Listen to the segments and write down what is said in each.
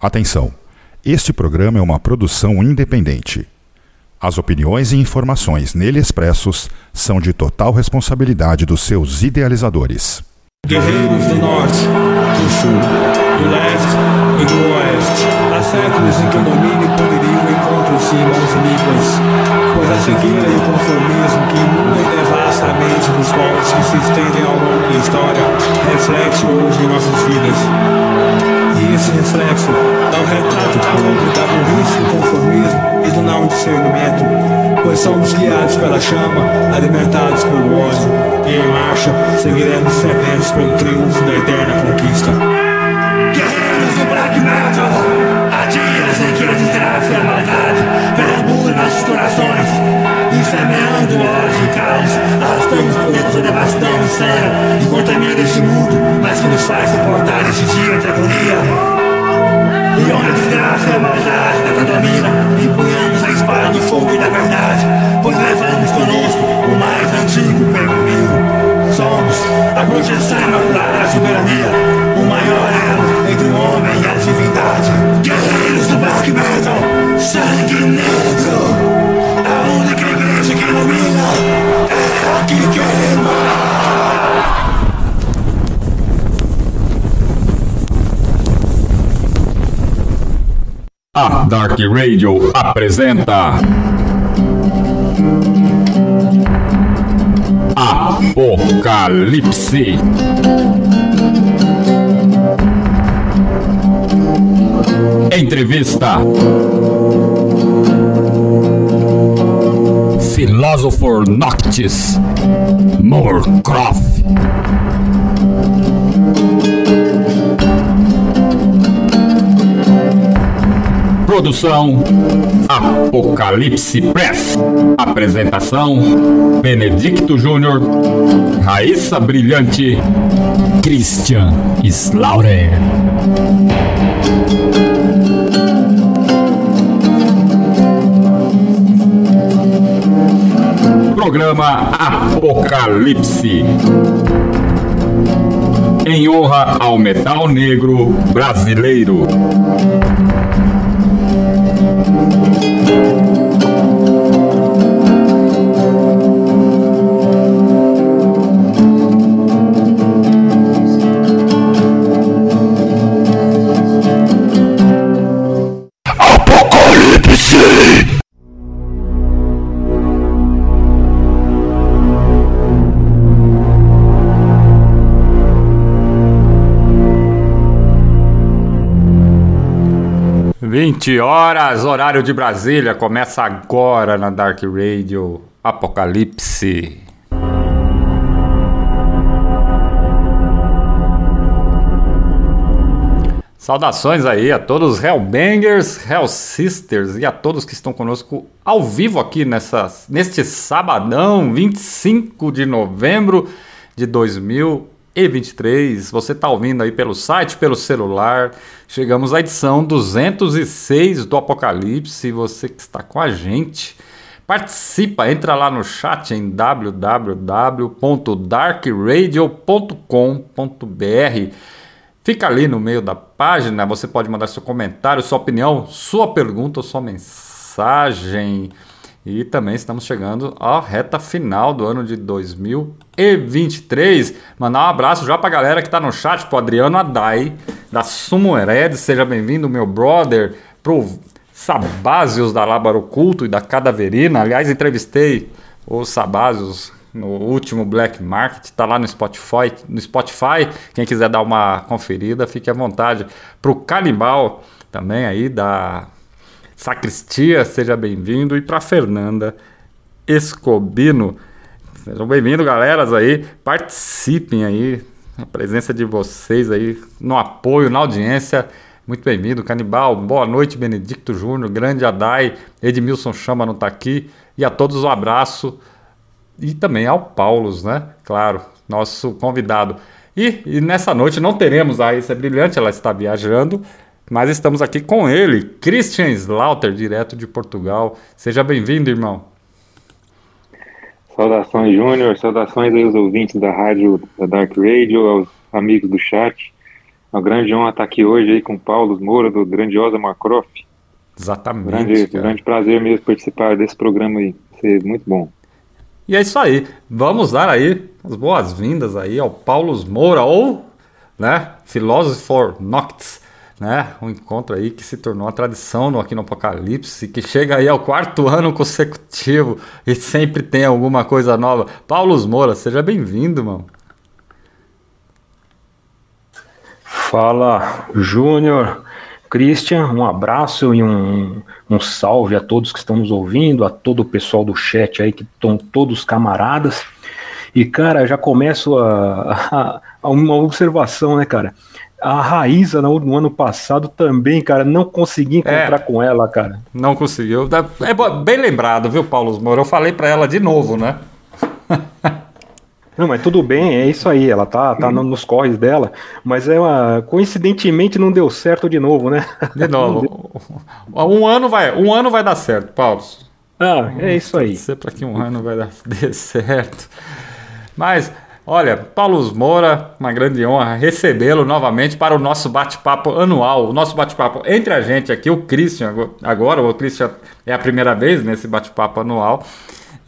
Atenção! Este programa é uma produção independente. As opiniões e informações nele expressos são de total responsabilidade dos seus idealizadores. Guerreiros do norte, do sul, do leste e do oeste. Séculos em que o domínio e poderio encontram-se em mãos limpas, pois a cegueira e o conformismo que inunda e devasta a mente dos povos que se estendem ao longo da história reflete hoje em nossas vidas. E esse reflexo é o retrato podre da burrice, do conformismo e do não discernimento, pois somos guiados pela chama, alimentados pelo ódio, e em marcha seguiremos sedentos pelo triunfo da eterna conquista. Guerreiros do Black Metal, desgraça e a maldade perambula nossos corações, e semeando ódio e caos, arrastamos por dentro a devastação céu, e contamina este mundo, mas que nos faz suportar este dia de agonia. E onde a desgraça e a maldade nada domina Empunhamos a espada do fogo e da verdade Pois levamos conosco o mais antigo pergaminho Somos a projeção da soberania O maior elo entre o homem e a divindade Guerreiros do Black Metal Sangue negro A única igreja que ilumina É a que queima A Dark Radio apresenta. Apocalipse. Entrevista. Philosopher Noctis. Moorcroft. Produção Apocalipse Press. Apresentação Benedicto Júnior, Raíssa Brilhante, Christian Slaughter. Programa Apocalipse. Em honra ao metal negro brasileiro. Vinte horas, horário de Brasília, começa agora na Dark Radio Apocalipse. Saudações aí a todos os Hellbangers, Hell Sisters e a todos que estão conosco ao vivo aqui nessa, neste sabadão, 25 de novembro de 2023. Você está ouvindo aí pelo site, pelo celular. Chegamos à edição 206 do Apocalipse. Você que está com a gente, participa, entra lá no chat em www.darkradio.com.br. Fica ali no meio da página, você pode mandar seu comentário, sua opinião, sua pergunta sua mensagem. E também estamos chegando à reta final do ano de 2023. Mandar um abraço já para a galera que está no chat, pro Adriano Adai, da Sumo Hered, seja bem-vindo, meu brother, pro Sabásios da Lábaro Culto e da Cadaverina. Aliás, entrevistei os Sabásios no último Black Market, está lá no Spotify, no Spotify. Quem quiser dar uma conferida, fique à vontade. Para o Canibal também aí da Sacristia, seja bem-vindo. E para Fernanda Escobino, sejam bem-vindos, galeras aí. Participem aí, a presença de vocês aí no apoio, na audiência. Muito bem-vindo, Canibal. Boa noite, Benedicto Júnior, Grande Adai, Edmilson Chama não está aqui. E a todos um abraço e também ao Paulos, né? Claro, nosso convidado. E, e, nessa noite não teremos a Raíssa Brilhante, ela está viajando, mas estamos aqui com ele, Christian Slaughter, direto de Portugal. Seja bem-vindo, irmão. Saudações, Júnior, saudações aos ouvintes da rádio da Dark Radio, aos amigos do chat. Uma grande honra estar aqui hoje aí com o Paulo Moura, do Grandiosa Macroft. Exatamente. Grande, grande prazer mesmo participar desse programa aí. Vai ser muito bom. E é isso aí. Vamos dar aí as boas-vindas aí ao Paulo Moura, ou, né, Philosopher Noctis, né, um encontro aí que se tornou uma tradição no, aqui no Apocalipse, que chega aí ao quarto ano consecutivo e sempre tem alguma coisa nova. Paulo Moura, seja bem-vindo, mano. Fala, Júnior. Christian, um abraço e um, um salve a todos que estão nos ouvindo, a todo o pessoal do chat aí, que estão todos camaradas. E, cara, já começo a, a, a uma observação, né, cara? A Raíza no, no, ano passado também, cara, não consegui encontrar é, com ela, cara. Não conseguiu. É bem lembrado, viu, Paulo Moro? Eu falei para ela de novo, né? Não, mas tudo bem, é isso aí, ela tá, tá uhum. nos corres dela, mas é uma, coincidentemente não deu certo de novo, né? De novo. um ano vai, um ano vai dar certo, Paulo. Ah, é isso aí. Para que um ano vai dar certo. Mas Olha, Paulo Moura, uma grande honra recebê-lo novamente para o nosso bate-papo anual, o nosso bate-papo entre a gente aqui, o Christian agora, o Christian é a primeira vez nesse bate-papo anual.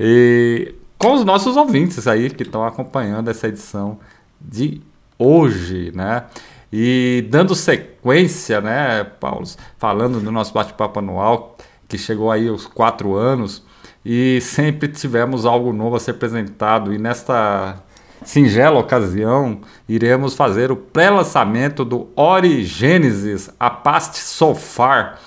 E com os nossos ouvintes aí que estão acompanhando essa edição de hoje, né? E dando sequência, né, Paulo, falando do nosso bate-papo anual, que chegou aí aos quatro anos, e sempre tivemos algo novo a ser apresentado, e nesta singela ocasião, iremos fazer o pré-lançamento do Origênesis, a Past So Far,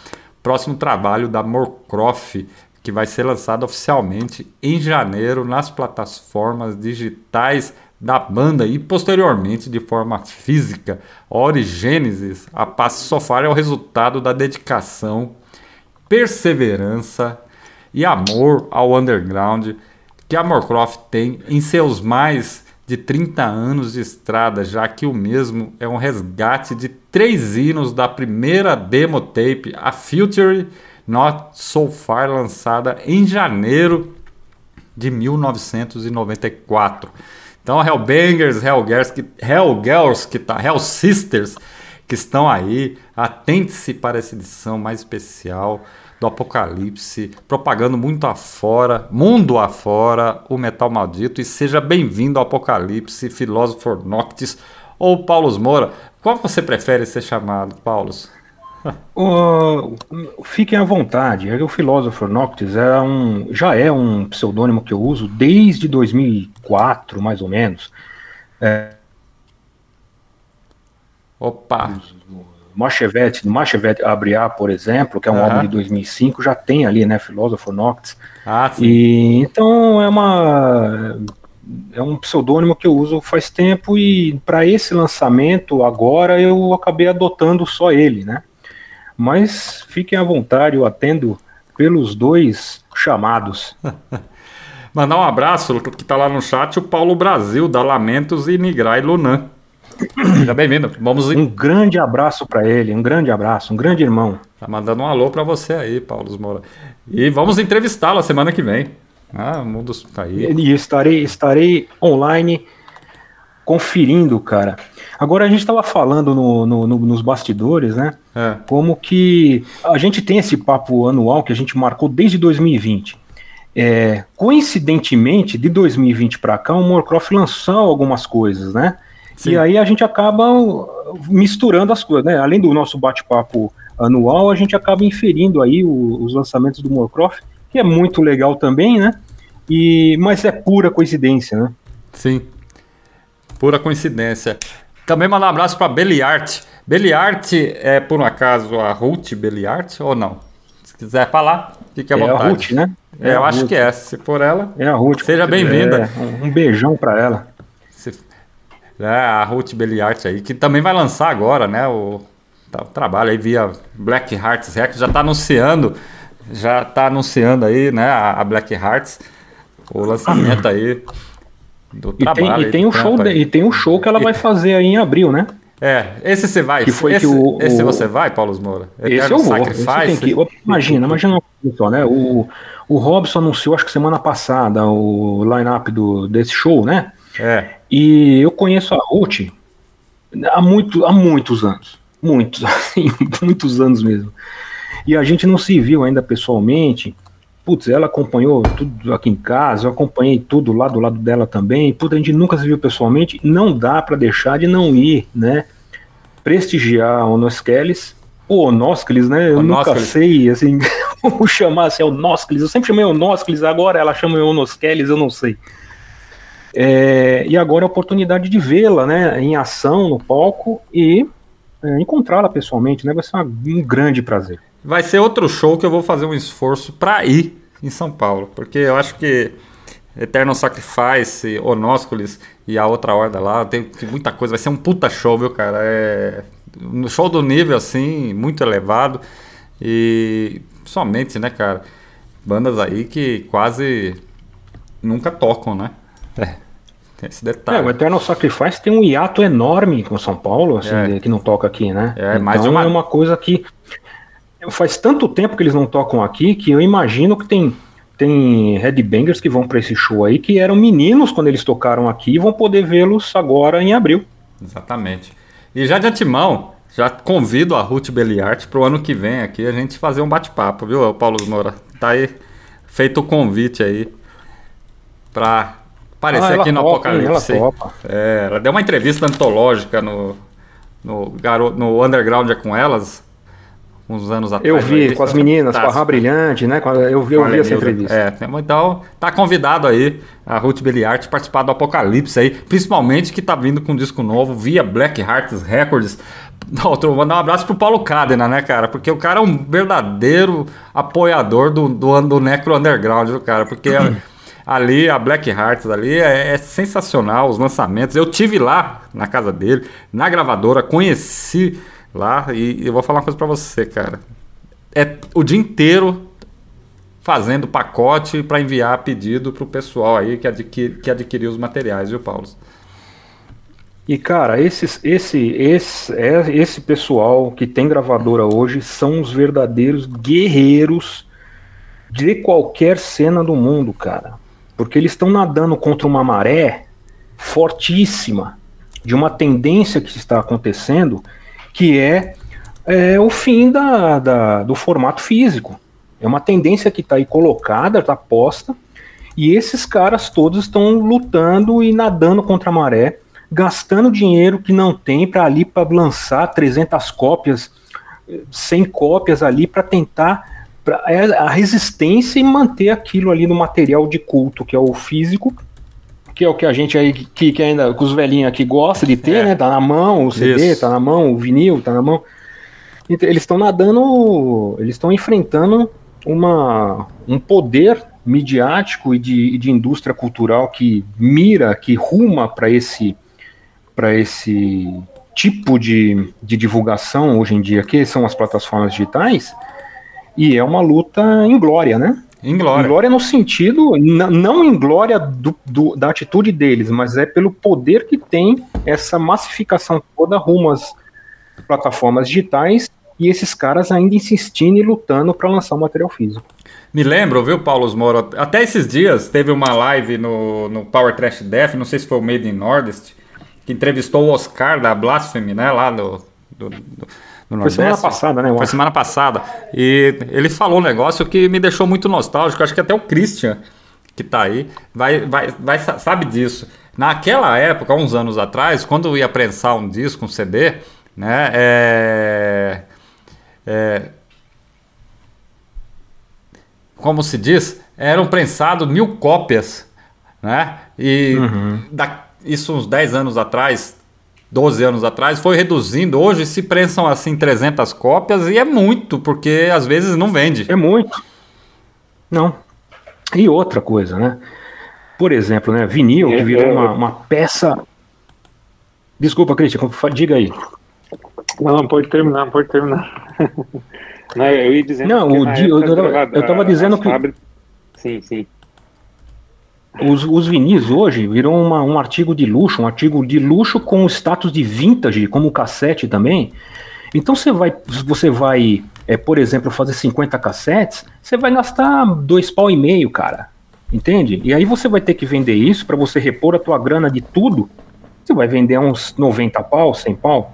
próximo trabalho da Morcroft, que vai ser lançado oficialmente em janeiro nas plataformas digitais da banda e posteriormente de forma física. Origênesis, a Passe Sofá é o resultado da dedicação, perseverança e amor ao underground que a Moorcroft tem em seus mais de 30 anos de estrada, já que o mesmo é um resgate de três hinos da primeira demo tape, a Future Not So Far, lançada em janeiro de 1994. Então, Hellbangers, Hellgirls, que, Hellgirls, que tá, Hell Sisters, que estão aí, atente-se para essa edição mais especial do Apocalipse, propagando muito afora, mundo afora, o metal maldito. E seja bem-vindo ao Apocalipse, Philosopher Noctis ou Paulo Moura. Qual você prefere ser chamado, Paulo? Uh, fiquem à vontade. O Philosopher Noctis é um, já é um pseudônimo que eu uso desde 2004, mais ou menos. É... Opa! Machevette, Machevette Abriar, por exemplo, que é um álbum de 2005, já tem ali, né, Philosopher Noctis. Ah, sim. E, então é uma é um pseudônimo que eu uso faz tempo e para esse lançamento agora eu acabei adotando só ele, né? Mas fiquem à vontade, eu atendo pelos dois chamados. Mandar um abraço que está lá no chat o Paulo Brasil da Lamentos e Nigrai Lunan. Seja bem-vindo. Vamos Um grande abraço para ele, um grande abraço, um grande irmão. Tá mandando um alô para você aí, Paulo Moura. E vamos entrevistá-lo a semana que vem. Ah, o mundo tá aí. E estarei, estarei online conferindo, cara. Agora a gente estava falando no, no, no, nos bastidores, né? É. Como que a gente tem esse papo anual que a gente marcou desde 2020. É, coincidentemente, de 2020 para cá, o Moorcroft lançou algumas coisas, né? Sim. E aí a gente acaba misturando as coisas, né? Além do nosso bate-papo anual, a gente acaba inferindo aí o, os lançamentos do Moorcroft, que é muito legal também, né? E, mas é pura coincidência, né? Sim, pura coincidência. Também mandar um abraço para Beliarte. Beliarte é por um acaso a Ruth Beliarte ou não? Se quiser falar, fique à é vontade. É a Ruth, né? É, é eu acho Ruth. que é. Se for ela, é a Ruth. Seja bem-vinda. É, um beijão para ela. É, a Ruth Beliart aí, que também vai lançar agora, né? O, tá, o trabalho aí via Black Hearts Records, já está anunciando, já está anunciando aí, né, a, a, Black Hearts, o lançamento aí do e trabalho. Tem, e, tem um show de, e tem um show que ela vai fazer aí em abril, né? É, esse você vai. Que foi esse, que o, esse o, você vai, Paulo Moura? Esse eu vou. Esse que, imagina, imagina só, né? O, o Robson anunciou, acho que semana passada, o line-up desse show, né? É. E eu conheço a Ruth há, muito, há muitos anos. Muitos, assim, muitos anos mesmo. E a gente não se viu ainda pessoalmente. Putz, ela acompanhou tudo aqui em casa, eu acompanhei tudo lá do lado dela também. Putz, a gente nunca se viu pessoalmente. Não dá para deixar de não ir, né? Prestigiar o Noskeles, o Onoskeles, né? Eu nunca sei, assim, como chamar se é o Noskeles. Eu sempre chamei o Noskeles, agora ela chama o Onoskeles, eu não sei. É, e agora é a oportunidade de vê-la, né, em ação no palco e é, encontrá-la pessoalmente, né? Vai ser uma, um grande prazer. Vai ser outro show que eu vou fazer um esforço para ir em São Paulo, porque eu acho que Eterno Sacrifice, Onósculis e a outra horda lá, tem, tem, muita coisa, vai ser um puta show, viu, cara? É um show do nível assim, muito elevado e somente, né, cara? Bandas aí que quase nunca tocam, né? É. Tem esse detalhe. É, o Eternal Sacrifice tem um hiato enorme com São Paulo, assim, é. que não toca aqui, né? É, então, mais uma... é uma coisa que faz tanto tempo que eles não tocam aqui que eu imagino que tem tem headbangers que vão para esse show aí que eram meninos quando eles tocaram aqui e vão poder vê-los agora em abril. Exatamente. E já de antemão, já convido a Ruth Beliart para o ano que vem aqui a gente fazer um bate-papo, viu, Paulo Moura? Tá aí feito o convite aí para aparecer ah, aqui no topa, Apocalipse. Ela, é, ela deu uma entrevista antológica no, no, garo, no Underground com elas, uns anos atrás. Eu vi, com as meninas, com a Rá Brilhante, né? Eu vi, eu vi essa entrevista. É, então tá convidado aí a Ruth Beliart participar do Apocalipse aí, principalmente que tá vindo com um disco novo via Black Hearts Records. Outro, mandar um abraço pro Paulo Cadena, né, cara? Porque o cara é um verdadeiro apoiador do, do, do Necro Underground, cara? Porque ali, a Black Hearts ali é, é, sensacional, os lançamentos. Eu tive lá na casa dele, na gravadora, conheci lá e eu vou falar uma coisa para você, cara. É o dia inteiro fazendo pacote para enviar pedido pro pessoal aí que, adquir, que adquiriu os materiais, viu, Paulo? E cara, esses, esse, esse, é, esse pessoal que tem gravadora hoje são os verdadeiros guerreiros de qualquer cena do mundo, cara. Porque eles estão nadando contra uma maré fortíssima de uma tendência que está acontecendo, que é, é o fim da, da, do formato físico. É uma tendência que está aí colocada, está posta, e esses caras todos estão lutando e nadando contra a maré gastando dinheiro que não tem para ali para lançar 300 cópias, 100 cópias ali para tentar pra, é a resistência e manter aquilo ali no material de culto, que é o físico, que é o que a gente aí, que, que ainda, que os velhinhos aqui gosta de ter, é. né? Tá na mão o CD, Isso. tá na mão o vinil, tá na mão. Então, eles estão nadando, eles estão enfrentando uma, um poder midiático e de, e de indústria cultural que mira, que ruma para esse para esse tipo de, de divulgação hoje em dia, que são as plataformas digitais, e é uma luta em glória, né? Em glória. Em glória no sentido, não em glória do, do, da atitude deles, mas é pelo poder que tem essa massificação toda rumo às plataformas digitais e esses caras ainda insistindo e lutando para lançar o material físico. Me lembro, viu, Paulo Moro? Até esses dias teve uma live no, no Power Trash Death, não sei se foi o Made in Nordest, que entrevistou o Oscar da Blasphemy, né, lá do, do, do no Foi semana passada, né? Foi semana passada. E ele falou um negócio que me deixou muito nostálgico. Acho que até o Christian, que tá aí, vai, vai, vai, sabe disso. Naquela época, uns anos atrás, quando eu ia prensar um disco, um CD, né? É, é, como se diz, eram prensados mil cópias, né? E uhum. da, isso uns 10 anos atrás, 12 anos atrás, foi reduzindo. Hoje se prensam assim 300 cópias e é muito, porque às vezes não vende. É muito. Não. E outra coisa, né? Por exemplo, né, vinil, que virou uma, uma peça. Desculpa, Cristian, diga aí. Não, pode terminar, pode terminar. não, eu ia dizendo não, o di... eu, eu, eu tava dizendo que. Sim, sim. Os, os vinis hoje viram uma, um artigo de luxo, um artigo de luxo com status de vintage, como o cassete também. Então você vai, você vai, é, por exemplo, fazer 50 cassetes, você vai gastar dois pau e meio, cara. Entende? E aí você vai ter que vender isso para você repor a tua grana de tudo você vai vender uns 90 pau, 100 pau.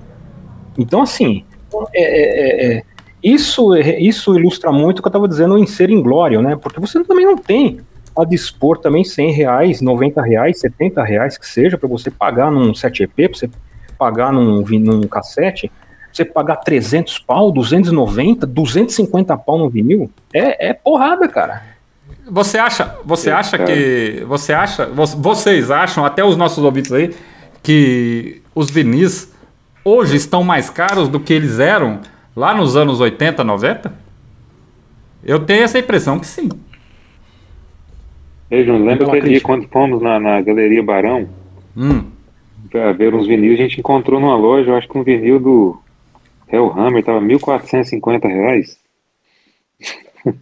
Então, assim, é, é, é, isso, isso ilustra muito o que eu estava dizendo em ser inglório, né? Porque você também não tem a dispor também 100 reais, 90 reais, 70 reais que seja, para você pagar num 7EP, para você pagar num, num cassete, você pagar 300 pau, 290, 250 pau no vinil, é, é porrada, cara. Você acha, você é, acha que, você acha, vocês acham, até os nossos ouvintes aí, que os vinis hoje estão mais caros do que eles eram lá nos anos 80, 90? Eu tenho essa impressão que sim. Ei, Júnior, lembra aquele dia quando fomos na, na Galeria Barão? Hum para ver uns vinis, a gente encontrou numa loja, eu acho que um vinil do Hellhammer tava 1.450 reais.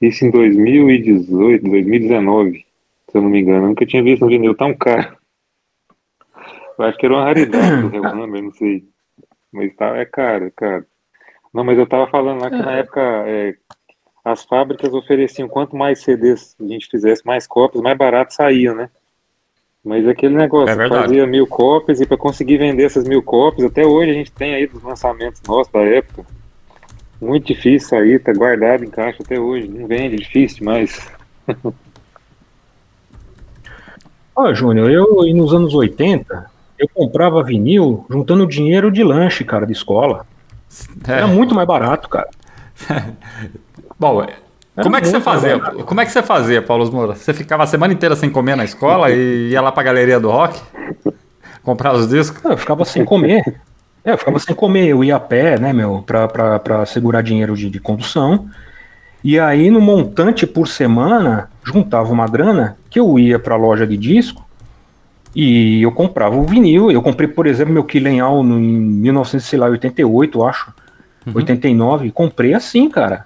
Isso em 2018, 2019, se eu não me engano. Eu nunca tinha visto um vinil tão caro. Eu acho que era uma raridade do Hellhammer, não sei. Mas tá, é caro, é caro. Não, mas eu tava falando lá que na é. época é, as fábricas ofereciam quanto mais CDs a gente fizesse, mais cópias, mais barato saía, né? Mas aquele negócio, é fazia mil cópias e para conseguir vender essas mil cópias, até hoje a gente tem aí dos lançamentos nossos da época. Muito difícil sair, tá guardado em caixa até hoje. Não vende, difícil demais. Ó, Júnior, eu nos anos 80, eu comprava vinil juntando dinheiro de lanche, cara, de escola. É. Era muito mais barato, cara. Bom, como é que você fazia? Como é que você fazia, Paulo Moura? Você ficava a semana inteira sem comer na escola e ia lá pra galeria do rock? Comprar os discos? Eu ficava sem comer. É, eu ficava sem comer, eu ia a pé, né, meu, pra, pra, pra segurar dinheiro de, de condução. E aí, no montante por semana, juntava uma grana que eu ia pra loja de disco e eu comprava o vinil. Eu comprei, por exemplo, meu Killing All em 1988, acho. Uhum. 89. Comprei assim, cara.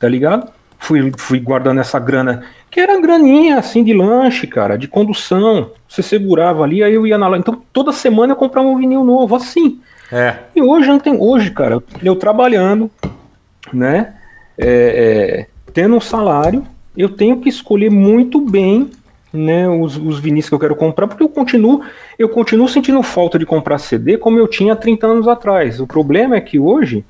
Tá ligado? fui, fui guardando essa grana, que era graninha assim de lanche, cara, de condução. Você segurava ali, aí eu ia na loja. Então toda semana eu comprava um vinil novo, assim. É. E hoje não tem. Hoje, cara, eu, trabalhando, né? É, é, tendo um salário, eu tenho que escolher muito bem né, os, os vinis que eu quero comprar, porque eu continuo, eu continuo sentindo falta de comprar CD como eu tinha 30 anos atrás. O problema é que hoje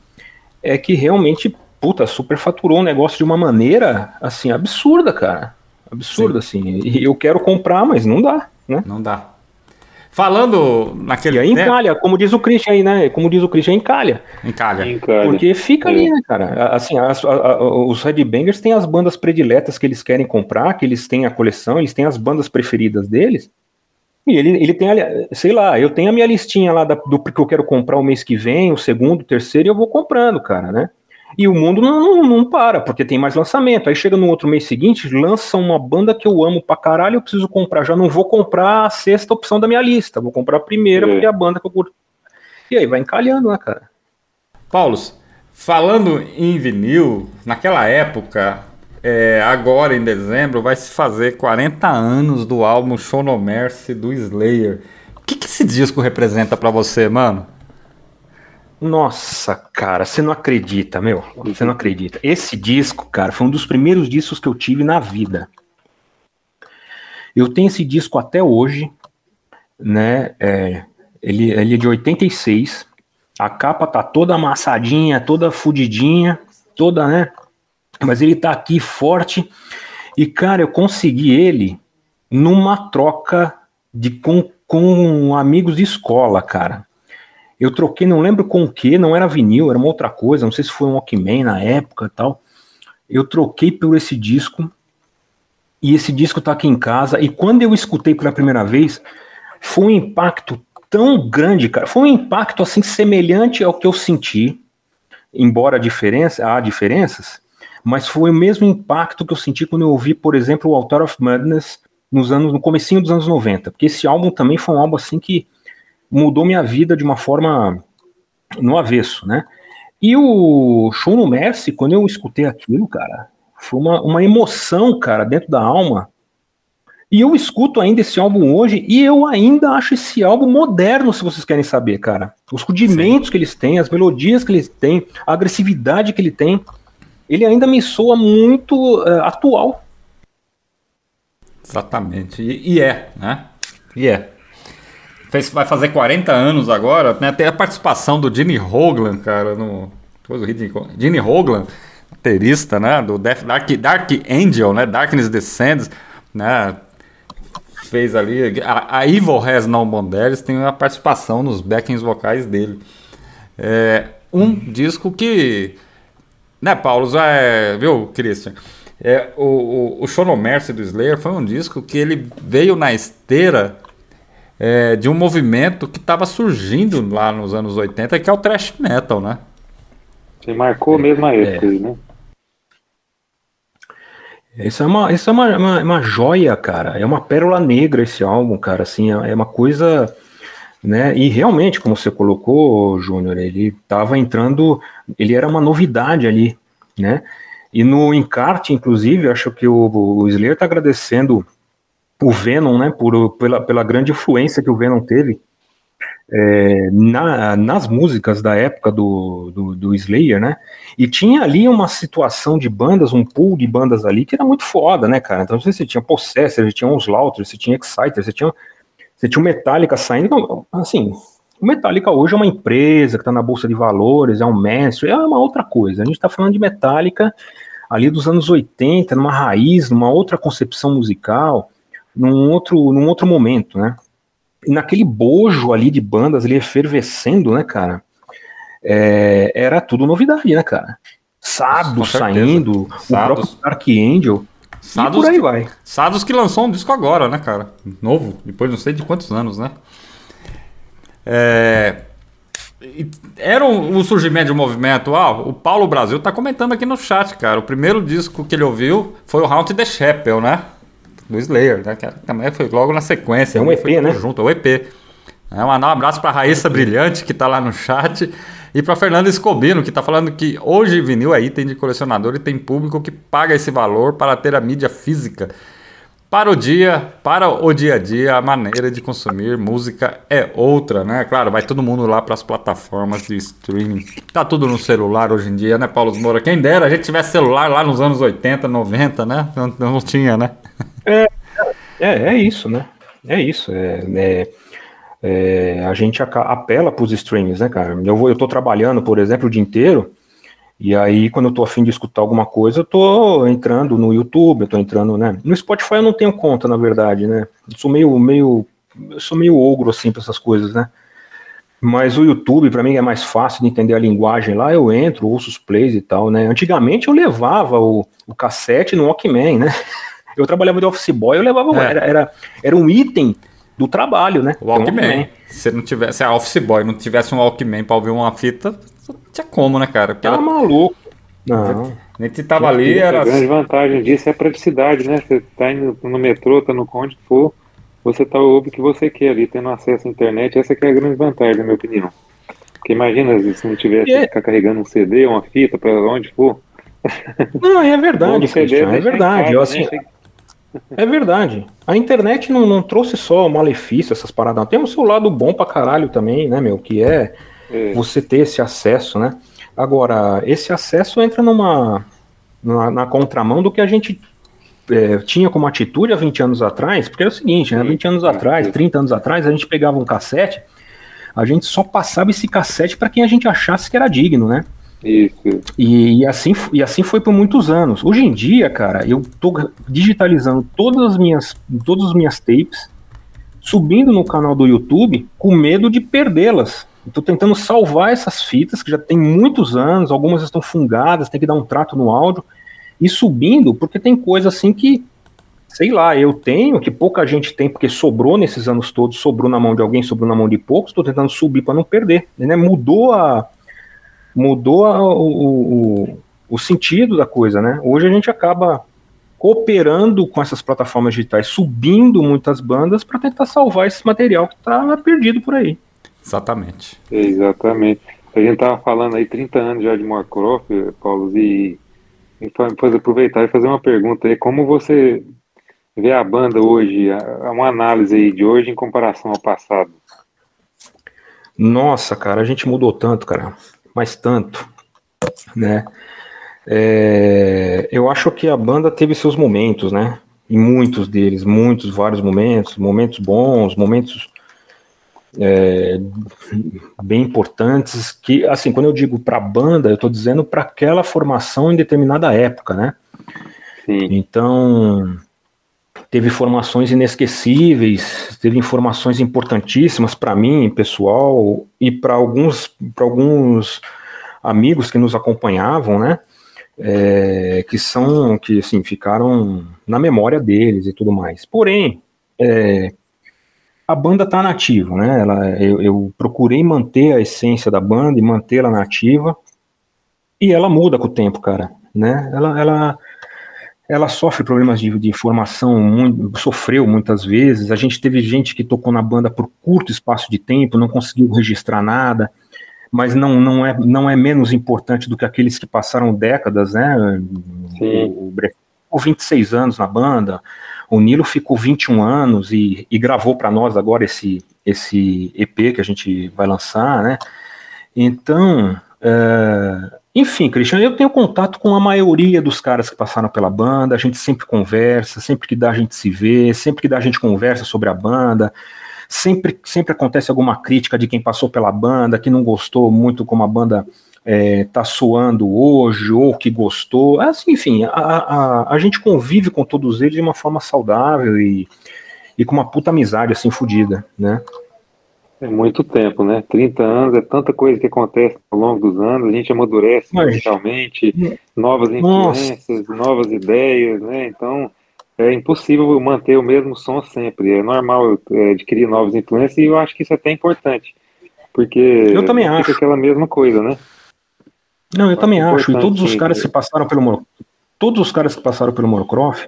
é que realmente puta, superfaturou o um negócio de uma maneira, assim, absurda, cara. Absurda, Sim. assim. E eu quero comprar, mas não dá, né? Não dá. Falando naquele. E aí encalha, como diz o Christian aí, né? Como diz o Christian, encalha. Encalha. encalha. Porque fica é. ali, né, cara? Assim, as, a, a, os Headbangers têm as bandas prediletas que eles querem comprar, que eles têm a coleção, eles têm as bandas preferidas deles. E ele, ele tem, sei lá, eu tenho a minha listinha lá da, do que eu quero comprar o mês que vem, o segundo, o terceiro, e eu vou comprando, cara, né? E o mundo não, não, não, para, porque tem mais lançamento. Aí chega no outro mês seguinte, lança uma banda que eu amo pra caralho, eu preciso comprar. Já não vou comprar a sexta opção da minha lista, vou comprar a primeira, é. porque é a banda que eu curto. E aí vai encalhando, né, cara? Paulos, falando em vinil, naquela época, é, agora em dezembro, vai se fazer 40 anos do álbum Show No Mercy do Slayer. O que, que esse disco representa para você, mano? Nossa, cara, você não acredita, meu. Você não acredita. Esse disco, cara, foi um dos primeiros discos que eu tive na vida. Eu tenho esse disco até hoje, né? É, ele, ele é de 86. A capa tá toda amassadinha, toda fudidinha, toda, né? Mas ele tá aqui forte. E, cara, eu consegui ele numa troca de com, com amigos de escola, cara. Eu troquei, não lembro com o que, não era vinil, era uma outra coisa, não sei se foi um Walkman na época tal. Eu troquei por esse disco e esse disco tá aqui em casa. E quando eu escutei pela primeira vez, foi um impacto tão grande, cara. Foi um impacto assim semelhante ao que eu senti, embora diferença, há diferenças, mas foi o mesmo impacto que eu senti quando eu ouvi, por exemplo, o Altar of Madness nos anos, no comecinho dos anos 90, porque esse álbum também foi um álbum assim que mudou minha vida de uma forma no avesso, né? E o show no Mercy, quando eu escutei aquilo, cara, foi uma, uma emoção, cara, dentro da alma. E eu escuto ainda esse álbum hoje e eu ainda acho esse álbum moderno, se vocês querem saber, cara. Os rudimentos Sim. que eles têm, as melodias que eles têm, a agressividade que ele tem, ele ainda me soa muito uh, atual. Exatamente. E, e, é, né? E é. Fez, vai fazer 40 anos agora, né? Tem a participação do Gene Hoglan, cara, no. Gene Hoglan, baterista, né? Do Death, Dark, Dark Angel, né? Darkness Descends, né? Fez ali. A, a Evil Has No Mondelis tem a participação nos backings vocais dele. É um disco que. Né, Paulo? É, viu, Christian? É, o, o, o Show No Mercy do Slayer foi um disco que ele veio na esteira é, de um movimento que estava surgindo lá nos anos 80, que é o thrash metal, né? Você marcou mesmo a época, é. né? Isso é, uma, isso é uma, uma, uma, joia, cara. É uma pérola negra esse álbum, cara. Assim, é, é uma coisa. Né? E realmente, como você colocou, Júnior, ele estava entrando. Ele era uma novidade ali, né? E no encarte, inclusive, acho que o, o Slayer está agradecendo o Venom, né, por, pela, pela grande influência que o Venom teve é, na, nas músicas da época do, do, do, Slayer, né? E tinha ali uma situação de bandas, um pool de bandas ali que era muito foda, né, cara? Então você tinha Possessor, você tinha Onslaughter, você tinha Exciter, você tinha, você tinha o Metallica saindo. Assim, o Metallica hoje é uma empresa que está na bolsa de valores, é um mestre, é uma outra coisa. A gente está falando de Metallica ali dos anos 80, numa raiz, numa outra concepção musical, num outro, num outro momento, né? E naquele bojo ali de bandas ali efervescendo, né, cara? É, era tudo novidade, né, cara? Sado saindo, Sados. o próprio Dark Angel. Sados e por aí que, vai. Sados que lançou um disco agora, né, cara? Novo, depois não sei de quantos anos, né? É, era o, um, surgimento de um movimento. Ah, o Paulo Brasil tá comentando aqui no chat, cara. O primeiro disco que ele ouviu foi o Haunted the Chapel, né? Do Slayer, né? Que também foi logo na sequência. É um EP, né? Junto, é o EP. É, um abraço para Raíssa Brilhante, que tá lá no chat. E para Fernanda Escobino, que tá falando que hoje vinil é item de colecionador e tem público que paga esse valor para ter a mídia física. Para o dia, para o dia a dia, a maneira de consumir música é outra, né? Claro, vai todo mundo lá para as plataformas de streaming. Tá tudo no celular hoje em dia, né, Paulo Moura? Quem dera a gente tivesse celular lá nos anos 80, 90, né? Não, não tinha, né? É, é, é isso, né? É isso. É, é, é a gente apela para os streams, né, cara? Eu, vou, eu tô trabalhando, por exemplo, o dia inteiro. E aí, quando eu tô afim de escutar alguma coisa, eu tô entrando no YouTube, eu tô entrando, né? No Spotify eu não tenho conta, na verdade, né? Eu sou meio, meio, eu sou meio ogro, assim, pra essas coisas, né? Mas o YouTube, para mim, é mais fácil de entender a linguagem lá, eu entro, ouço os plays e tal, né? Antigamente eu levava o, o cassete no Walkman, né? Eu trabalhava de office boy, eu levava, é. era, era, era um item do trabalho, né? O Walkman. Walkman. Se não tivesse, se a office boy não tivesse um Walkman para ouvir uma fita, tinha como, né, cara? Porque tá ela... maluco. Não. A gente tava ali, era. A grande vantagem disso é a praticidade, né? Você tá indo no metrô, tá no onde for, você tá ouve o que você quer ali, tendo acesso à internet, essa é a grande vantagem, na minha opinião. Porque imagina se não tivesse é... ficar carregando um CD, uma fita, para onde for. Não, é verdade, Christian, é verdade. Casa, assim, né? É verdade. A internet não, não trouxe só malefício, essas paradas. Tem o seu lado bom pra caralho também, né, meu? Que é é. você ter esse acesso, né? Agora, esse acesso entra numa na, na contramão do que a gente é, tinha como atitude há 20 anos atrás, porque é o seguinte, né? 20 anos atrás, 30 anos atrás, a gente pegava um cassete, a gente só passava esse cassete para quem a gente achasse que era digno, né? Isso. E, e, assim, e assim foi por muitos anos. Hoje em dia, cara, eu tô digitalizando todas as minhas, todas as minhas tapes, subindo no canal do YouTube com medo de perdê-las. Estou tentando salvar essas fitas que já tem muitos anos, algumas estão fungadas, tem que dar um trato no áudio e subindo, porque tem coisa assim que, sei lá, eu tenho, que pouca gente tem, porque sobrou nesses anos todos, sobrou na mão de alguém, sobrou na mão de poucos, estou tentando subir para não perder. Né? Mudou a. Mudou a, o, o, o sentido da coisa, né? Hoje a gente acaba cooperando com essas plataformas digitais, subindo muitas bandas para tentar salvar esse material que está perdido por aí. Exatamente. Exatamente. A gente tava falando aí 30 anos já de Moorcroft, Paulo, e, e depois aproveitar e fazer uma pergunta aí, como você vê a banda hoje, uma análise aí de hoje em comparação ao passado? Nossa, cara, a gente mudou tanto, cara, mas tanto, né? É, eu acho que a banda teve seus momentos, né? Em muitos deles, muitos, vários momentos, momentos bons, momentos é, bem importantes que, assim, quando eu digo para a banda, eu estou dizendo para aquela formação em determinada época, né? Sim. Então, teve formações inesquecíveis, teve informações importantíssimas para mim, pessoal, e para alguns, alguns amigos que nos acompanhavam, né? É, que são, que assim, ficaram na memória deles e tudo mais. Porém, é, a banda está nativa, né? Ela, eu, eu, procurei manter a essência da banda e mantê-la nativa, e ela muda com o tempo, cara, né? Ela, ela, ela sofre problemas de, de formação, muito, sofreu muitas vezes. A gente teve gente que tocou na banda por curto espaço de tempo, não conseguiu registrar nada, mas não, não, é, não é menos importante do que aqueles que passaram décadas, né? Sim. O, o ficou 26 anos na banda, o Nilo ficou 21 anos e, e gravou para nós agora esse, esse EP que a gente vai lançar, né? Então, é, enfim, Cristiano, eu tenho contato com a maioria dos caras que passaram pela banda, a gente sempre conversa, sempre que dá a gente se vê, sempre que dá a gente conversa sobre a banda, sempre, sempre acontece alguma crítica de quem passou pela banda, que não gostou muito como a banda é, tá soando hoje, ou que gostou. Assim, enfim, a, a, a gente convive com todos eles de uma forma saudável e, e com uma puta amizade assim fodida, né? É muito tempo, né? 30 anos é tanta coisa que acontece ao longo dos anos, a gente amadurece inicialmente, novas influências, Nossa. novas ideias, né? Então é impossível manter o mesmo som sempre. É normal é, adquirir novas influências e eu acho que isso é até importante. Porque eu também acho. aquela mesma coisa, né? Não, eu também acho. E todos os caras que passaram pelo todos os caras que passaram pelo Morocroft,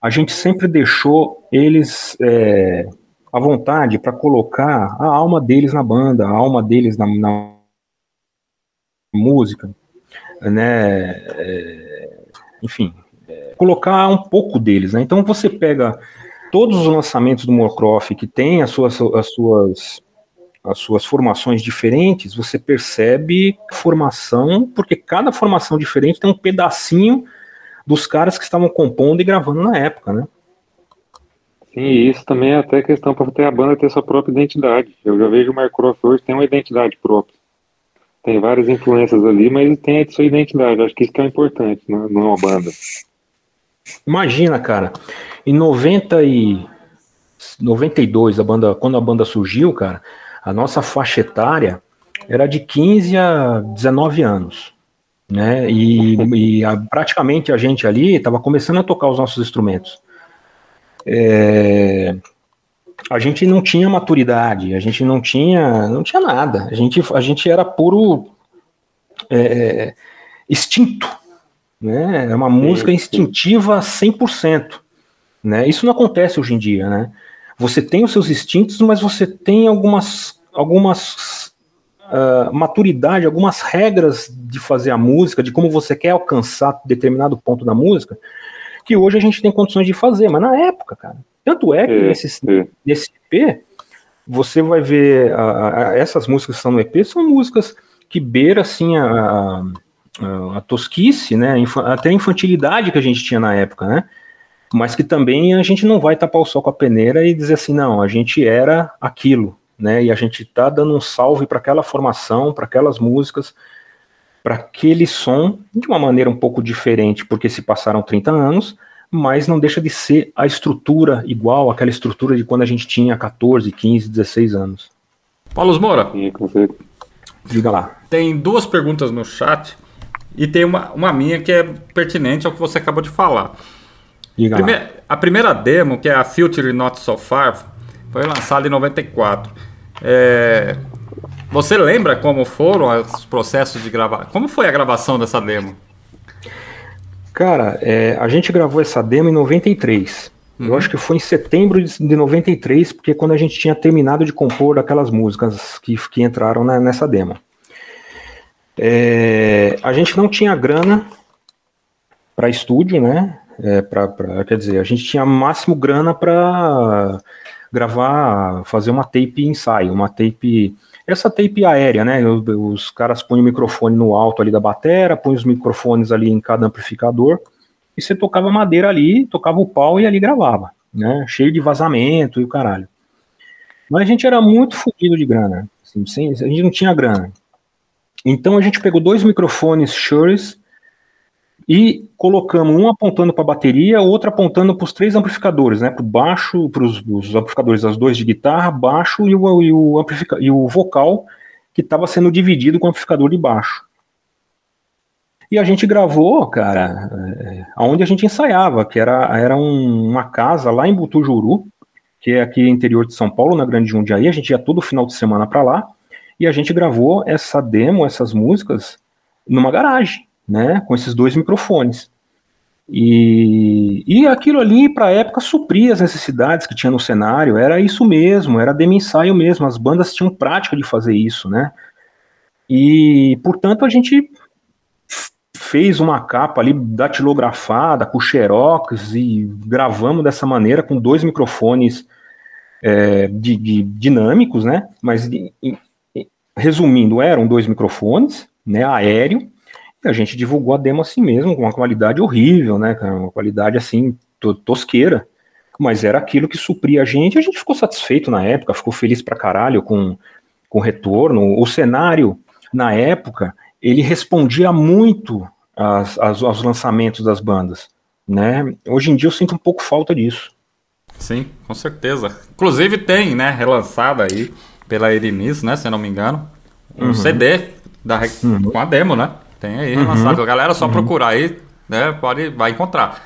a gente sempre deixou eles é, à vontade para colocar a alma deles na banda, a alma deles na, na música, né? É, enfim, é, colocar um pouco deles, né? Então você pega todos os lançamentos do Morcroft que tem as suas, as suas as suas formações diferentes, você percebe formação, porque cada formação diferente tem um pedacinho dos caras que estavam compondo e gravando na época, né? Sim, isso também é até questão para ter a banda ter sua própria identidade. Eu já vejo o Mark Croft hoje tem uma identidade própria. Tem várias influências ali, mas tem a sua identidade. Acho que isso que é importante né, numa banda. Imagina, cara, em 90 e 92, a banda, quando a banda surgiu, cara, a nossa faixa etária era de 15 a 19 anos. Né? E, e a, praticamente a gente ali estava começando a tocar os nossos instrumentos. É, a gente não tinha maturidade, a gente não tinha, não tinha nada. A gente, a gente era puro é, instinto, né? É uma música instintiva 100%, né? Isso não acontece hoje em dia, né? Você tem os seus instintos, mas você tem algumas, algumas uh, maturidade, algumas regras de fazer a música, de como você quer alcançar determinado ponto da música, que hoje a gente tem condições de fazer, mas na época, cara. Tanto é que é, nesse, é. nesse EP, você vai ver a, a, essas músicas que estão no EP são músicas que beiram assim a, a, a tosquice, né? Até a infantilidade que a gente tinha na época, né? mas que também a gente não vai tapar o sol com a peneira e dizer assim, não, a gente era aquilo, né? E a gente tá dando um salve para aquela formação, para aquelas músicas, para aquele som de uma maneira um pouco diferente, porque se passaram 30 anos, mas não deixa de ser a estrutura igual àquela estrutura de quando a gente tinha 14, 15, 16 anos. Paulo Moura. Diga lá. Tem duas perguntas no chat e tem uma, uma minha que é pertinente ao que você acabou de falar. Prime a primeira demo, que é a Future Not So Far, foi lançada em 94. É... Você lembra como foram os processos de gravar? Como foi a gravação dessa demo? Cara, é, a gente gravou essa demo em 93. Uhum. Eu acho que foi em setembro de 93, porque quando a gente tinha terminado de compor aquelas músicas que, que entraram na, nessa demo. É, a gente não tinha grana para estúdio, né? É, pra, pra, quer dizer, a gente tinha máximo grana para gravar, fazer uma tape ensaio, uma tape. Essa tape aérea, né? Os, os caras põem o microfone no alto ali da batera, põem os microfones ali em cada amplificador, e você tocava madeira ali, tocava o pau e ali gravava, né? Cheio de vazamento e o caralho. Mas a gente era muito fodido de grana. Assim, sem, a gente não tinha grana. Então a gente pegou dois microfones Shure e colocamos um apontando para a bateria, outro apontando para os três amplificadores, né? Para o baixo, para os amplificadores das dois de guitarra, baixo e o, e o, e o vocal que estava sendo dividido com o amplificador de baixo. E a gente gravou, cara, é, aonde a gente ensaiava, que era, era um, uma casa lá em Butujuru, que é aqui interior de São Paulo, na Grande Jundiaí. A gente ia todo final de semana para lá e a gente gravou essa demo, essas músicas, numa garagem, né, com esses dois microfones. E, e aquilo ali, para a época, supria as necessidades que tinha no cenário, era isso mesmo, era demo ensaio mesmo, as bandas tinham prática de fazer isso, né? E, portanto, a gente fez uma capa ali datilografada com xerox e gravamos dessa maneira com dois microfones é, de, de, dinâmicos, né? Mas de, resumindo, eram dois microfones, né? Aéreo. E a gente divulgou a demo assim mesmo, com uma qualidade horrível, né? Uma qualidade assim tosqueira. Mas era aquilo que supria a gente. A gente ficou satisfeito na época, ficou feliz pra caralho com, com o retorno. O cenário na época ele respondia muito às, aos lançamentos das bandas. Né? Hoje em dia eu sinto um pouco falta disso. Sim, com certeza. Inclusive tem, né, relançada aí pela Erinis, né, se eu não me engano, um uhum. CD da, uhum. com a demo, né? Tem aí uhum. relançado. A galera só uhum. procurar aí, né, pode, vai encontrar.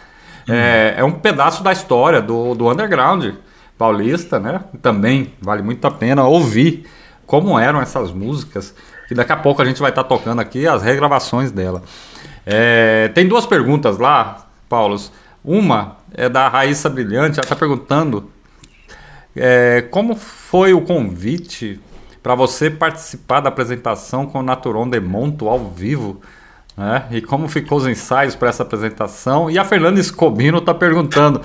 Uhum. É, é um pedaço da história do, do underground paulista, né? Também vale muito a pena ouvir como eram essas músicas que daqui a pouco a gente vai estar tá tocando aqui as regravações dela. É, tem duas perguntas lá, Paulo. Uma é da Raíssa Brilhante, ela está perguntando é, como foi o convite para você participar da apresentação com o Naturon de Monto ao vivo, né? E como ficou os ensaios para essa apresentação? E a Fernanda Escobino está perguntando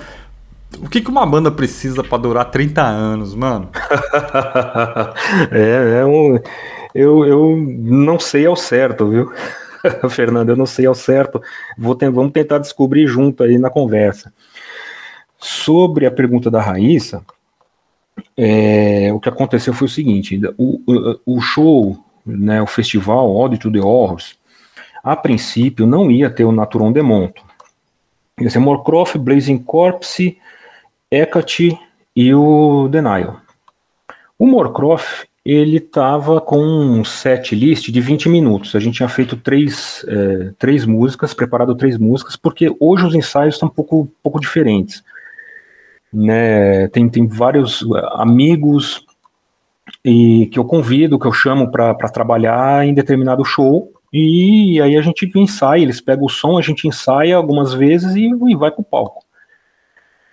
o que, que uma banda precisa para durar 30 anos, mano? é, é um eu, eu não sei ao certo, viu? Fernando, eu não sei ao certo. Vou ter, vamos tentar descobrir junto aí na conversa. Sobre a pergunta da Raíssa, é, o que aconteceu foi o seguinte: o, o, show, né, o festival Ode to the Horrors, a princípio não ia ter o Naturon Demonto. Ia ser Morcroft, Blazing Corpse, Hecate e o Denial. O Morcroft ele estava com um set list de 20 minutos. A gente tinha feito três, é, três músicas, preparado três músicas, porque hoje os ensaios estão um pouco, pouco diferentes. Né? Tem, tem vários amigos e que eu convido, que eu chamo para trabalhar em determinado show, e aí a gente ensaia, eles pegam o som, a gente ensaia algumas vezes e, e vai para o palco.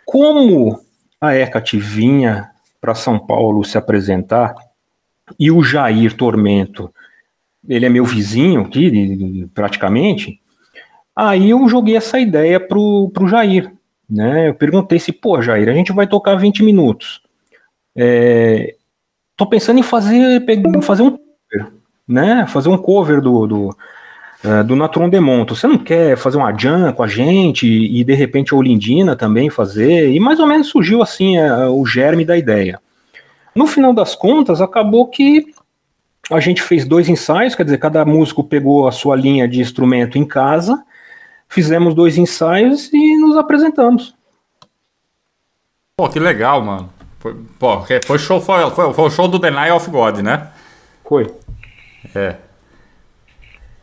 Como a Hecate vinha para São Paulo se apresentar, e o Jair Tormento, ele é meu vizinho aqui, praticamente, aí eu joguei essa ideia pro, pro Jair, né, eu perguntei se, pô, Jair, a gente vai tocar 20 minutos, é, tô pensando em fazer, fazer um cover, né, fazer um cover do, do, uh, do Natron Demonto, você não quer fazer uma jam com a gente e, de repente a Olindina também fazer, e mais ou menos surgiu assim uh, o germe da ideia. No final das contas, acabou que a gente fez dois ensaios, quer dizer, cada músico pegou a sua linha de instrumento em casa, fizemos dois ensaios e nos apresentamos. Pô, que legal, mano. Foi, pô, foi show, foi, foi, foi o show do Deny of God, né? Foi. É.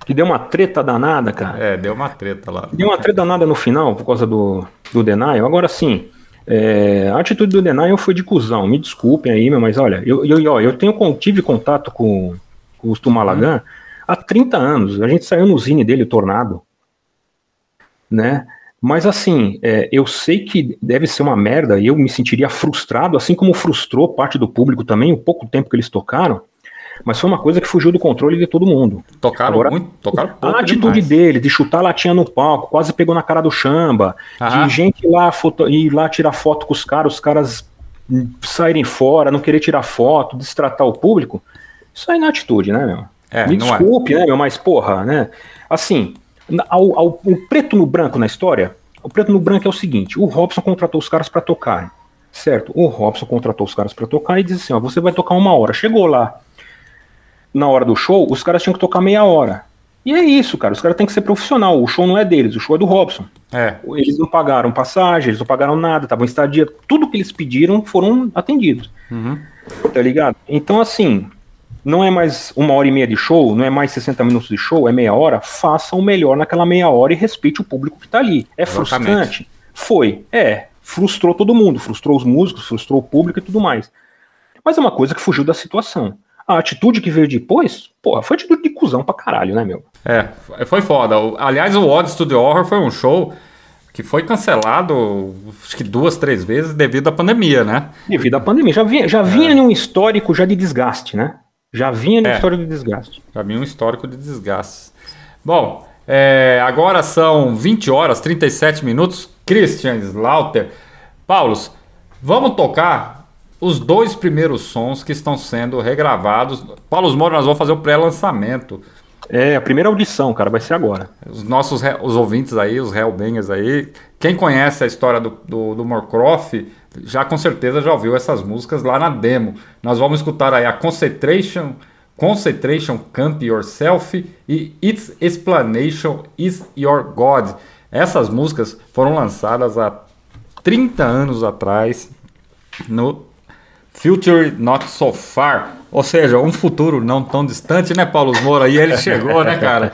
Que deu uma treta danada, cara. É, deu uma treta lá. Deu uma treta danada no final, por causa do, do Denial. Agora sim, é, a atitude do Denial foi de cuzão, me desculpem aí, mas olha, eu, eu, eu tenho, tive contato com, com o Tumalagan há 30 anos, a gente saiu no zine dele, o Tornado, né? Mas assim, é, eu sei que deve ser uma merda e eu me sentiria frustrado, assim como frustrou parte do público também, o pouco tempo que eles tocaram, mas foi uma coisa que fugiu do controle de todo mundo. Tocaram Agora, muito, tocaram A atitude demais. dele de chutar latinha no palco, quase pegou na cara do chamba, de gente lá foto, ir lá tirar foto com os caras, os caras saírem fora, não querer tirar foto, destratar o público. Isso é atitude, né, meu? É, Me é. desculpe, é. né, meu, mas porra, né? Assim, ao, ao, o preto no branco na história, o preto no branco é o seguinte: o Robson contratou os caras para tocar. Certo. O Robson contratou os caras para tocar e disse assim: ó, você vai tocar uma hora. Chegou lá, na hora do show, os caras tinham que tocar meia hora. E é isso, cara. Os caras têm que ser profissional. O show não é deles, o show é do Robson. É. Eles não pagaram passagem, eles não pagaram nada, estavam em estadia. Tudo que eles pediram foram atendidos. Uhum. Tá ligado? Então, assim, não é mais uma hora e meia de show, não é mais 60 minutos de show, é meia hora. Faça o melhor naquela meia hora e respeite o público que tá ali. É Exatamente. frustrante? Foi. É. Frustrou todo mundo. Frustrou os músicos, frustrou o público e tudo mais. Mas é uma coisa que fugiu da situação. A atitude que veio depois, porra, foi atitude de cuzão pra caralho, né, meu? É, foi foda. Aliás, o Odd Studio Horror foi um show que foi cancelado, acho que duas, três vezes devido à pandemia, né? Devido à pandemia. Já vinha, já vinha é. num histórico já de desgaste, né? Já vinha num é. histórico de desgaste. Já vinha um histórico de desgaste. Bom, é, agora são 20 horas, 37 minutos. Christian Slaughter. Paulos, vamos tocar os dois primeiros sons que estão sendo regravados. Paulo Moro, nós vamos fazer o pré-lançamento. É, a primeira audição, cara, vai ser agora. Os nossos os ouvintes aí, os Hellbangers aí, quem conhece a história do, do, do Morcroft, já com certeza já ouviu essas músicas lá na demo. Nós vamos escutar aí a Concentration, Concentration Camp Yourself e Its Explanation is Your God. Essas músicas foram lançadas há 30 anos atrás no Future Not So Far, ou seja, um futuro não tão distante, né, Paulo Moura? E ele chegou, né, cara?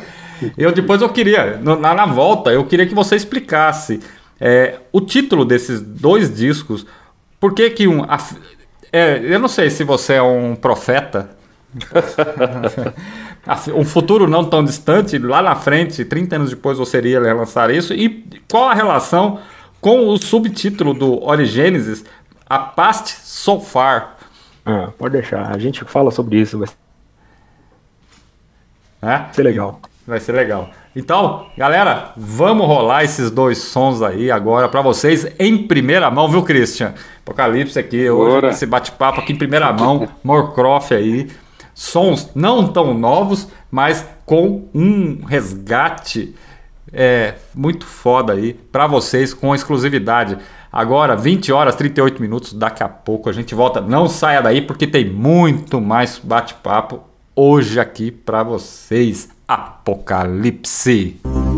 Eu depois eu queria, na, na volta, eu queria que você explicasse é, o título desses dois discos. Por que que um... É, eu não sei se você é um profeta. um futuro não tão distante, lá na frente, 30 anos depois você iria lançar isso. E qual a relação com o subtítulo do Origênesis a past so far. Ah, pode deixar. A gente fala sobre isso. Vai é? ser legal. Vai ser legal. Então, galera, vamos rolar esses dois sons aí agora para vocês em primeira mão, viu, Christian? Apocalipse aqui, hoje, esse bate-papo aqui em primeira mão, Morcroft aí. Sons não tão novos, mas com um resgate é, muito foda aí para vocês, com exclusividade. Agora, 20 horas 38 minutos, daqui a pouco a gente volta. Não saia daí porque tem muito mais bate-papo hoje aqui para vocês. Apocalipse.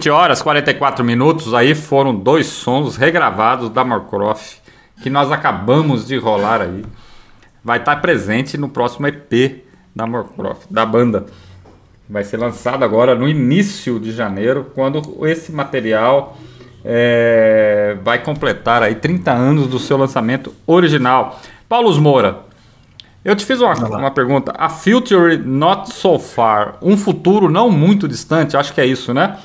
20 horas 44 minutos, aí foram dois sons regravados da Morcroft que nós acabamos de rolar aí. Vai estar presente no próximo EP da Morcroft, da banda. Vai ser lançado agora no início de janeiro, quando esse material é, vai completar aí 30 anos do seu lançamento original. Paulo Moura, eu te fiz uma, uma pergunta. A Future Not So Far, um futuro não muito distante, acho que é isso, né?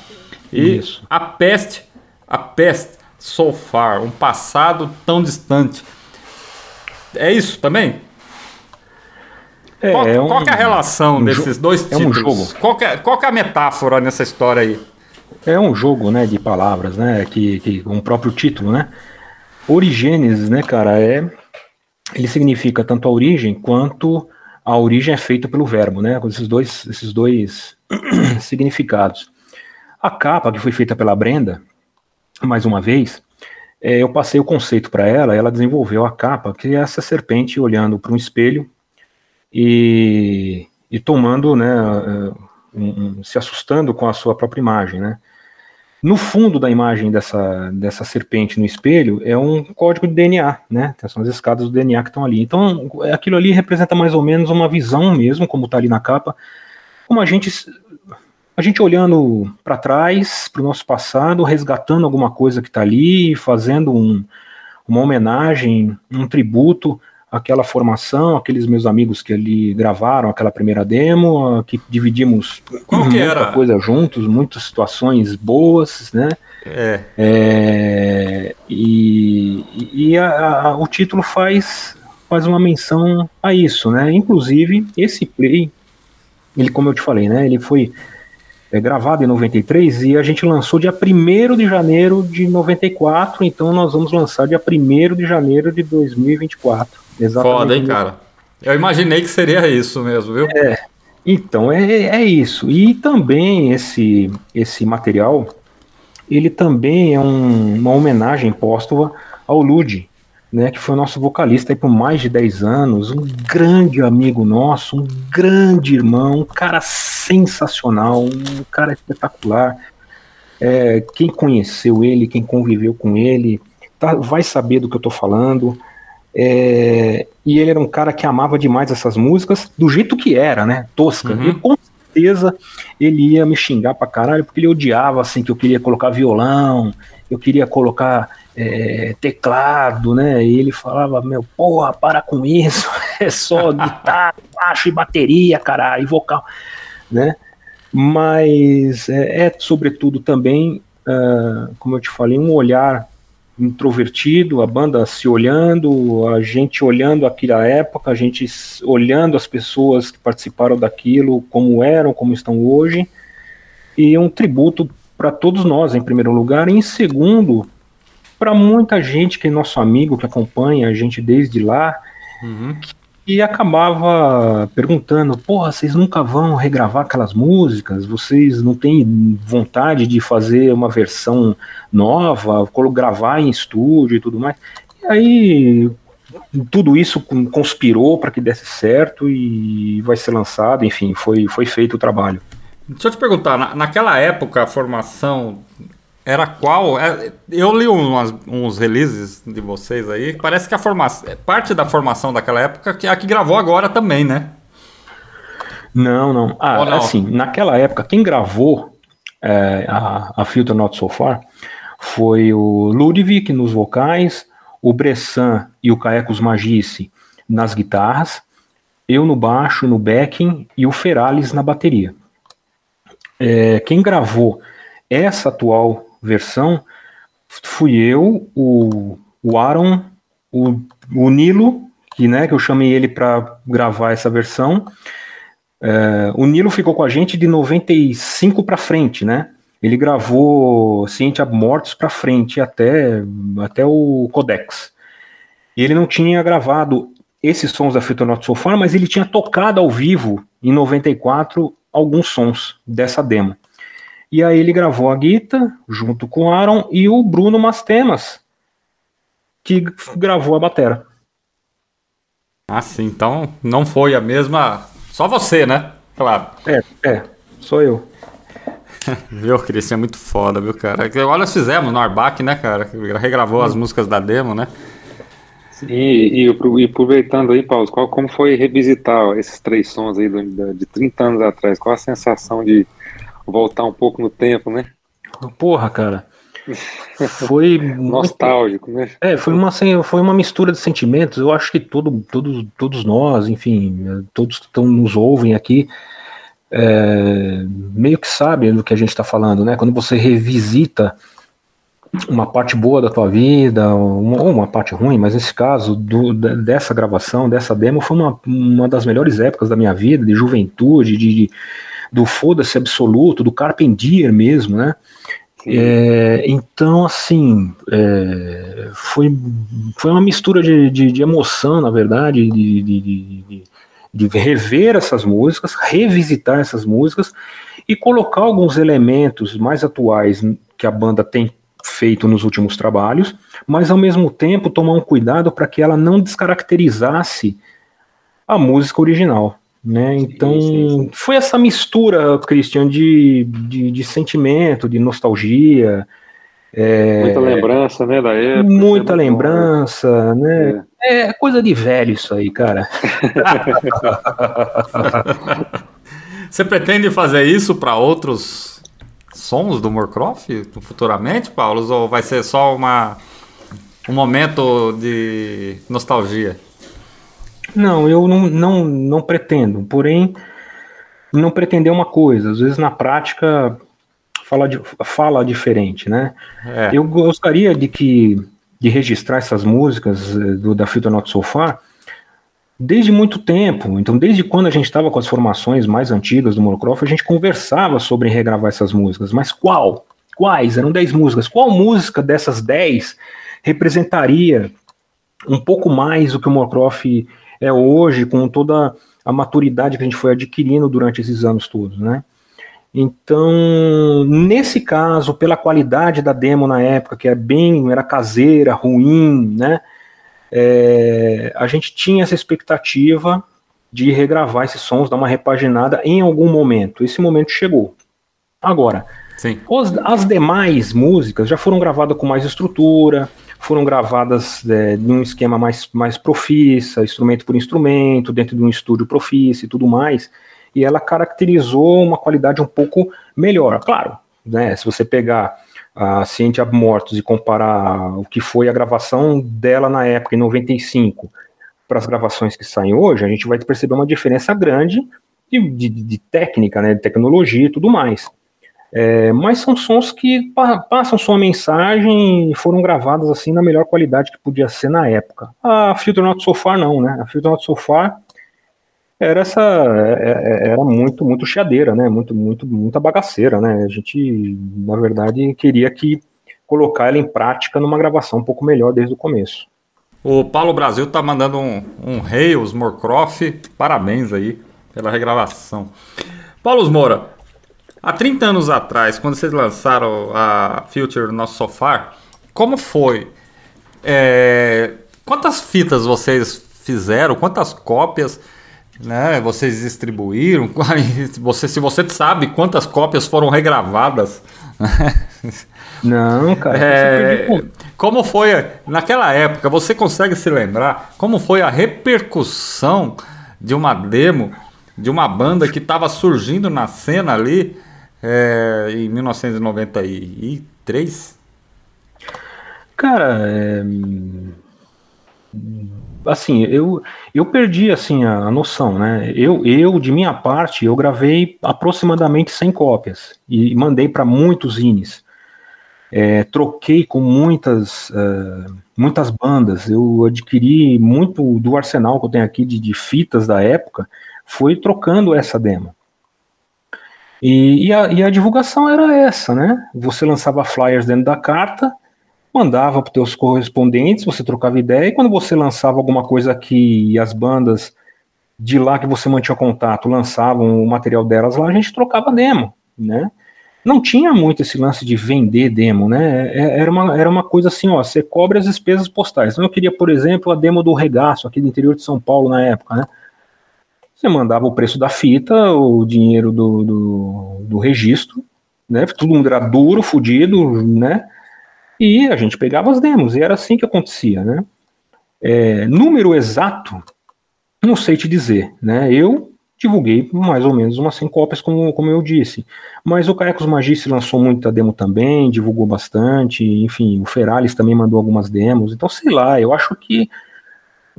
E isso. a Pest, a Pest So Far, um passado tão distante. É isso também? É, qual, é um, qual é a relação um desses dois títulos? É um jogo. Qual, é, qual é a metáfora nessa história aí? É um jogo, né, de palavras, né, que, que um próprio título, né? Origênesis, né, cara, é ele significa tanto a origem quanto a origem é feita pelo verbo, né? Com esses dois, esses dois significados. A capa que foi feita pela Brenda, mais uma vez, é, eu passei o conceito para ela, ela desenvolveu a capa, que é essa serpente olhando para um espelho e, e tomando, né, um, um, se assustando com a sua própria imagem, né? No fundo da imagem dessa, dessa serpente no espelho é um código de DNA, né? São as escadas do DNA que estão ali. Então, aquilo ali representa mais ou menos uma visão mesmo, como está ali na capa, como a gente a gente olhando para trás, para o nosso passado, resgatando alguma coisa que está ali, fazendo um, uma homenagem, um tributo àquela formação, aqueles meus amigos que ali gravaram aquela primeira demo, que dividimos Qual muita era? coisa juntos, muitas situações boas, né? É. é e e a, a, o título faz, faz uma menção a isso, né? Inclusive, esse play, ele, como eu te falei, né? Ele foi é, gravado em 93 e a gente lançou dia 1 de janeiro de 94, então nós vamos lançar dia 1 de janeiro de 2024. Exatamente. Foda, hein, cara? Eu imaginei que seria isso mesmo, viu? É, então, é, é isso. E também esse, esse material, ele também é um, uma homenagem póstuma ao Lud, né, que foi o nosso vocalista aí por mais de 10 anos, um grande amigo nosso, um grande irmão, um cara sensacional, um cara espetacular. É, quem conheceu ele, quem conviveu com ele, tá, vai saber do que eu estou falando. É, e ele era um cara que amava demais essas músicas, do jeito que era, né? Tosca. Uhum. E com certeza ele ia me xingar pra caralho, porque ele odiava assim que eu queria colocar violão, eu queria colocar é, teclado, né? E ele falava, meu, porra, para com isso, é só guitarra, baixo e bateria, cara, e vocal, né? Mas é, é sobretudo também, uh, como eu te falei, um olhar introvertido, a banda se olhando, a gente olhando aquela época, a gente olhando as pessoas que participaram daquilo, como eram, como estão hoje, e um tributo para todos nós, em primeiro lugar, e em segundo, para muita gente que é nosso amigo, que acompanha a gente desde lá, uhum. e acabava perguntando: porra, vocês nunca vão regravar aquelas músicas? Vocês não têm vontade de fazer uma versão nova, gravar em estúdio e tudo mais? E aí tudo isso conspirou para que desse certo e vai ser lançado, enfim, foi, foi feito o trabalho. Deixa eu te perguntar, na, naquela época a formação era qual? É, eu li umas, uns releases de vocês aí. Parece que a formação, parte da formação daquela época que é a que gravou agora também, né? Não, não. Ah, não? assim, naquela época, quem gravou é, a, a Filter Not So Far foi o Ludwig nos vocais, o Bressan e o Caecos Magice nas guitarras, eu no baixo, no backing e o Ferales na bateria. É, quem gravou essa atual versão fui eu, o, o Aaron, o, o Nilo, que, né, que eu chamei ele para gravar essa versão. É, o Nilo ficou com a gente de 95 para frente, né? Ele gravou Ciência Mortos para frente até, até o Codex. Ele não tinha gravado esses sons da Future So Far, mas ele tinha tocado ao vivo em 94 alguns sons dessa demo. E aí ele gravou a Guita junto com o Aaron e o Bruno Mastemas, que gravou a batera. Ah, sim. Então não foi a mesma. Só você, né? Claro. É, é. Sou eu. viu, Cristian? É muito foda, viu, cara? Olha, fizemos no Arbac, né, cara? Regravou as músicas da demo, né? E, e, e, aproveitando aí, Paulo, qual, como foi revisitar esses três sons aí do, de 30 anos atrás? Qual a sensação de voltar um pouco no tempo, né? Porra, cara. Foi nostálgico, muito, né? É, foi uma, foi uma mistura de sentimentos. Eu acho que todo, todo, todos nós, enfim, todos que estão nos ouvem aqui, é, meio que sabem do que a gente está falando, né? Quando você revisita uma parte boa da tua vida, ou uma parte ruim, mas nesse caso, do, dessa gravação, dessa demo, foi uma, uma das melhores épocas da minha vida, de juventude, de, de do foda-se absoluto, do Carpentier mesmo, né? É, então, assim, é, foi, foi uma mistura de, de, de emoção, na verdade, de, de, de, rever essas músicas, revisitar essas músicas e colocar alguns elementos mais atuais que a banda tem feito nos últimos trabalhos, mas ao mesmo tempo tomar um cuidado para que ela não descaracterizasse a música original. Né? Então, sim, sim. foi essa mistura, Christian, de, de, de sentimento, de nostalgia. É, muita lembrança, né, da época. Muita é lembrança, bom. né? É. é. coisa de velho isso aí, cara. Você pretende fazer isso para outros sons do Moorcroft futuramente, Paulo? Ou vai ser só uma, um momento de nostalgia? Não, eu não, não, não pretendo. Porém, não pretender uma coisa. Às vezes, na prática, fala, de, fala diferente, né? É. Eu gostaria de que de registrar essas músicas eh, do, da Filter Not So Far desde muito tempo. Então, desde quando a gente estava com as formações mais antigas do Monocroft, a gente conversava sobre regravar essas músicas. Mas qual? Quais? Eram 10 músicas. Qual música dessas 10 representaria um pouco mais do que o Monocroft é hoje, com toda a maturidade que a gente foi adquirindo durante esses anos todos, né? Então, nesse caso, pela qualidade da demo na época, que é bem, era caseira, ruim, né? É, a gente tinha essa expectativa de regravar esses sons, dar uma repaginada em algum momento. Esse momento chegou. Agora, os, as demais músicas já foram gravadas com mais estrutura, foram gravadas é, num esquema mais, mais profissa, instrumento por instrumento, dentro de um estúdio profissa e tudo mais, e ela caracterizou uma qualidade um pouco melhor. Claro, né, se você pegar a Ciente Mortos e comparar o que foi a gravação dela na época, em 95, para as gravações que saem hoje, a gente vai perceber uma diferença grande de, de, de técnica, né, de tecnologia e tudo mais. É, mas são sons que pa passam sua mensagem e foram gravados assim na melhor qualidade que podia ser na época. A Filter Not So Far não, né? A Filter Not So Far era essa é, é, era muito muito chiadeira, né? Muito muito muita bagaceira, né? A gente na verdade queria que colocar ela em prática numa gravação um pouco melhor desde o começo. O Paulo Brasil tá mandando um, um Reis Morcroft, parabéns aí pela regravação. Paulo Moura, Há 30 anos atrás, quando vocês lançaram a Future no nosso sofá, como foi? É, quantas fitas vocês fizeram? Quantas cópias né, vocês distribuíram? Você, se você sabe quantas cópias foram regravadas? Não, cara. É, como foi naquela época? Você consegue se lembrar como foi a repercussão de uma demo de uma banda que estava surgindo na cena ali é, em 1993? Cara, é... assim, eu, eu perdi assim a, a, noção, né? Eu, eu, de minha parte, eu gravei aproximadamente 100 cópias e mandei para muitos ines. É, troquei com muitas, uh, muitas bandas. Eu adquiri muito do arsenal que eu tenho aqui de, de fitas da época, foi trocando essa demo. E, e, a, e, a, divulgação era essa, né? Você lançava flyers dentro da carta, mandava para os teus correspondentes, você trocava ideia, e quando você lançava alguma coisa aqui as bandas de lá que você mantinha contato lançavam o material delas lá, a gente trocava demo, né? Não tinha muito esse lance de vender demo, né? É, era uma, era uma coisa assim, ó, você cobre as despesas postais. Então eu queria, por exemplo, a demo do Regaço, aqui do interior de São Paulo na época, né? Você mandava o preço da fita, o dinheiro do, do, do registro, né? Mundo era duro, fudido, né? E a gente pegava as demos, e era assim que acontecia, né? É, número exato, não sei te dizer, né? Eu divulguei mais ou menos umas 100 cópias, como, como eu disse. Mas o Caecos Magice lançou muita demo também, divulgou bastante, enfim, o Feralis também mandou algumas demos. Então, sei lá, eu acho que,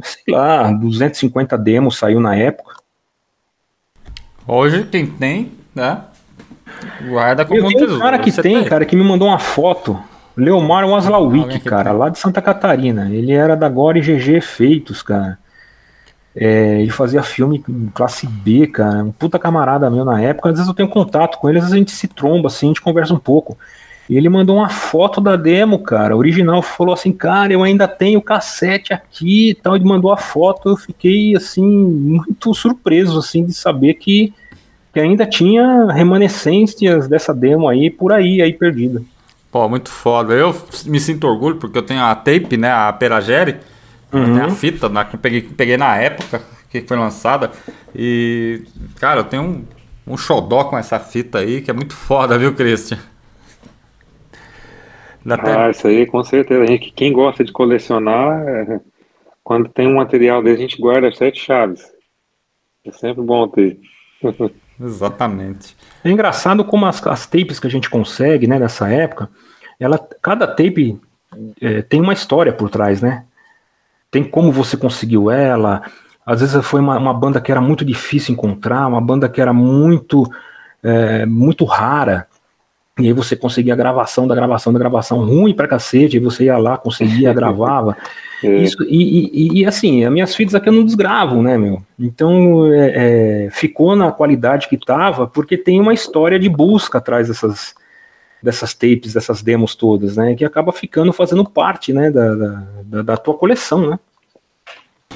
sei lá, 250 demos saiu na época. Hoje quem tem, né? Guarda com Eu tenho um cara que tem, cara, que me mandou uma foto. Leomar Waslawik, cara, lá de Santa Catarina. Ele era da Gore GG Efeitos, cara. É, ele fazia filme classe B, cara. Um puta camarada meu na época. Às vezes eu tenho contato com ele, às vezes a gente se tromba assim, a gente conversa um pouco. E ele mandou uma foto da demo, cara. Original falou assim, cara, eu ainda tenho cassete aqui e tal. Ele mandou a foto, eu fiquei assim, muito surpreso, assim, de saber que, que ainda tinha remanescências dessa demo aí por aí, aí perdida. Pô, muito foda. Eu me sinto orgulho porque eu tenho a tape, né? A Peragere. Uhum. a fita né, que eu peguei, peguei na época que foi lançada. E, cara, eu tenho um, um xodó com essa fita aí que é muito foda, viu, Christian? Ah, isso aí com certeza. gente, quem gosta de colecionar, é, quando tem um material desse, a gente guarda sete chaves. É sempre bom ter. Exatamente. É engraçado como as, as tapes que a gente consegue, né, nessa época, ela, cada tape é, tem uma história por trás, né? Tem como você conseguiu ela. Às vezes foi uma, uma banda que era muito difícil encontrar, uma banda que era muito, é, muito rara. E aí você conseguia a gravação da gravação da gravação ruim pra cacete, e você ia lá, conseguia, gravava. É. Isso, e, e, e, assim, as minhas fitas aqui eu não desgravo, né, meu? Então é, é, ficou na qualidade que tava, porque tem uma história de busca atrás dessas, dessas tapes, dessas demos todas, né? Que acaba ficando fazendo parte, né, da, da, da tua coleção, né?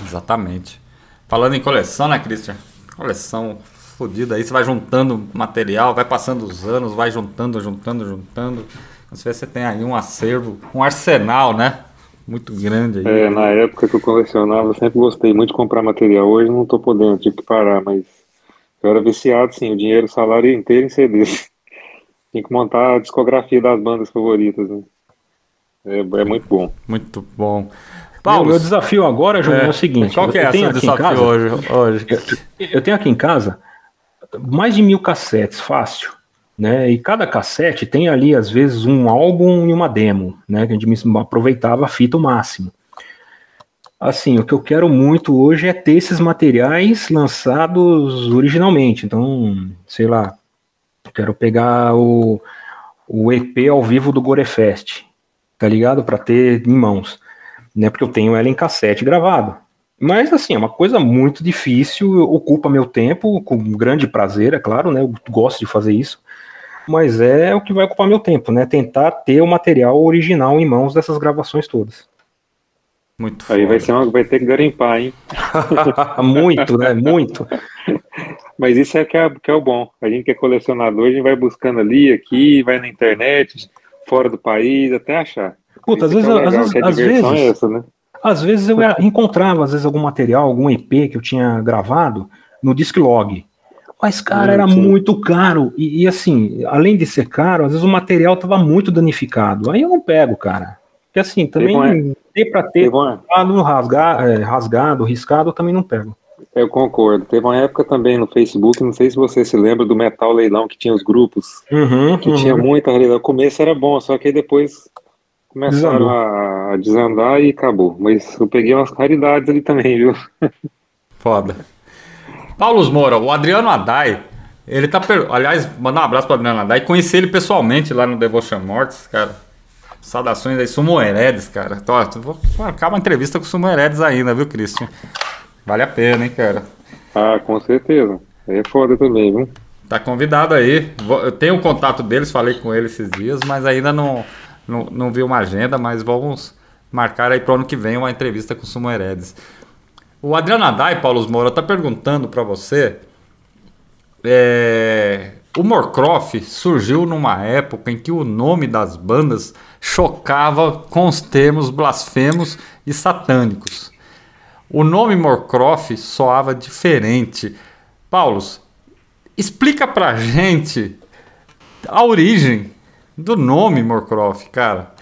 Exatamente. Falando em coleção, né, Christian? Coleção fodida aí, você vai juntando material, vai passando os anos, vai juntando, juntando, juntando. Você vê você tem aí um acervo, um arsenal, né? Muito grande aí. É, na época que eu colecionava, eu sempre gostei muito de comprar material. Hoje não tô podendo, tive que parar, mas eu era viciado, sim, o dinheiro, o salário inteiro em CDs. Tem que montar a discografia das bandas favoritas, né? É, é muito bom. Muito bom. Paulo, meu, meu desafio agora, João, é, é, o seguinte. Qual que é o desafio casa, hoje? hoje? Eu, tenho aqui em casa mais de mil cassetes, fácil. Né? E cada cassete tem ali, às vezes, um álbum e uma demo, né? Que a gente aproveitava a fita o máximo. Assim, o que eu quero muito hoje é ter esses materiais lançados originalmente. Então, sei lá, Quero pegar o, o EP ao vivo do Gorefest, tá ligado? Para ter em mãos, né? Porque eu tenho ela em cassete gravado. Mas assim, é uma coisa muito difícil, ocupa meu tempo, com grande prazer, é claro, né? Eu gosto de fazer isso. Mas é o que vai ocupar meu tempo, né? Tentar ter o material original em mãos dessas gravações todas. Muito Aí vai, ser uma, vai ter que garimpar, hein? muito, né? Muito. Mas isso é que, é que é o bom. A gente que é colecionador, a gente vai buscando ali, aqui, vai na internet, fora do país, até achar. Puta, às vezes, é às vezes, às vezes, é essa, né? Às vezes eu encontrava às vezes algum material, algum EP que eu tinha gravado no Disclog. Mas, cara, era muito caro. E, e, assim, além de ser caro, às vezes o material tava muito danificado. Aí eu não pego, cara. Porque assim, também ter para ter rasgado, é, rasgado, riscado, eu também não pego. Eu concordo. Teve uma época também no Facebook, não sei se você se lembra do Metal Leilão, que tinha os grupos, uhum, que uhum. tinha muita leilão. O começo era bom, só que aí depois começaram a, a, desandar e acabou. Mas eu peguei umas raridades ali também, viu? Foda. Paulo Moura, o Adriano Adai, ele tá. Per... Aliás, mandar um abraço pro Adriano Adai. Conheci ele pessoalmente lá no Devotion Mortis, cara. Saudações aí, Sumo Heredes, cara. Tô, vou marcar uma entrevista com o Sumo Heredes ainda, viu, Christian? Vale a pena, hein, cara? Ah, com certeza. É foda também, viu? Tá convidado aí. Eu tenho o contato deles, falei com ele esses dias, mas ainda não, não, não vi uma agenda, mas vamos marcar aí pro ano que vem uma entrevista com o Sumo Heredes. O Adriano Adai, Paulo Moura, tá perguntando para você. É, o Morcroft surgiu numa época em que o nome das bandas chocava com os termos blasfemos e satânicos. O nome Morcroft soava diferente. Paulo, explica pra gente a origem do nome Morcroft, cara.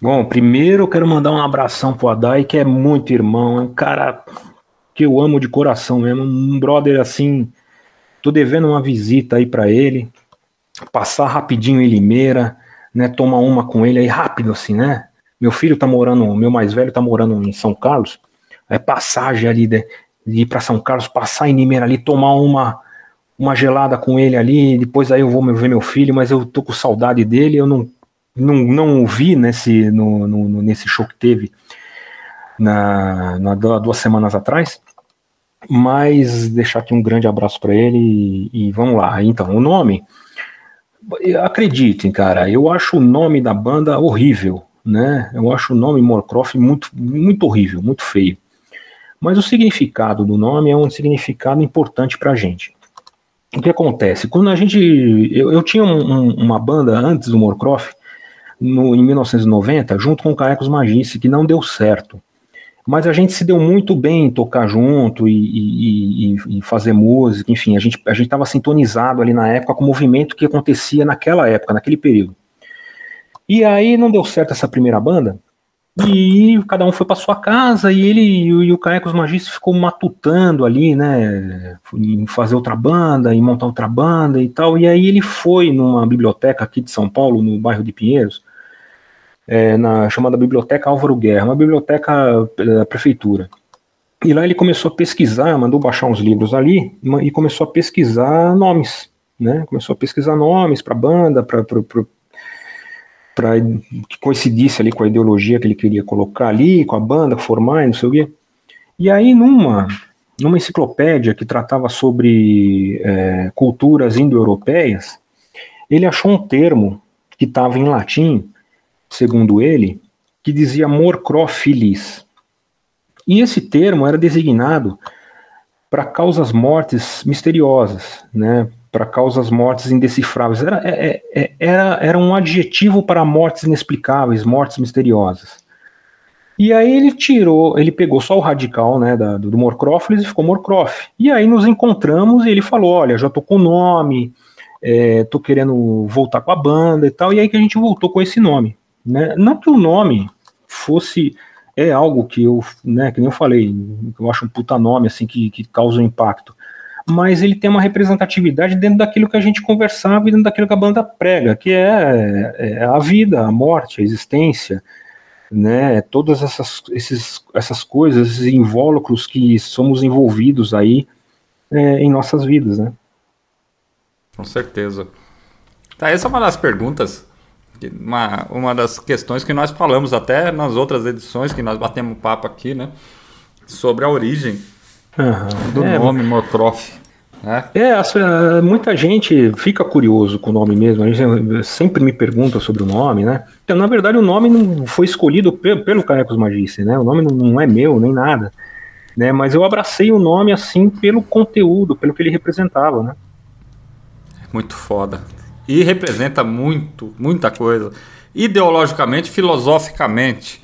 Bom, primeiro eu quero mandar um abração pro Adai, que é muito irmão, é um cara que eu amo de coração mesmo, um brother assim. Tô devendo uma visita aí para ele, passar rapidinho em Limeira, né, tomar uma com ele aí rápido assim, né? Meu filho tá morando, meu mais velho tá morando em São Carlos, é passagem ali de, de ir para São Carlos, passar em Limeira ali, tomar uma uma gelada com ele ali, depois aí eu vou ver meu filho, mas eu tô com saudade dele, eu não não, não vi nesse, no, no, nesse show que teve na, na, duas semanas atrás, mas deixar aqui um grande abraço para ele e, e, vamos lá. Então, o nome, acreditem, cara, eu acho o nome da banda horrível, né? Eu acho o nome Morcroft muito, muito horrível, muito feio. Mas o significado do nome é um significado importante pra gente. O que acontece? Quando a gente. Eu, eu tinha um, um, uma banda antes do Morcroft, em 1990, junto com o Caecos Magice, que não deu certo. Mas a gente se deu muito bem em tocar junto e, e, e, e fazer música, enfim, a gente a estava sintonizado ali na época com o movimento que acontecia naquela época, naquele período. E aí não deu certo essa primeira banda, e cada um foi para sua casa e ele e o Caecos Magista ficou matutando ali, né, em fazer outra banda, em montar outra banda e tal. E aí ele foi numa biblioteca aqui de São Paulo, no bairro de Pinheiros, é, na chamada Biblioteca Álvaro Guerra, uma biblioteca da prefeitura. E lá ele começou a pesquisar, mandou baixar uns livros ali e começou a pesquisar nomes, né? Começou a pesquisar nomes para banda, para para que coincidisse ali com a ideologia que ele queria colocar ali, com a banda, formar não sei o quê. E aí, numa, numa enciclopédia que tratava sobre é, culturas indo-europeias, ele achou um termo que estava em latim, segundo ele, que dizia morcrofilis. E esse termo era designado para causas mortes misteriosas, né, para causas mortes indecifráveis. Era, é, é, é, era, era um adjetivo para mortes inexplicáveis, mortes misteriosas. E aí ele tirou, ele pegou só o radical né, da, do Morcrófilis e ficou Morcrof. E aí nos encontramos e ele falou: Olha, já tô com o nome, é, tô querendo voltar com a banda e tal. E aí que a gente voltou com esse nome. Né? Não que o nome fosse. É algo que eu, né, que nem eu falei, eu acho um puta nome assim que, que causa um impacto mas ele tem uma representatividade dentro daquilo que a gente conversava e dentro daquilo que a banda prega, que é, é a vida, a morte, a existência, né, todas essas, esses, essas coisas, esses invólucros que somos envolvidos aí é, em nossas vidas, né? Com certeza. Tá, essa é uma das perguntas, uma, uma das questões que nós falamos até nas outras edições que nós batemos papo aqui, né? Sobre a origem Uhum. Do é, nome Morcroft. Né? É, muita gente fica curioso com o nome mesmo. A gente sempre me pergunta sobre o nome, né? Então, na verdade, o nome não foi escolhido pelo, pelo Carecos Magice, né? O nome não é meu, nem nada. Né? Mas eu abracei o nome assim pelo conteúdo, pelo que ele representava, né? Muito foda. E representa muito, muita coisa. Ideologicamente, filosoficamente,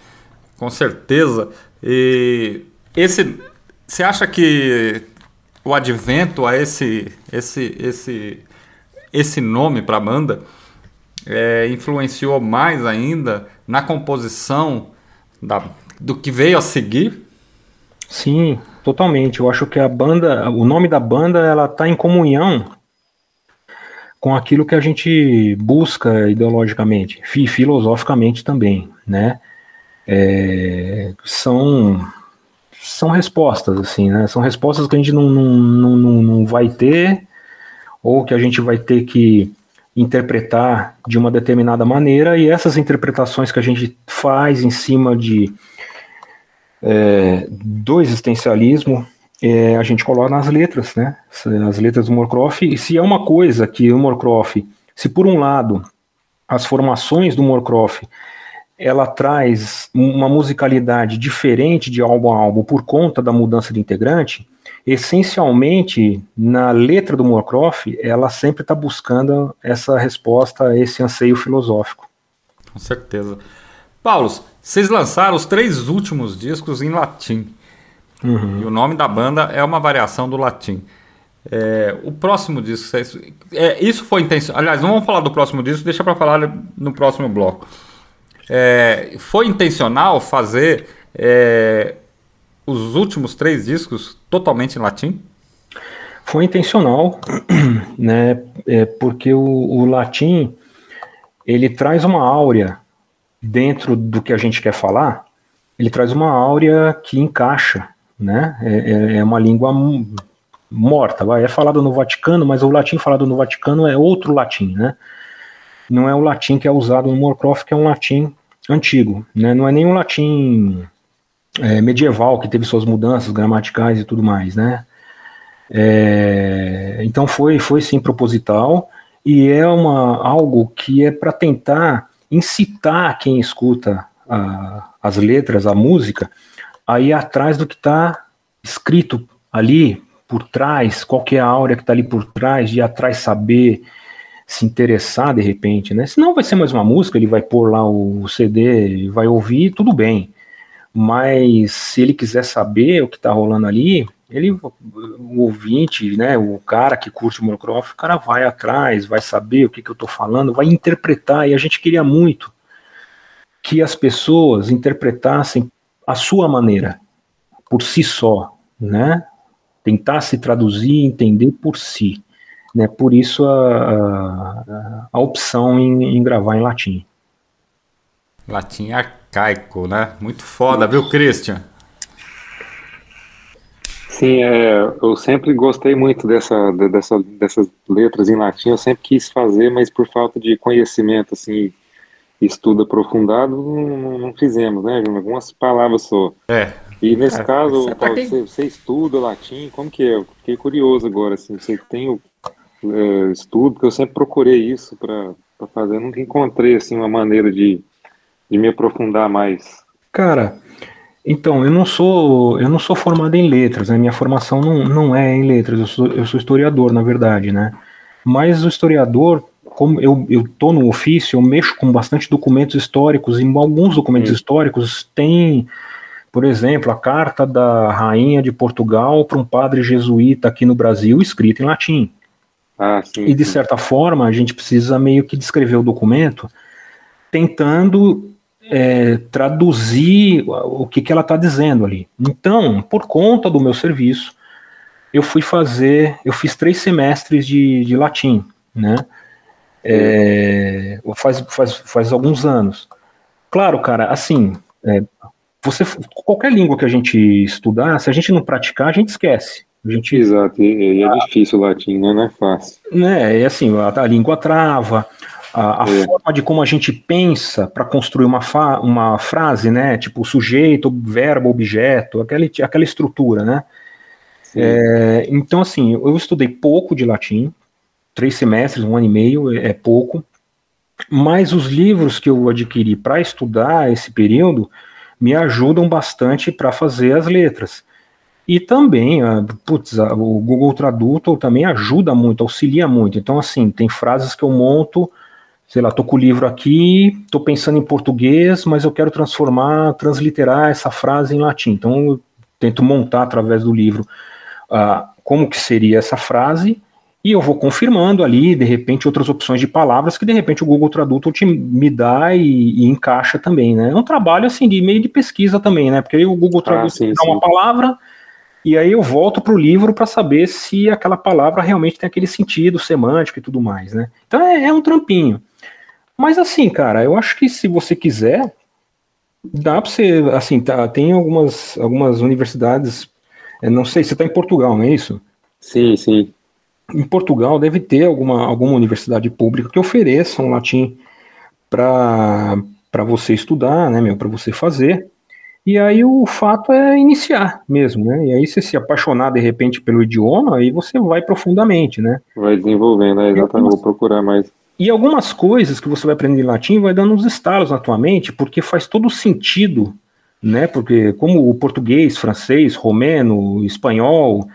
com certeza. E esse você acha que o advento a esse esse esse esse nome para a banda é, influenciou mais ainda na composição da, do que veio a seguir? Sim, totalmente. Eu acho que a banda, o nome da banda, ela está em comunhão com aquilo que a gente busca ideologicamente, filosoficamente também, né? É, são são respostas, assim, né? São respostas que a gente não, não, não, não vai ter, ou que a gente vai ter que interpretar de uma determinada maneira, e essas interpretações que a gente faz em cima de é, do existencialismo, é, a gente coloca nas letras, né? As letras do Morcroft, e se é uma coisa que o Morcroft, se por um lado as formações do Morcroft ela traz uma musicalidade diferente de álbum a álbum por conta da mudança de integrante, essencialmente na letra do Moorcroft, ela sempre está buscando essa resposta esse anseio filosófico. Com certeza. Paulo, vocês lançaram os três últimos discos em latim. Uhum. E o nome da banda é uma variação do latim. É, o próximo disco, é, isso foi intencional. Aliás, não vamos falar do próximo disco, deixa para falar no próximo bloco. É, foi intencional fazer é, os últimos três discos totalmente em latim? Foi intencional, né? É, porque o, o latim ele traz uma áurea dentro do que a gente quer falar. Ele traz uma áurea que encaixa, né? É, é, é uma língua morta, vai, é falado no Vaticano, mas o latim falado no Vaticano é outro latim, né? Não é o latim que é usado no Moorcroft, que é um latim antigo, né? Não é nem um latim é, medieval que teve suas mudanças gramaticais e tudo mais, né? É, então foi, foi sim proposital e é uma, algo que é para tentar incitar quem escuta a, as letras, a música, a ir atrás do que está escrito ali por trás, qual que é a áurea que está ali por trás, de ir atrás saber, se interessar de repente, né? Senão vai ser mais uma música, ele vai pôr lá o CD, vai ouvir, tudo bem. Mas se ele quiser saber o que está rolando ali, ele, o ouvinte, né, o cara que curte o Moorcroft, o cara vai atrás, vai saber o que, que eu estou falando, vai interpretar, e a gente queria muito que as pessoas interpretassem a sua maneira, por si só, né? tentar se traduzir e entender por si. Né? Por isso a, a, a opção em, em, gravar em latim. Latim arcaico, né? Muito foda, viu, Christian? Sim, é, eu sempre gostei muito dessa, dessa, dessas letras em latim, eu sempre quis fazer, mas por falta de conhecimento, assim, estudo aprofundado, não, não fizemos, né, Algumas palavras só. É, e nesse é, caso, você, você, estuda latim, como que é? fiquei curioso agora, assim, você tem o é, estudo, porque eu sempre procurei isso para fazer, eu nunca encontrei, assim, uma maneira de, de me aprofundar mais. Cara, então, eu não sou eu não sou formado em letras, né? minha formação não, não é em letras, eu sou, eu sou historiador, na verdade, né? Mas o historiador, como eu, eu tô no ofício, eu mexo com bastante documentos históricos, e alguns documentos Sim. históricos têm por exemplo, a carta da rainha de Portugal para um padre jesuíta aqui no Brasil, escrita em latim. Ah, sim, e de certa forma, a gente precisa meio que descrever o documento tentando é, traduzir o que, que ela está dizendo ali. Então, por conta do meu serviço, eu fui fazer, eu fiz três semestres de, de latim, né? É, faz, faz, faz alguns anos. Claro, cara, assim, é, você qualquer língua que a gente estudar, se a gente não praticar, a gente esquece. Gente, Exato, e, é ah, difícil o latim, né? Não é fácil. Né, é assim, a, a língua trava, a, a é. forma de como a gente pensa para construir uma, fa, uma frase, né? Tipo sujeito, verbo, objeto, aquela, aquela estrutura, né? É, então, assim, eu estudei pouco de latim, três semestres, um ano e meio, é, é pouco, mas os livros que eu adquiri para estudar esse período me ajudam bastante para fazer as letras. E também, a, putz, a, o Google Tradutor também ajuda muito, auxilia muito. Então, assim, tem frases que eu monto, sei lá, tô com o livro aqui, tô pensando em português, mas eu quero transformar, transliterar essa frase em latim. Então, eu tento montar através do livro uh, como que seria essa frase e eu vou confirmando ali, de repente, outras opções de palavras que de repente o Google Tradutor te, me dá e, e, encaixa também, né? É um trabalho assim de meio de pesquisa também, né? Porque aí o Google ah, Tradutor ah, sim, dá sim. uma palavra e aí eu volto para o livro para saber se aquela palavra realmente tem aquele sentido semântico e tudo mais, né? Então é, é um trampinho. Mas assim, cara, eu acho que se você quiser, dá para você, assim, tá, tem algumas, algumas universidades, não sei, você está em Portugal, não é isso? Sim, sim em Portugal deve ter alguma, alguma universidade pública que ofereça um latim para você estudar, né, meu, para você fazer. E aí o fato é iniciar mesmo, né? E aí você se apaixonar de repente pelo idioma, aí você vai profundamente, né? Vai desenvolvendo, né? exatamente, algumas, vou procurar mais. E algumas coisas que você vai aprender em latim vai dando uns estalos na tua mente, porque faz todo sentido, né? Porque como o português, francês, romeno, espanhol,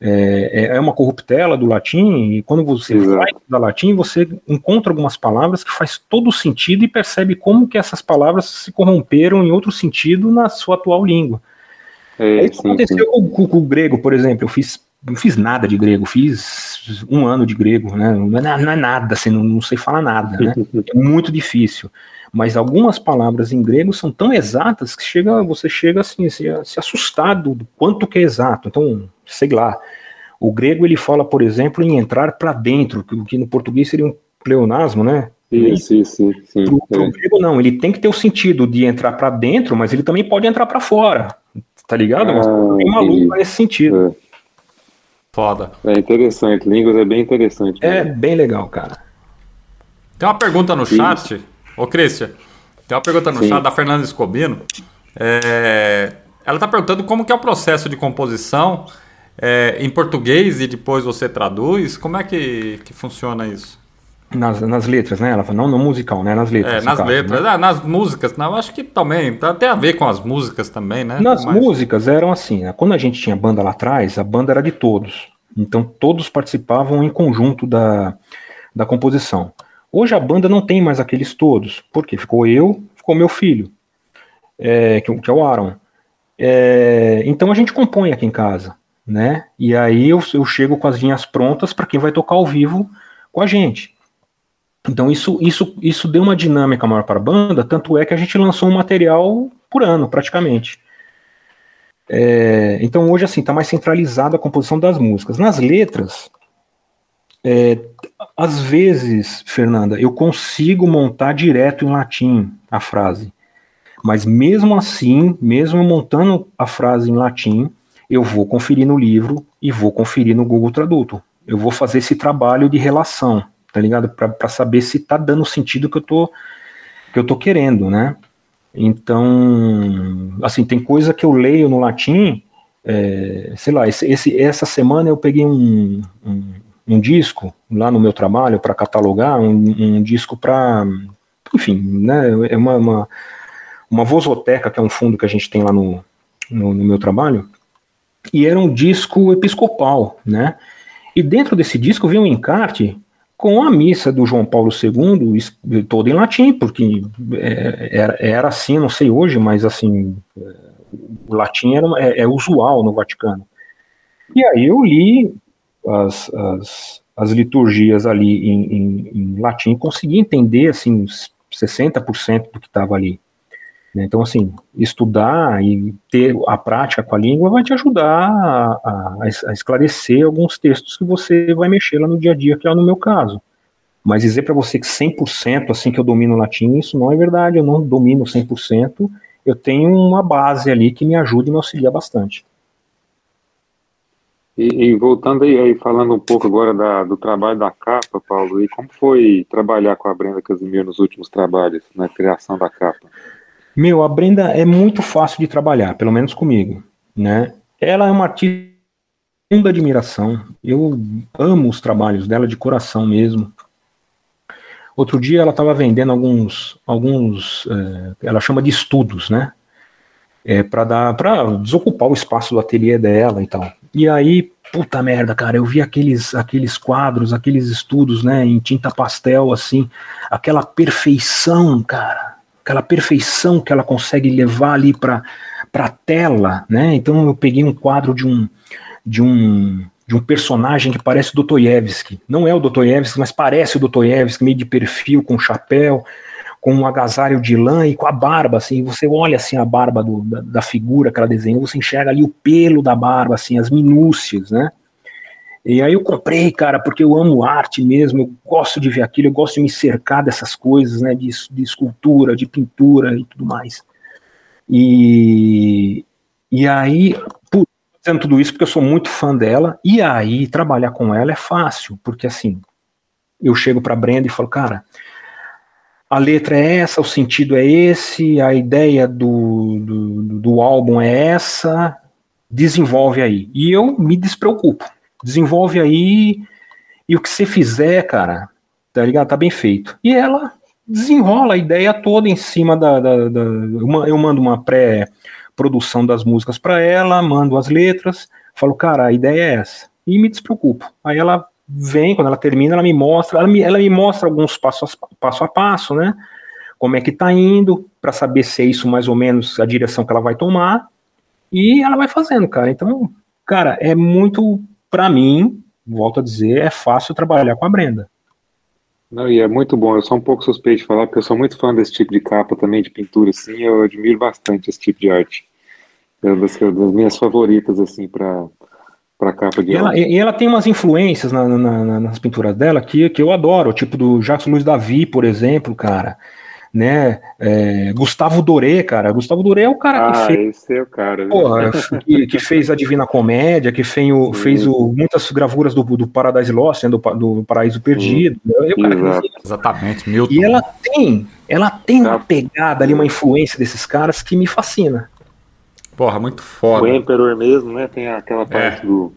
é, é, é uma corruptela do latim, e quando você Exato. vai da latim, você encontra algumas palavras que faz todo sentido e percebe como que essas palavras se corromperam em outro sentido na sua atual língua. É, Isso sim, aconteceu sim. Com, com, com, o grego, por exemplo. Eu fiz não fiz nada de grego, fiz um ano de grego, né? Não é, não é nada, assim, não, não, sei falar nada, né? É muito difícil. Mas algumas palavras em grego são tão exatas que chega, você chega assim, se, se assustado do quanto que é exato. Então, sei lá. O grego ele fala, por exemplo, em entrar para dentro, que no português seria um pleonasmo, né? Isso, isso, sim. Pro, pro é. grego não, ele tem que ter o sentido de entrar para dentro, mas ele também pode entrar para fora. Tá ligado? Ah, tem maluco nesse sentido. É. Foda. É interessante, línguas é bem interessante. É bem legal, cara. Tem uma pergunta no Isso. Ô Cristian, tem uma pergunta no Sim. chat da Fernanda Escobino. É, ela está perguntando como que é o processo de composição é, em português e depois você traduz. Como é que, que funciona isso? Nas, nas letras, né? Ela fala, não no musical, né? Nas letras. É, nas caso, letras. Né? Ah, nas músicas, não, acho que também. Tá, tem a ver com as músicas também, né? Nas Mas... músicas eram assim, né? Quando a gente tinha banda lá atrás, a banda era de todos. Então todos participavam em conjunto da, da composição. Hoje a banda não tem mais aqueles todos. porque Ficou eu, ficou meu filho, é, que, que, é o Aaron. É, então a gente compõe aqui em casa, né? E aí eu, eu chego com as linhas prontas para quem vai tocar ao vivo com a gente. Então isso, isso, isso deu uma dinâmica maior para a banda, tanto é que a gente lançou um material por ano, praticamente. É, então hoje assim está mais centralizada a composição das músicas. Nas letras, é, às vezes, Fernanda, eu consigo montar direto em latim a frase, mas mesmo assim, mesmo montando a frase em latim, eu vou conferir no livro e vou conferir no Google Tradutor. Eu vou fazer esse trabalho de relação tá ligado? Para saber se tá dando sentido que eu tô que eu tô querendo, né? Então, assim, tem coisa que eu leio no latim, é, sei lá, esse, essa semana eu peguei um, um, um disco lá no meu trabalho para catalogar, um, um disco para, enfim, né, é uma, uma, uma vozoteca, que é um fundo que a gente tem lá no, no, no meu trabalho, e era um disco episcopal, né? E dentro desse disco veio um encarte com a missa do João Paulo II toda em latim, porque é, era, era assim, não sei hoje, mas assim, o latim era, é, é, usual no Vaticano. E aí eu li as, as, as liturgias ali em, em, em latim e consegui entender, assim, 60% do que estava ali. Né? Então, assim, estudar e ter a prática com a língua vai te ajudar a, a, a, esclarecer alguns textos que você vai mexer lá no dia a dia, que é no meu caso. Mas dizer para você que 100% assim que eu domino latim, isso não é verdade, eu não domino 100%, eu tenho uma base ali que me ajuda e me auxilia bastante. E, e, voltando aí, aí, falando um pouco agora da, do trabalho da capa, Paulo, e como foi trabalhar com a Brenda Casimiro nos últimos trabalhos, na criação da capa? Meu, a Brenda é muito fácil de trabalhar, pelo menos comigo, né? Ela é uma artista de admiração. Eu amo os trabalhos dela de coração mesmo. Outro dia ela estava vendendo alguns, alguns, é, ela chama de estudos, né? É, para dar, para desocupar o espaço do ateliê dela e tal. E aí, puta merda, cara, eu vi aqueles, aqueles quadros, aqueles estudos, né, em tinta pastel, assim, aquela perfeição, cara aquela perfeição que ela consegue levar ali para a tela, né? Então eu peguei um quadro de um de um de um personagem que parece o Dostoiévski. Não é o Dostoiévski, mas parece o Dostoiévski, meio de perfil, com chapéu, com um agasalho de lã e com a barba, assim, você olha assim a barba do, da, da, figura que ela desenhou, você enxerga ali o pelo da barba, assim, as minúcias, né? E aí eu comprei, cara, porque eu amo arte mesmo, eu gosto de ver aquilo, eu gosto de me cercar dessas coisas, né, de, de escultura, de pintura e tudo mais. E, e aí, por fazendo tudo isso porque eu sou muito fã dela, e aí trabalhar com ela é fácil, porque assim, eu chego para Brenda e falo, cara, a letra é essa, o sentido é esse, a ideia do, do, do álbum é essa, desenvolve aí. E eu me despreocupo desenvolve aí e o que você fizer, cara, tá ligado? Tá bem feito. E ela desenrola a ideia toda em cima da. da, da eu mando uma pré-produção das músicas para ela, mando as letras, falo, cara, a ideia é essa. E me despreocupo. Aí ela vem, quando ela termina, ela me mostra, ela me, ela me mostra alguns passos passo a passo, né? Como é que tá indo, para saber se é isso mais ou menos a direção que ela vai tomar. E ela vai fazendo, cara. Então, cara, é muito para mim, volto a dizer, é fácil trabalhar com a Brenda. Não, e é muito bom. Eu sou um pouco suspeito de falar, porque eu sou muito fã desse tipo de capa também, de pintura, assim. Eu admiro bastante esse tipo de arte. É uma das, das minhas favoritas, assim, para para capa de e ela, e ela tem umas influências na, na, na, nas pinturas dela que, que eu adoro, tipo do Jacques Luiz Davi, por exemplo, cara né? É, Gustavo Doré, cara. Gustavo Doré é o cara ah, que fez. Esse é o cara. Porra, que, que, fez a Divina Comédia, que fez, o, fez o, muitas gravuras do, do Paradise Lost, né, do, do Paraíso Perdido. Né? Exatamente, Milton. E ela tem, ela tem uma pegada ali, uma influência desses caras que me fascina. Porra, muito foda. O Emperor mesmo, né? Tem aquela é. parte é. do,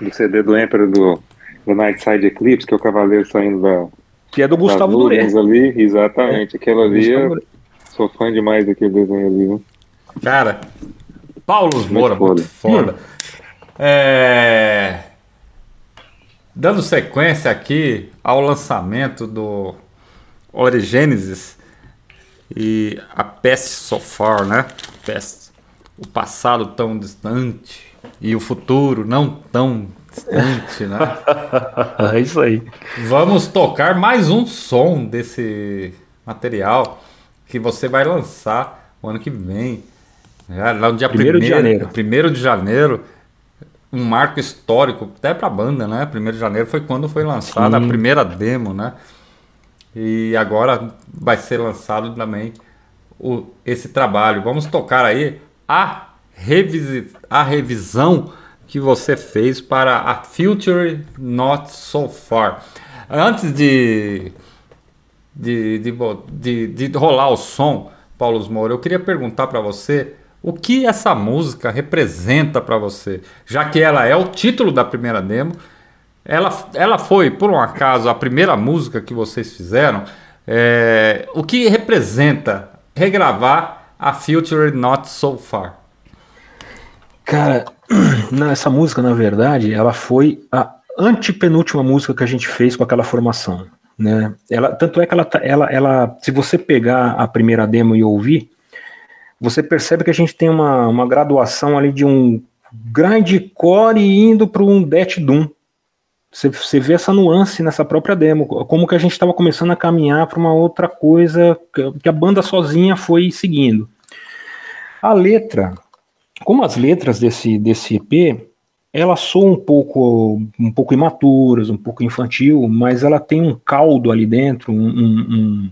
do CD do Emperor do, do Night Side Eclipse, que é o cavaleiro saindo da, que é do Gustavo Duré. ali, exatamente. É. Aquela ali, eu sou fã demais daquele desenho ali, né? Cara, Paulo Moura, muito foda. É... Dando sequência aqui ao lançamento do Origênesis e a Pest So Far, né? Pest. O passado tão distante e o futuro não tão distante, né? é isso aí. Vamos tocar mais um som desse material que você vai lançar o ano que vem. Né? Lá no dia 1 de janeiro. 1 de janeiro. Um marco histórico, até para a banda, né? 1 de janeiro foi quando foi lançada Sim. a primeira demo, né? E agora vai ser lançado também o, esse trabalho. Vamos tocar aí a, revisi, a revisão que você fez para a Future Not So Far. Antes de, de, de, de, de rolar o som, Paulo Moura, eu queria perguntar para você o que essa música representa para você, já que ela é o título da primeira demo. Ela, ela foi, por um acaso, a primeira música que vocês fizeram. É, o que representa regravar a Future Not So Far? Cara, essa música, na verdade, ela foi a antepenúltima música que a gente fez com aquela formação. Né? Ela, tanto é que ela, tá, ela, ela, se você pegar a primeira demo e ouvir, você percebe que a gente tem uma, uma graduação ali de um grindcore indo para um death doom. Você, vê essa nuance nessa própria demo, como que a gente estava começando a caminhar para uma outra coisa que, a banda sozinha foi seguindo. A letra, como as letras desse, desse EP, elas são um pouco, um pouco imaturas, um pouco infantil, mas ela tem um caldo ali dentro, um, um,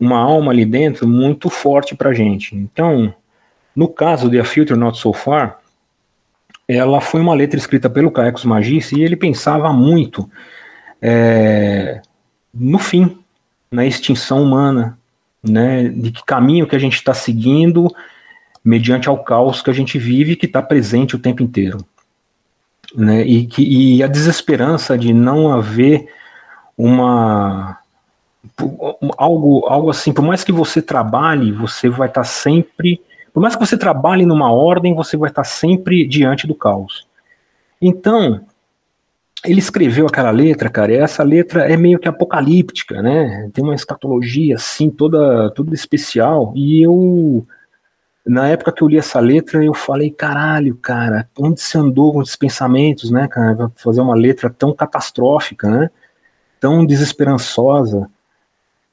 uma alma ali dentro muito forte pra gente. Então, no caso de A Filter Not So Far, ela foi uma letra escrita pelo Caecos Magis e ele pensava muito é, no fim, na extinção humana, né, de que caminho que a gente está seguindo mediante ao caos que a gente vive que está presente o tempo inteiro. Né? E, que, e a desesperança de não haver uma algo, algo assim, por mais que você trabalhe, você vai estar tá sempre, por mais que você trabalhe numa ordem, você vai estar sempre diante do caos. Então, ele escreveu aquela letra, cara, e essa letra é meio que apocalíptica, né? Tem uma escatologia assim toda toda especial, e eu na época que eu li essa letra, eu falei, caralho, cara, onde se andou com esses pensamentos, né, cara, fazer uma letra tão catastrófica, né, tão desesperançosa,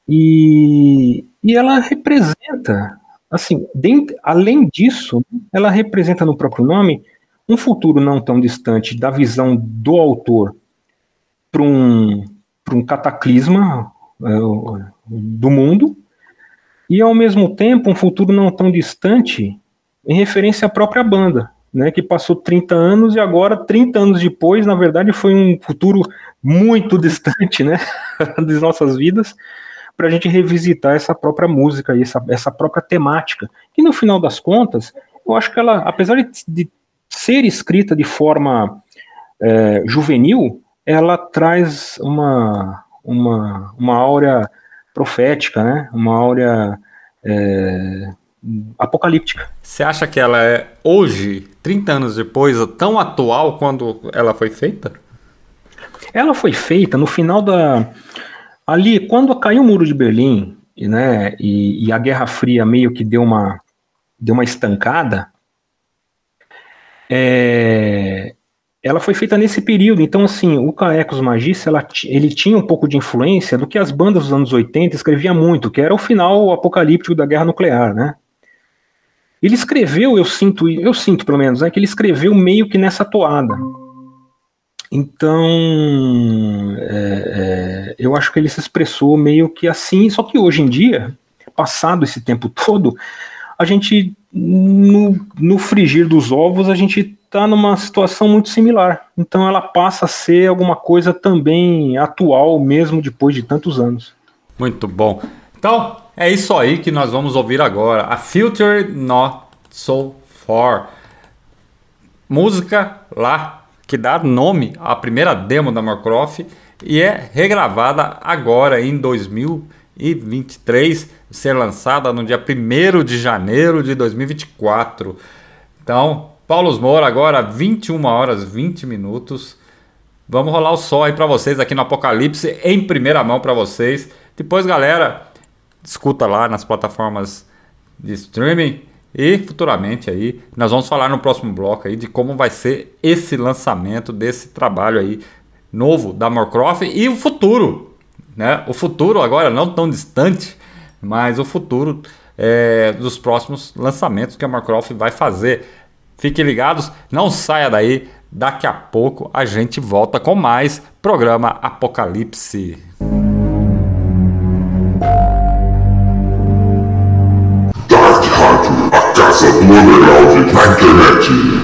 e, e ela representa, assim, dentro, além disso, ela representa no próprio nome um futuro não tão distante da visão do autor para um, um cataclisma é, do mundo, e ao mesmo tempo um futuro não tão distante em referência à própria banda, né, que passou 30 anos e agora 30 anos depois, na verdade, foi um futuro muito distante, né, das nossas vidas, para a gente revisitar essa própria música e essa, essa própria temática, que no final das contas, eu acho que ela, apesar de, de ser escrita de forma é, juvenil, ela traz uma, uma, uma áurea profética, né? Uma áurea é, apocalíptica. Você acha que ela é hoje, 30 anos depois, tão atual quando ela foi feita? Ela foi feita no final da. Ali, quando caiu o muro de Berlim, né, e, e a Guerra Fria meio que deu uma, deu uma estancada, é, ela foi feita nesse período. Então, assim, o Caecos Magista, ela, ele tinha um pouco de influência do que as bandas dos anos 80 escreviam muito, que era o final apocalíptico da guerra nuclear, né? Ele escreveu, eu sinto, eu sinto pelo menos, né, que ele escreveu meio que nessa toada. Então, é, é, eu acho que ele se expressou meio que assim, só que hoje em dia, passado esse tempo todo, a gente, no, no frigir dos ovos, a gente está numa situação muito similar. Então ela passa a ser alguma coisa também atual, mesmo depois de tantos anos. Muito bom. Então, é isso aí que nós vamos ouvir agora. A Future Not So Far. Música lá que dá nome à primeira demo da Morcroft e é regravada agora em 2023, ser lançada no dia 1 de janeiro de 2024. Então, Paulo Moura agora 21 horas 20 minutos. Vamos rolar o sol aí para vocês aqui no Apocalipse em primeira mão para vocês. Depois, galera, escuta lá nas plataformas de streaming e futuramente aí nós vamos falar no próximo bloco aí de como vai ser esse lançamento desse trabalho aí novo da Morcroft e o futuro, né? O futuro agora não tão distante, mas o futuro é, dos próximos lançamentos que a Morcroft vai fazer. Fiquem ligados, não saia daí. Daqui a pouco a gente volta com mais programa Apocalipse. Casa do underground na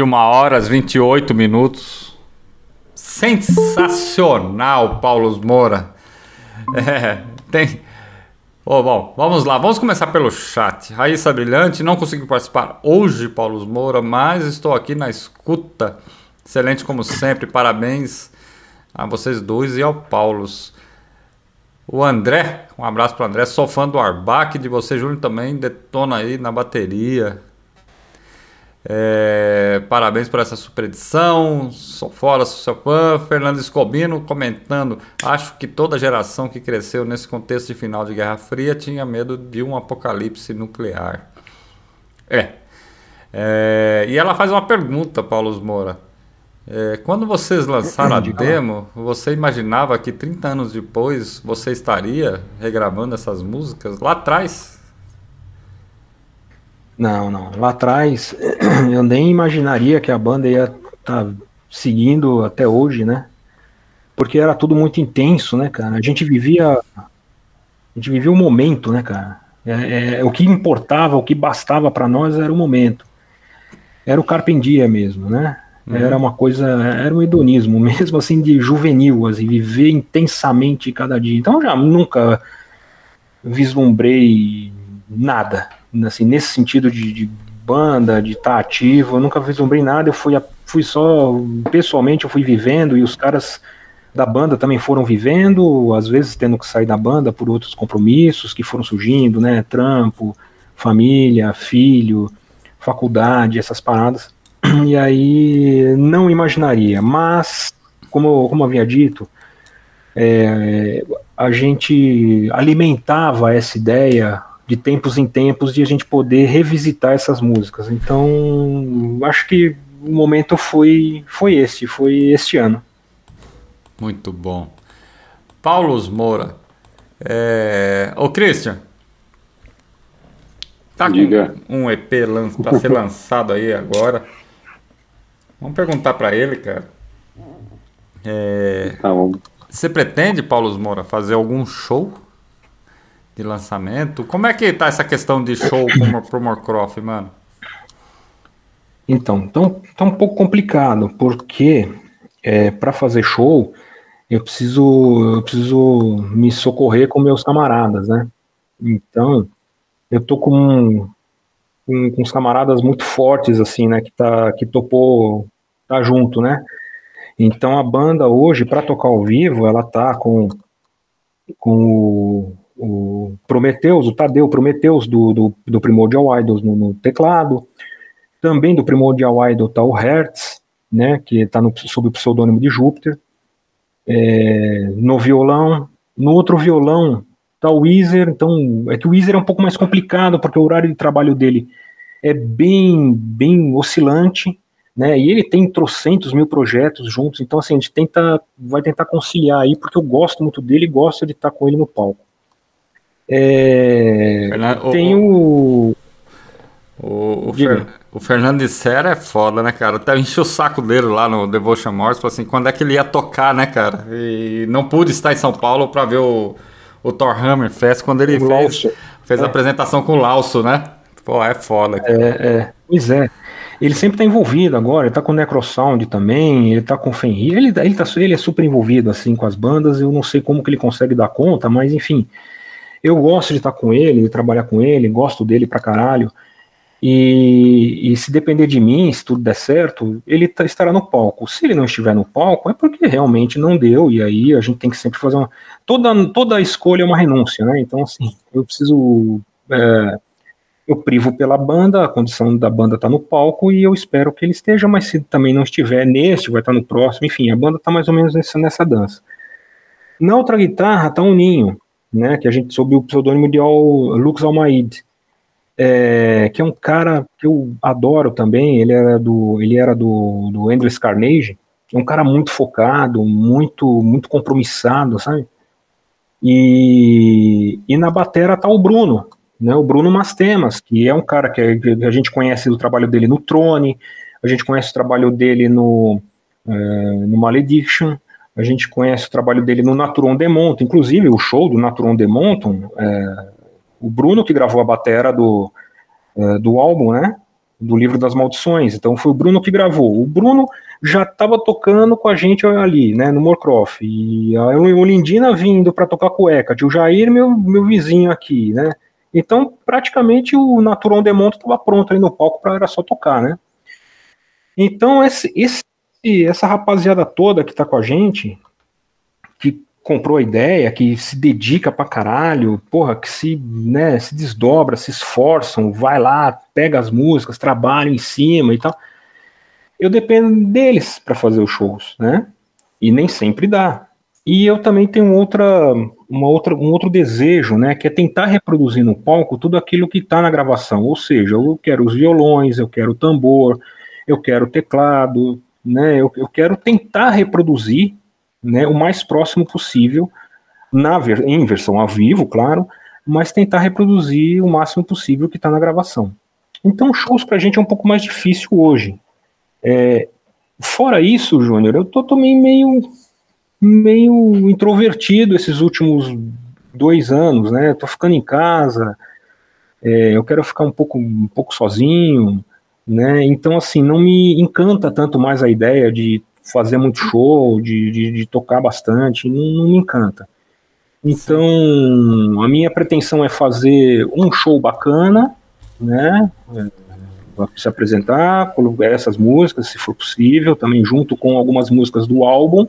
21 horas 28 minutos. Sensacional, Paulo Moura. É, tem. Oh, bom, vamos lá, vamos começar pelo chat. Raíssa Brilhante, não consegui participar hoje, Paulo Moura, mas estou aqui na escuta. Excelente como sempre, parabéns a vocês dois e ao Paulo. O André, um abraço para o André, sou fã do Arbac, de você, Júnior, também detona aí na bateria. É, parabéns por essa super edição. Sou fora, sou seu fã. Fernando Escobino comentando: Acho que toda geração que cresceu nesse contexto de final de Guerra Fria tinha medo de um apocalipse nuclear. É. é e ela faz uma pergunta, Paulo Moura. É, quando vocês lançaram a demo, você imaginava que 30 anos depois você estaria regravando essas músicas lá atrás? Não, não. Lá atrás, eu nem imaginaria que a banda ia estar tá seguindo até hoje, né? Porque era tudo muito intenso, né, cara? A gente vivia. A gente vivia o momento, né, cara? É, é, o que importava, o que bastava para nós era o momento. Era o carpendia mesmo, né? Uhum. Era uma coisa, era um hedonismo, mesmo assim de juvenil, assim, viver intensamente cada dia. Então já nunca vislumbrei nada, assim, nesse sentido de, de banda, de estar tá ativo, eu nunca vislumbrei nada, eu fui, fui só, pessoalmente eu fui vivendo e os caras da banda também foram vivendo, às vezes tendo que sair da banda por outros compromissos que foram surgindo, né, trampo, família, filho, faculdade, essas paradas, e aí não imaginaria, mas, como, como havia dito, é, a gente alimentava essa ideia de tempos em tempos de a gente poder revisitar essas músicas. Então, acho que o momento foi foi esse, foi este ano. Muito bom. Paulo Moura. É... Ô, Christian. Tá Diga. com um EP para ser lançado aí agora. Vamos perguntar para ele, cara. É... Tá bom. Você pretende, Paulo Moura, fazer algum show de lançamento. Como é que tá essa questão de show pro Morcroft, mano? Então, então, tá um pouco complicado, porque é, para fazer show eu preciso, eu preciso me socorrer com meus camaradas, né? Então, eu tô com, com, com uns camaradas muito fortes, assim, né? Que, tá, que topou tá junto, né? Então a banda hoje, para tocar ao vivo, ela tá com, com o o Prometheus, o Tadeu Prometheus do, do, do Primordial Idols no, no, teclado. Também do Primordial Idol está o Hertz, né, que está sob o pseudônimo de Júpiter. É, no violão. No outro violão está o Weezer. Então, é que o Weezer é um pouco mais complicado, porque o horário de trabalho dele é bem, bem oscilante. Né, e ele tem trocentos mil projetos juntos, então assim, a gente tenta, vai tentar conciliar aí, porque eu gosto muito dele e gosto de estar com ele no palco. É, Fernando, tem o. O, o, Fer, o Fernando de Serra é foda, né, cara? Até enchi o saco dele lá no Devotion Morse, assim, quando é que ele ia tocar, né, cara? E não pude estar em São Paulo para ver o, o Thor Hammer Fest quando ele o fez, fez é. a apresentação com o Lauso, né? Pô, é foda. Cara. É, é, pois é. Ele sempre tá envolvido agora, ele tá com o Necrosound também, ele tá com o Fenrir, ele, ele, tá, ele é super envolvido, assim, com as bandas, eu não sei como que ele consegue dar conta, mas enfim, eu gosto de estar com ele, de trabalhar com ele, gosto dele pra caralho. E, e, se depender de mim, se tudo der certo, ele tá, estará no palco. Se ele não estiver no palco, é porque realmente não deu, e aí a gente tem que sempre fazer uma. Toda, toda escolha é uma renúncia, né? Então, assim, eu preciso. É, eu privo pela banda, a condição da banda tá no palco e eu espero que ele esteja, mas se também não estiver neste, vai estar no próximo, enfim, a banda tá mais ou menos nessa, nessa dança. Na outra guitarra tá um ninho né, que a gente sob o pseudônimo de Al, Lux Almaid, é, que é um cara que eu adoro também, ele era do, ele era do, do Endless Carnage, é um cara muito focado, muito muito compromissado, sabe? E, e na batera tá o Bruno, né, o Bruno Mastemas, que é um cara que, a gente conhece do trabalho dele no Trone, a gente conhece o trabalho dele no, é, no Malediction, a gente conhece o trabalho dele no Naturon Demonton, inclusive o show do Naturon Demonton, é, o Bruno que gravou a batera do, é, do álbum, né? do livro das maldições. Então foi o Bruno que gravou. O Bruno já estava tocando com a gente ali, né, no Morcroft. E a Olindina vindo para tocar cueca. O Jair, meu, meu vizinho aqui, né? Então, praticamente o Natural Demonto estava pronto ali no palco para era só tocar, né? Então, esse, esse, essa rapaziada toda que está com a gente, que comprou a ideia, que se dedica pra caralho, porra, que se, né, se desdobra, se esforçam, vai lá, pega as músicas, trabalha em cima e tal. Eu dependo deles para fazer os shows, né? E nem sempre dá. E eu também tenho outra, uma outra, um outro desejo, né, que é tentar reproduzir no palco tudo aquilo que está na gravação. Ou seja, eu quero os violões, eu quero o tambor, eu quero o teclado, né, eu, eu quero tentar reproduzir né, o mais próximo possível, na ver, em versão ao vivo, claro, mas tentar reproduzir o máximo possível que está na gravação. Então, shows para a gente é um pouco mais difícil hoje. É, fora isso, Júnior, eu tô também meio, meio introvertido esses últimos dois anos, né? Tô ficando em casa, é, eu quero ficar um pouco, um pouco sozinho, né? Então, assim, não me encanta tanto mais a ideia de fazer muito show, de, de, de tocar bastante, não, não, me encanta. Então, a minha pretensão é fazer um show bacana, né? Se apresentar, colocar essas músicas, se for possível, também junto com algumas músicas do álbum.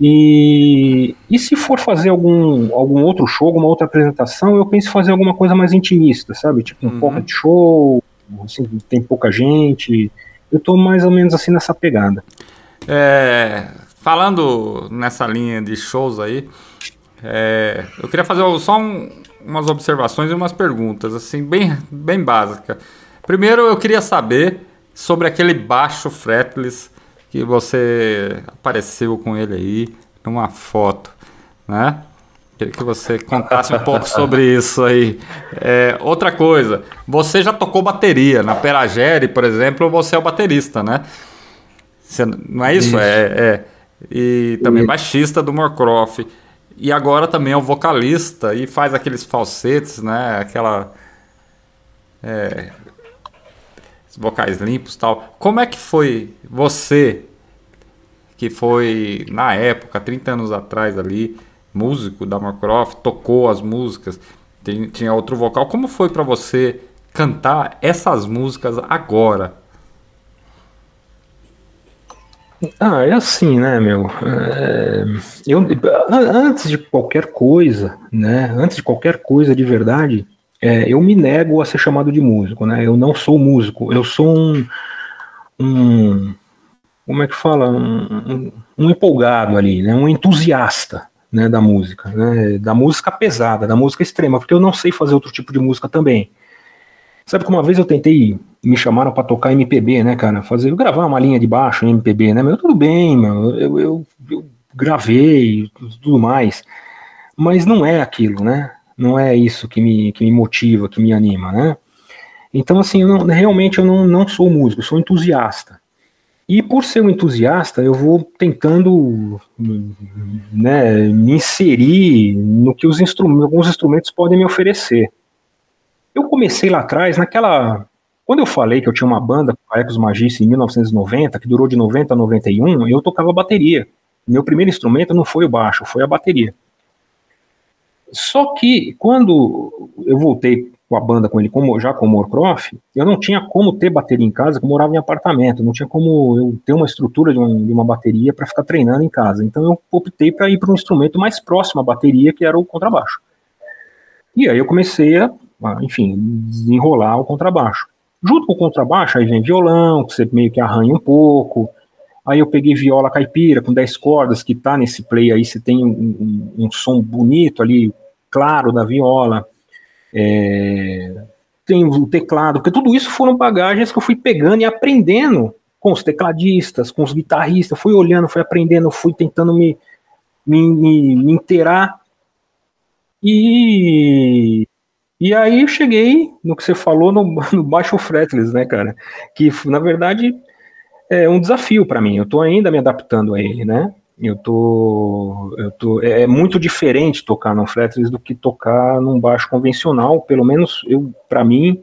E, e se for fazer algum, algum outro show, alguma outra apresentação, eu penso em fazer alguma coisa mais intimista, sabe? Tipo um uhum. pocket show, assim, tem pouca gente. Eu tô mais ou menos assim nessa pegada. É, falando nessa linha de shows aí, é, eu queria fazer só um, umas observações e umas perguntas, assim, bem, bem básicas. Primeiro, eu queria saber sobre aquele baixo fretless que você apareceu com ele aí numa foto, né? Queria que você contasse um pouco sobre isso aí. É, outra coisa, você já tocou bateria na Peragere, por exemplo, você é o baterista, né? Você, não é isso? isso. É, é. E também e... baixista do Morcroft. E agora também é o vocalista e faz aqueles falsetes, né? Aquela. É, vocais limpos tal. Como é que foi você, que foi na época, 30 anos atrás ali, músico da Morcroft, tocou as músicas, tem, tinha outro vocal. Como foi para você cantar essas músicas agora? Ah, é assim, né, meu? É, eu, antes de qualquer coisa, né? Antes de qualquer coisa de verdade, é, eu me nego a ser chamado de músico, né? Eu não sou músico, eu sou um, um como é que fala, um, um, um, empolgado ali, né? Um entusiasta, né? Da música, né? Da música pesada, da música extrema, porque eu não sei fazer outro tipo de música também. Sabe que uma vez eu tentei, me chamaram para tocar MPB, né, cara? Fazer, gravar uma linha de baixo em MPB, né? Meu, tudo bem, meu, eu, eu, eu gravei tudo mais, mas não é aquilo, né? Não é isso que me, que me motiva, que me anima, né? Então, assim, eu não, realmente eu não, não sou músico, sou entusiasta. E por ser um entusiasta, eu vou tentando né, me inserir no que os instrumentos, alguns instrumentos podem me oferecer. Eu comecei lá atrás, naquela. Quando eu falei que eu tinha uma banda com a Ecos Magista em 1990, que durou de 90 a 91, eu tocava bateria. Meu primeiro instrumento não foi o baixo, foi a bateria. Só que quando eu voltei com a banda com ele, como, já com o Morcroft, eu não tinha como ter bateria em casa, eu morava em apartamento, não tinha como eu ter uma estrutura de, um, de uma bateria para ficar treinando em casa. Então eu optei para ir para um instrumento mais próximo à bateria, que era o contrabaixo. E aí eu comecei a enfim, desenrolar o contrabaixo. Junto com o contrabaixo, aí vem violão, que você meio que arranha um pouco. Aí eu peguei viola caipira com 10 cordas, que tá nesse play aí, você tem um, um, um som bonito ali, claro, da viola. É, tem o teclado, porque tudo isso foram bagagens que eu fui pegando e aprendendo com os tecladistas, com os guitarristas, fui olhando, fui aprendendo, fui tentando me, me, me, me inteirar. E e aí eu cheguei no que você falou no, no baixo fretless, né, cara? Que na verdade é um desafio para mim. Eu tô ainda me adaptando a ele, né? Eu tô, eu tô, é, é muito diferente tocar no fretless do que tocar num baixo convencional. Pelo menos eu, para mim,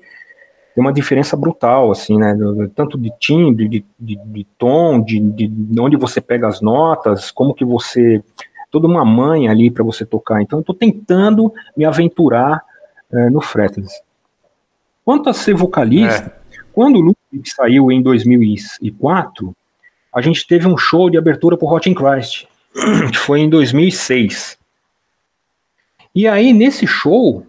tem uma diferença brutal, assim, né? Tanto de timbre, de, de, de tom, de, de onde você pega as notas, como que você. toda uma manha ali para você tocar. Então, eu estou tentando me aventurar é, no fretless. Quanto a ser vocalista, é. quando o Ludwig saiu em 2004, a gente teve um show de abertura por Hot in Christ, que foi em 2006. E aí, nesse show,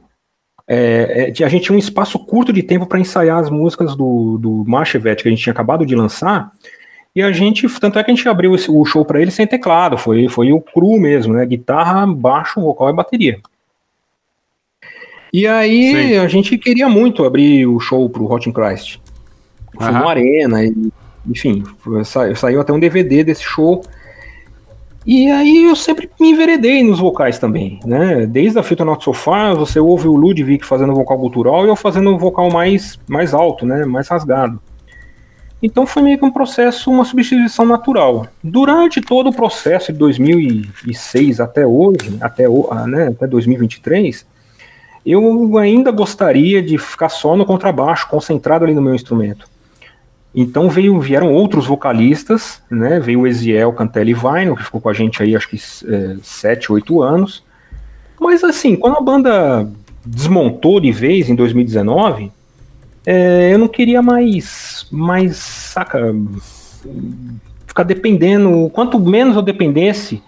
é, é, a gente tinha um espaço curto de tempo para ensaiar as músicas do, do Marchevet, que a gente tinha acabado de lançar, e a gente, tanto é que a gente abriu esse, o show para ele sem teclado, foi, foi o cru mesmo, né? Guitarra, baixo, vocal e bateria. E aí Sim. a gente queria muito abrir o show pro Hot in Christ. Foi uhum. arena, e, enfim, saiu, saiu até um DVD desse show. E aí eu sempre me enveredei nos vocais também, né? Desde a Fita Not Sofá, você ouve o Ludwig fazendo vocal cultural e eu fazendo um vocal mais, mais alto, né? Mais rasgado. Então foi meio que um processo, uma substituição natural. Durante todo o processo de 2006 até hoje, até, né, até 2023, eu ainda gostaria de ficar só no contrabaixo, concentrado ali no meu instrumento. Então veio, vieram outros vocalistas, né? Veio o Eziel Cantelli Vaino, que ficou com a gente aí acho que é, sete, oito anos. Mas assim, quando a banda desmontou de vez em 2019, é, eu não queria mais, mais, saca, ficar dependendo. Quanto menos eu dependesse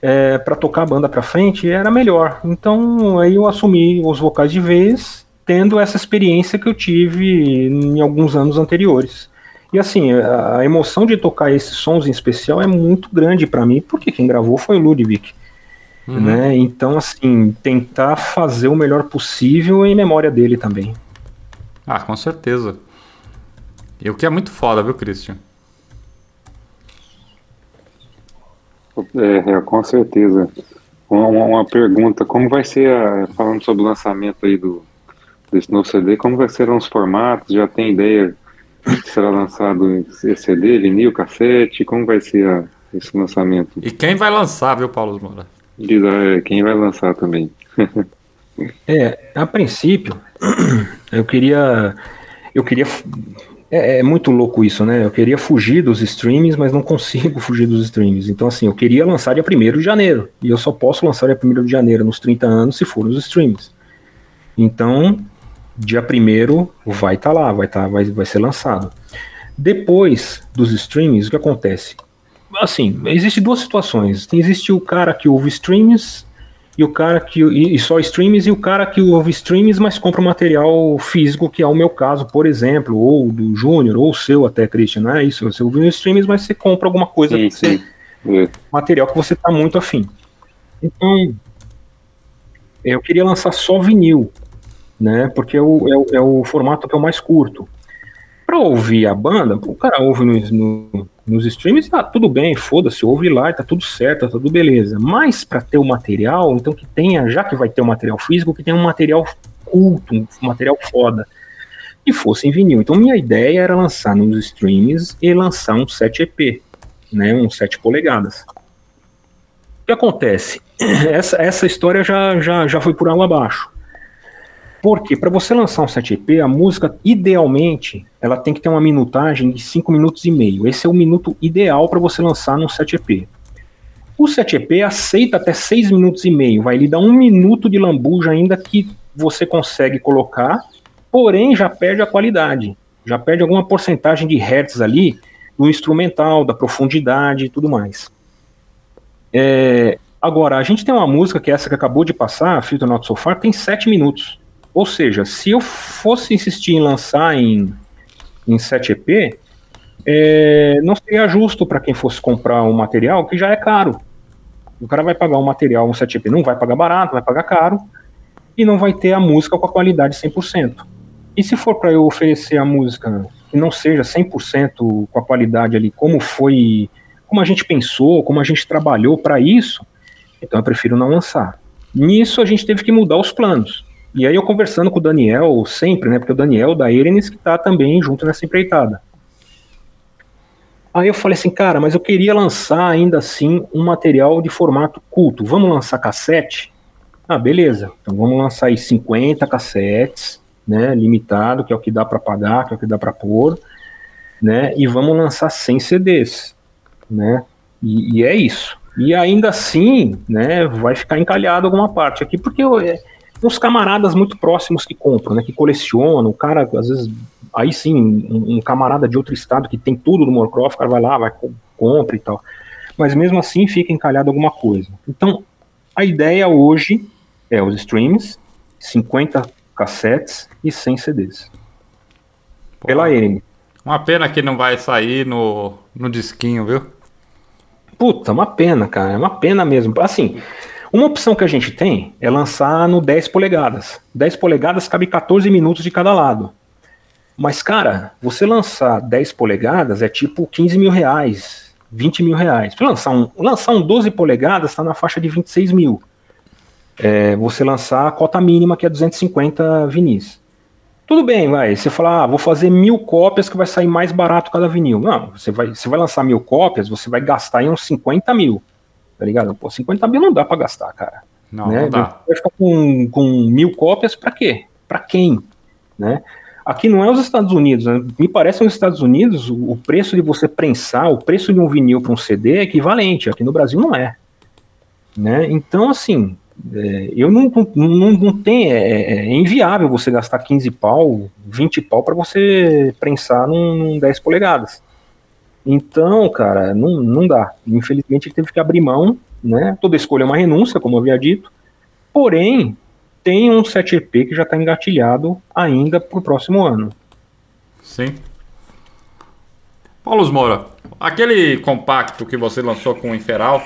é, para tocar a banda para frente, era melhor. Então aí eu assumi os vocais de vez tendo essa experiência que eu tive em alguns anos anteriores. E assim, a, emoção de tocar esses sons em especial é muito grande para mim, porque quem gravou foi o Ludwig. Uhum. Né? Então, assim, tentar fazer o melhor possível em memória dele também. Ah, com certeza. E o que é muito foda, viu, Christian? É, é com certeza. Uma, uma, pergunta, como vai ser, a, falando sobre o lançamento aí do, desse novo CD, como vai ser os formatos? Já tem ideia se será lançado esse CD, vinil, cassete? Como vai ser a, esse lançamento? E quem vai lançar, viu, Paulo Moura? Diz, é, quem vai lançar também. é, a princípio, eu queria. Eu queria. É, é, muito louco isso, né? Eu queria fugir dos streams, mas não consigo fugir dos streams. Então, assim, eu queria lançar dia 1 de janeiro. E eu só posso lançar dia 1 de janeiro nos 30 anos se for nos streams. Então, dia 1 vai estar tá lá, vai, tá, vai, vai ser lançado. Depois dos streams, o que acontece? Assim, existe duas situações. Existe o cara que ouve streams e o cara que e só streams e o cara que ouve streams, mas compra material físico, que é o meu caso, por exemplo, ou do Júnior, ou o seu até, Christian, não é isso? Você ouve streams, mas você compra alguma coisa, sim, você, sim. material que você está muito afim. Então, eu queria lançar só vinil, né? Porque é o, é o, é o formato que é o mais curto. Para ouvir a banda, o cara ouve no, no, nos streams, tá tudo bem, foda-se, ouve lá, tá tudo certo, tá tudo beleza. Mas para ter o material, então que tenha, já que vai ter o material físico, que tenha um material culto, um material foda, que fosse em vinil. Então minha ideia era lançar nos streams e lançar um 7 EP, né, um 7 polegadas. O que acontece? Essa, essa história já, já, já foi por água abaixo. Porque para você lançar um 7EP, a música, idealmente, ela tem que ter uma minutagem de 5 minutos e meio. Esse é o minuto ideal para você lançar num 7EP. O 7EP aceita até 6 minutos e meio, vai lhe dar um minuto de lambuja ainda que você consegue colocar, porém já perde a qualidade, já perde alguma porcentagem de hertz ali do instrumental, da profundidade e tudo mais. É, agora, a gente tem uma música que é essa que acabou de passar, Filter Not So Far, tem 7 minutos. Ou seja, se eu fosse insistir em lançar em, em 7EP, é, não seria justo para quem fosse comprar um material que já é caro. O cara vai pagar um material, um 7EP, não vai pagar barato, vai pagar caro, e não vai ter a música com a qualidade 100%. E se for para eu oferecer a música que não seja 100% com a qualidade ali, como foi, como a gente pensou, como a gente trabalhou para isso, então eu prefiro não lançar. Nisso a gente teve que mudar os planos. E aí eu conversando com o Daniel sempre, né? Porque o Daniel da Erenes que tá também junto nessa empreitada. Aí eu falei assim, cara, mas eu queria lançar ainda assim um material de formato culto. Vamos lançar cassete? Ah, beleza. Então vamos lançar aí 50 cassetes, né, limitado, que é o que dá para pagar, que é o que dá para pôr, né, e vamos lançar 100 CDs, né, e, e, é isso. E ainda assim, né, vai ficar encalhado alguma parte aqui, porque eu, é, uns camaradas muito próximos que compram, né, que colecionam, o cara, às vezes, aí sim, um, um camarada de outro estado que tem tudo do Warcraft, o cara vai lá, vai, compra e tal. Mas mesmo assim fica encalhado alguma coisa. Então, a ideia hoje é os streams, 50 cassettes e 100 CDs. Pô, Pela M. Uma pena que não vai sair no, no disquinho, viu? Puta, uma pena, cara. É uma pena mesmo. Assim, uma opção que a gente tem é lançar no 10 polegadas. 10 polegadas cabe 14 minutos de cada lado. Mas, cara, você lançar 10 polegadas é tipo 15 mil reais, 20 mil reais. Lançar um, lançar um 12 polegadas está na faixa de 26 mil é, você lançar a cota mínima, que é 250 vinis. Tudo bem, vai. Você fala, ah, vou fazer mil cópias que vai sair mais barato cada vinil. Não, você vai, você vai lançar mil cópias, você vai gastar em uns 50 mil. Tá ligado? Pô, 50 mil não dá para gastar, cara. Não, né? não dá. Vai ficar com, com mil cópias para quê? Para quem? Né? Aqui não é os Estados Unidos, né? me parece nos Estados Unidos o preço de você prensar, o preço de um vinil para um CD é equivalente. Aqui no Brasil não é. Né? Então, assim, é, eu não, não, não tenho, é, é, é, inviável você gastar 15 pau, 20 pau para você prensar num, num 10 polegadas. Então, cara, não, não dá. Infelizmente ele teve que abrir mão, né? Toda escolha é uma renúncia, como eu havia dito. Porém, tem um 7EP que já está engatilhado ainda para o próximo ano. Sim. Paulo Moura, aquele compacto que você lançou com o Inferal,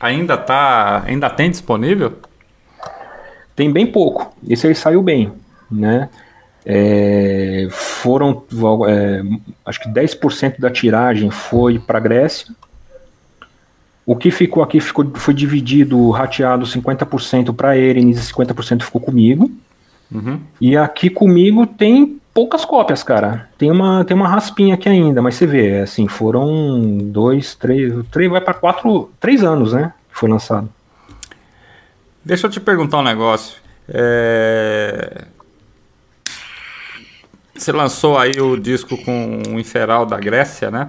ainda tá, ainda tem disponível? Tem bem pouco. Esse aí saiu bem, né? É, foram, é, acho que 10% da tiragem foi para Grécia. O que ficou aqui ficou, foi dividido, rateado 50% para Erenes e 50% ficou comigo. Uhum. E aqui comigo tem poucas cópias, cara. Tem uma, tem uma raspinha aqui ainda, mas você vê, assim, foram dois, três, três vai para quatro, três anos, né? Que foi lançado. Deixa eu te perguntar um negócio. É... Você lançou aí o disco com o Inferal da Grécia, né?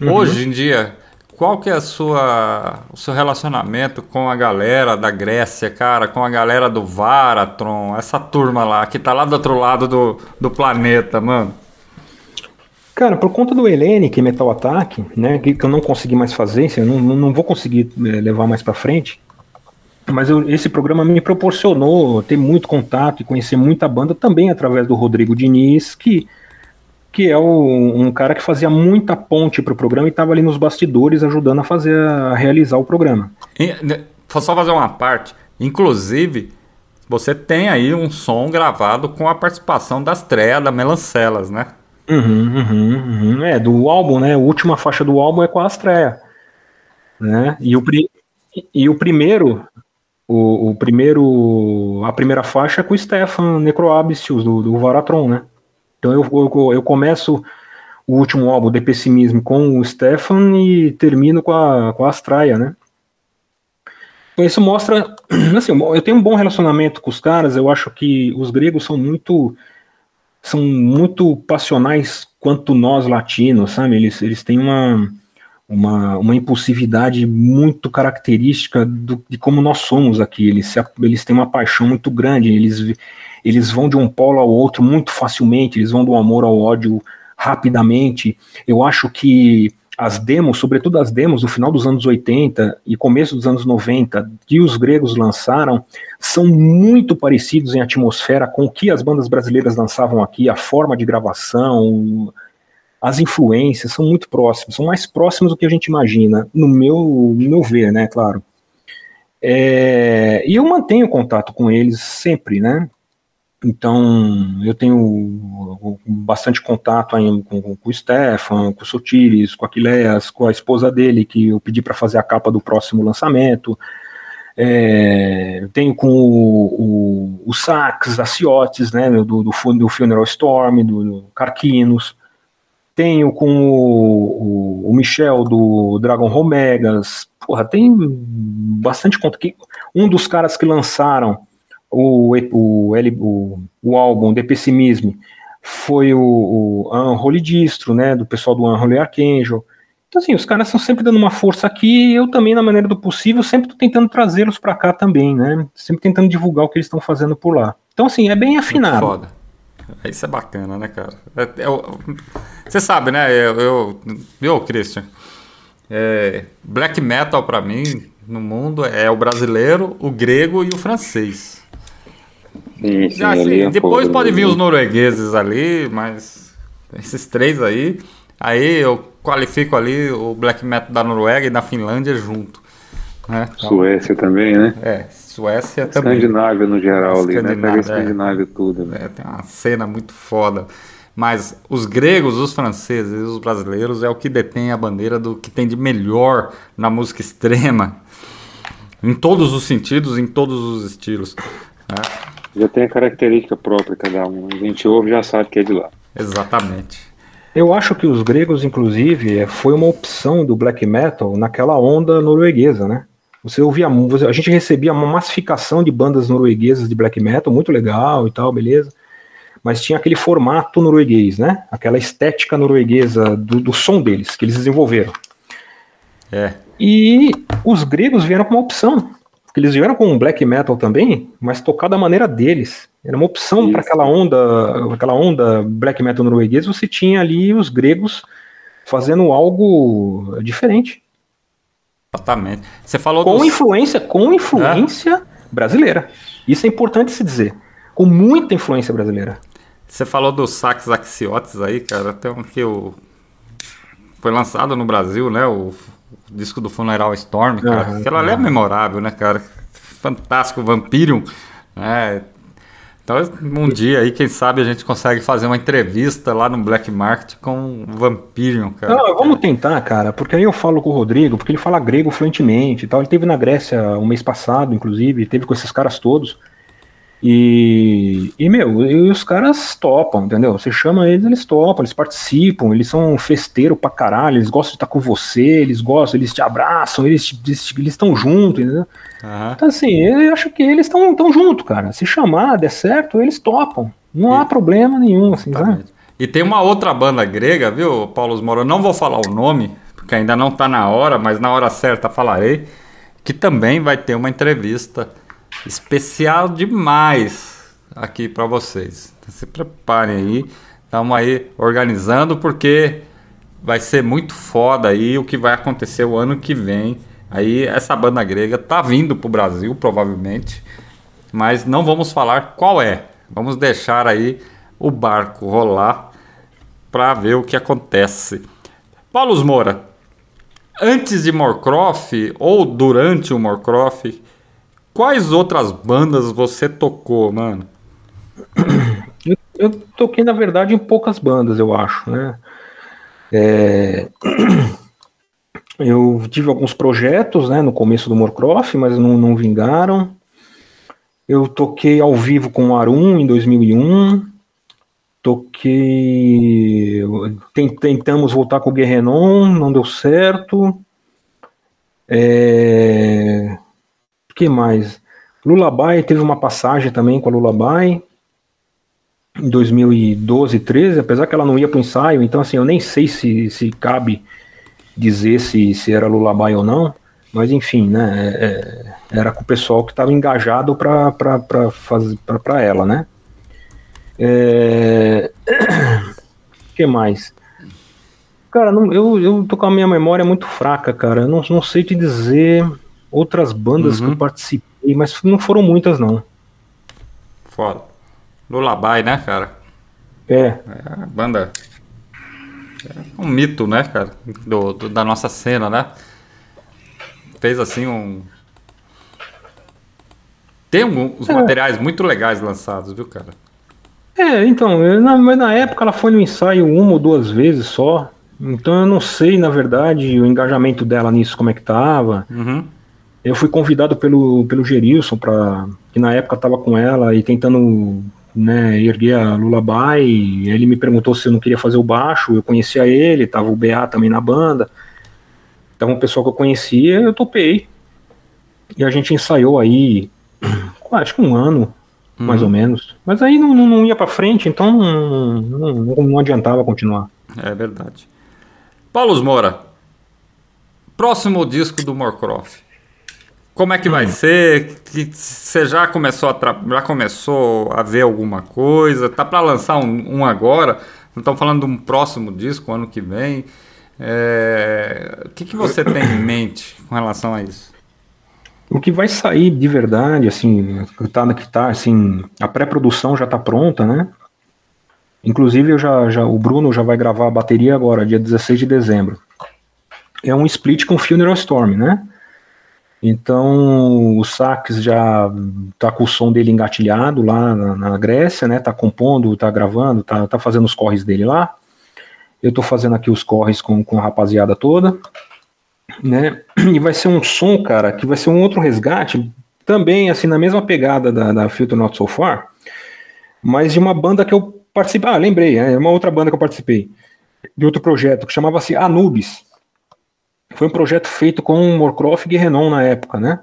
Uhum. Hoje em dia, qual que é a sua, o seu relacionamento com a galera da Grécia, cara, com a galera do Varatron, essa turma lá, que tá lá do outro lado do, do planeta, mano? Cara, por conta do Hellenic Metal Attack, né, que, que eu não consegui mais fazer, assim, eu não, não vou conseguir é, levar mais para frente, mas eu, esse programa me proporcionou ter muito contato e conhecer muita banda também através do Rodrigo Diniz, que que é o, um cara que fazia muita ponte para o programa e estava ali nos bastidores ajudando a fazer a realizar o programa. E, né, só fazer uma parte, inclusive você tem aí um som gravado com a participação das Treia da Melancelas, né? Uhum, uhum, uhum. É, do álbum, né? A última faixa do álbum é com a Astreia. Né? E, o, e o primeiro, o, o, primeiro, a primeira faixa é com o Stefan Necroabicius, do, do Varatron, né? Então eu, eu, eu começo o último álbum, The Pessimism, com o Stefan e termino com a, com a Astraia, né? Então isso mostra, assim, eu tenho um bom relacionamento com os caras, eu acho que os gregos são muito são muito passionais quanto nós latinos, sabe? Eles, eles têm uma, uma, uma impulsividade muito característica do, de como nós somos aqui. Eles, eles têm uma paixão muito grande, eles, eles vão de um polo ao outro muito facilmente, eles vão do amor ao ódio rapidamente. Eu acho que as demos, sobretudo as demos do final dos anos 80 e começo dos anos 90, que os gregos lançaram, são muito parecidos em atmosfera com o que as bandas brasileiras lançavam aqui, a forma de gravação, as influências são muito próximas, são mais próximos do que a gente imagina, no meu, meu ver, né, claro. É, e eu mantenho contato com eles sempre, né? Então, eu tenho bastante contato aí com, com, o Stefan, com o Sotiris, com o Aquileas, com a esposa dele, que eu pedi para fazer a capa do próximo lançamento. É, tenho com o, o, o Sax, a Ciotes, né, do, do, do Funeral Storm, do, do Carquinos. Tenho com o, o, Michel do Dragon Romegas. Porra, tem bastante conta. Um dos caras que lançaram o, o, o, o álbum The Pessimism foi o, o Unholy Distro, né, do pessoal do Unholy Archangel. Então, assim, os caras estão sempre dando uma força aqui, eu também, na maneira do possível, sempre estou tentando trazê-los para cá também, né, sempre tentando divulgar o que eles estão fazendo por lá. Então, assim, é bem afinado. Foda. Isso é bacana, né, cara? É, é, você sabe, né, eu, eu, eu Christian, é, black metal para mim, no mundo, é o brasileiro, o grego e o francês. Sim, sim, assim, é depois pode vir os noruegueses ali, mas esses três aí. Aí eu qualifico ali o black metal da Noruega e da Finlândia junto. Né? Então, Suécia também, né? É, Suécia também. Escandinávia no geral ali, né? Pega Escandinávia é, tudo. Né? É, tem uma cena muito foda. Mas os gregos, os franceses e os brasileiros é o que detém a bandeira do que tem de melhor na música extrema. Em todos os sentidos, em todos os estilos. Né? Já tem a característica própria cada um. A gente ouve já sabe que é de lá. Exatamente. Eu acho que os gregos, inclusive, é, foi uma opção do black metal naquela onda norueguesa, né? Você ouvia, a gente recebia uma massificação de bandas norueguesas de black metal, muito legal e tal, beleza. Mas tinha aquele formato norueguês, né? Aquela estética norueguesa do, do som deles, que eles desenvolveram. É. E os gregos vieram com uma opção. Porque eles vieram com um black metal também, mas tocar da maneira deles. Era uma opção para aquela onda, aquela onda black metal norueguês, você tinha ali os gregos fazendo algo diferente. Exatamente. Você falou com dos... influência, com influência é. brasileira. Isso é importante se dizer. Com muita influência brasileira. Você falou dos sax axiotes aí, cara. Tem um que o foi lançado no Brasil, né? O o disco do Funeral Storm, cara. Uhum, Aquela ali é memorável, né, cara? Fantástico, Vampirium. Né? Então, um dia aí, quem sabe a gente consegue fazer uma entrevista lá no Black Market com o Vampirium, cara. Não, vamos tentar, cara, porque aí eu falo com o Rodrigo, porque ele fala grego fluentemente e tal. Ele teve na Grécia um mês passado, inclusive, teve com esses caras todos. E, e, meu, e os caras topam, entendeu? Você chama eles, eles topam, eles participam, eles são festeiro pra caralho, eles gostam de estar com você, eles gostam, eles te abraçam, eles estão juntos, entendeu? Uhum. Então, assim, eu acho que eles estão tão junto, cara. Se chamar, der certo, eles topam. Não e, há problema nenhum, assim, sabe? E tem uma outra banda grega, viu, Paulo Moro? Eu não vou falar o nome, porque ainda não tá na hora, mas na hora certa falarei, que também vai ter uma entrevista especial demais aqui para vocês. Então, se preparem aí, estamos aí organizando porque vai ser muito foda aí o que vai acontecer o ano que vem. Aí essa banda grega tá vindo pro Brasil provavelmente, mas não vamos falar qual é. Vamos deixar aí o barco rolar para ver o que acontece. Paulo Moura, antes de Morcroft ou durante o Morcroft, Quais outras bandas você tocou, mano? Eu, eu toquei, na verdade, em poucas bandas, eu acho, né? É... Eu tive alguns projetos, né, no começo do Morcroft, mas não, não vingaram. Eu toquei ao vivo com o Arum em 2001. Toquei. Tentamos voltar com o Guerrenon, não deu certo. É que mais? Lullaby teve uma passagem também com a Lullaby em 2012, 13, apesar que ela não ia para o ensaio, então assim, eu nem sei se, se cabe dizer se, se era Lullaby ou não, mas enfim, né, é, é era com o pessoal que estava engajado para ela, né. É... que mais? Cara, não, eu, eu tô com a minha memória muito fraca, cara, eu não, não sei te dizer outras bandas uhum. que eu participei, mas não foram muitas, não. Foda. Lullaby, né, cara? É. É banda. É um mito, né, cara? Do, do, da nossa cena, né? Fez assim um. Tem uns é. materiais muito legais lançados, viu, cara? É, então, eu, na, mas na época ela foi no ensaio uma ou duas vezes só. Então eu não sei, na verdade, o engajamento dela nisso, como é que tava. Uhum. Eu fui convidado pelo, pelo Gerilson, pra, que na época estava com ela e tentando né, erguer a Lullaby. Ele me perguntou se eu não queria fazer o baixo. Eu conhecia ele, tava o BA também na banda. Então, um pessoal que eu conhecia, eu topei. E a gente ensaiou aí, acho que um ano, uhum. mais ou menos. Mas aí não, não ia para frente, então não, não, não adiantava continuar. É verdade. Paulo Moura, próximo disco do Morcroft. Como é que vai ser? Que você já começou a já começou a ver alguma coisa? Tá para lançar um, um agora? Não estamos falando de um próximo disco ano que vem. É... O que, que você tem em mente com relação a isso? O que vai sair de verdade, assim, tá, que tá, assim, a pré-produção já está pronta, né? Inclusive, eu já, já, o Bruno já vai gravar a bateria agora, dia 16 de dezembro. É um split com Funeral Storm, né? Então o Sax já tá com o som dele engatilhado lá na, na, Grécia, né? Tá compondo, tá gravando, tá, tá fazendo os corres dele lá. Eu tô fazendo aqui os corres com, com a rapaziada toda, né? E vai ser um som, cara, que vai ser um outro resgate, também assim, na mesma pegada da, da Filter Not So Far, mas de uma banda que eu participei. Ah, lembrei, é uma outra banda que eu participei, de outro projeto, que chamava-se Anubis. Foi um projeto feito com Morcroft e Guerrenon na época, né?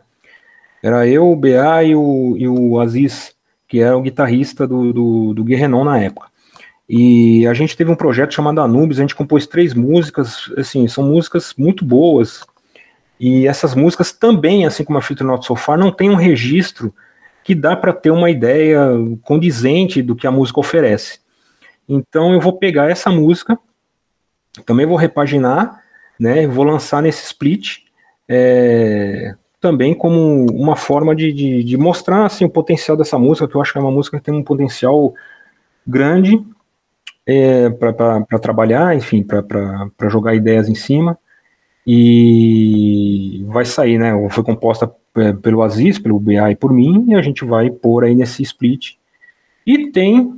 Era eu, o BA e o, e o Aziz, que era o guitarrista do, do, do Guerrenon na época. E a gente teve um projeto chamado Anubis, a gente compôs três músicas, assim, são músicas muito boas. E essas músicas também, assim como a Filter Not So Far, não tem um registro que dá para ter uma ideia condizente do que a música oferece. Então eu vou pegar essa música, também vou repaginar né? Vou lançar nesse split é, também como uma forma de, de, de, mostrar assim, o potencial dessa música, que eu acho que é uma música que tem um potencial grande é, para trabalhar, enfim, para jogar ideias em cima. E vai sair, né? Foi composta é, pelo Aziz, pelo BA e por mim, e a gente vai pôr aí nesse split. E tem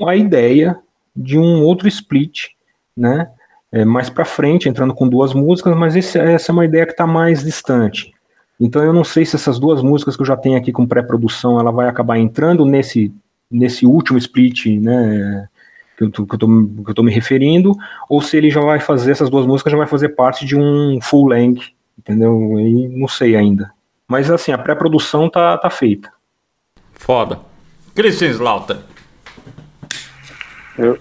a ideia de um outro split, né? É, mais para frente, entrando com duas músicas, mas esse, essa é uma ideia que está mais distante. Então eu não sei se essas duas músicas que eu já tenho aqui com pré-produção, ela vai acabar entrando nesse, nesse último split, né, que eu, tô, que, eu tô, que eu tô me referindo, ou se ele já vai fazer, essas duas músicas já vai fazer parte de um full length, entendeu? E não sei ainda. Mas assim, a pré-produção tá, tá feita. Foda. Christian Slaughter. Eu,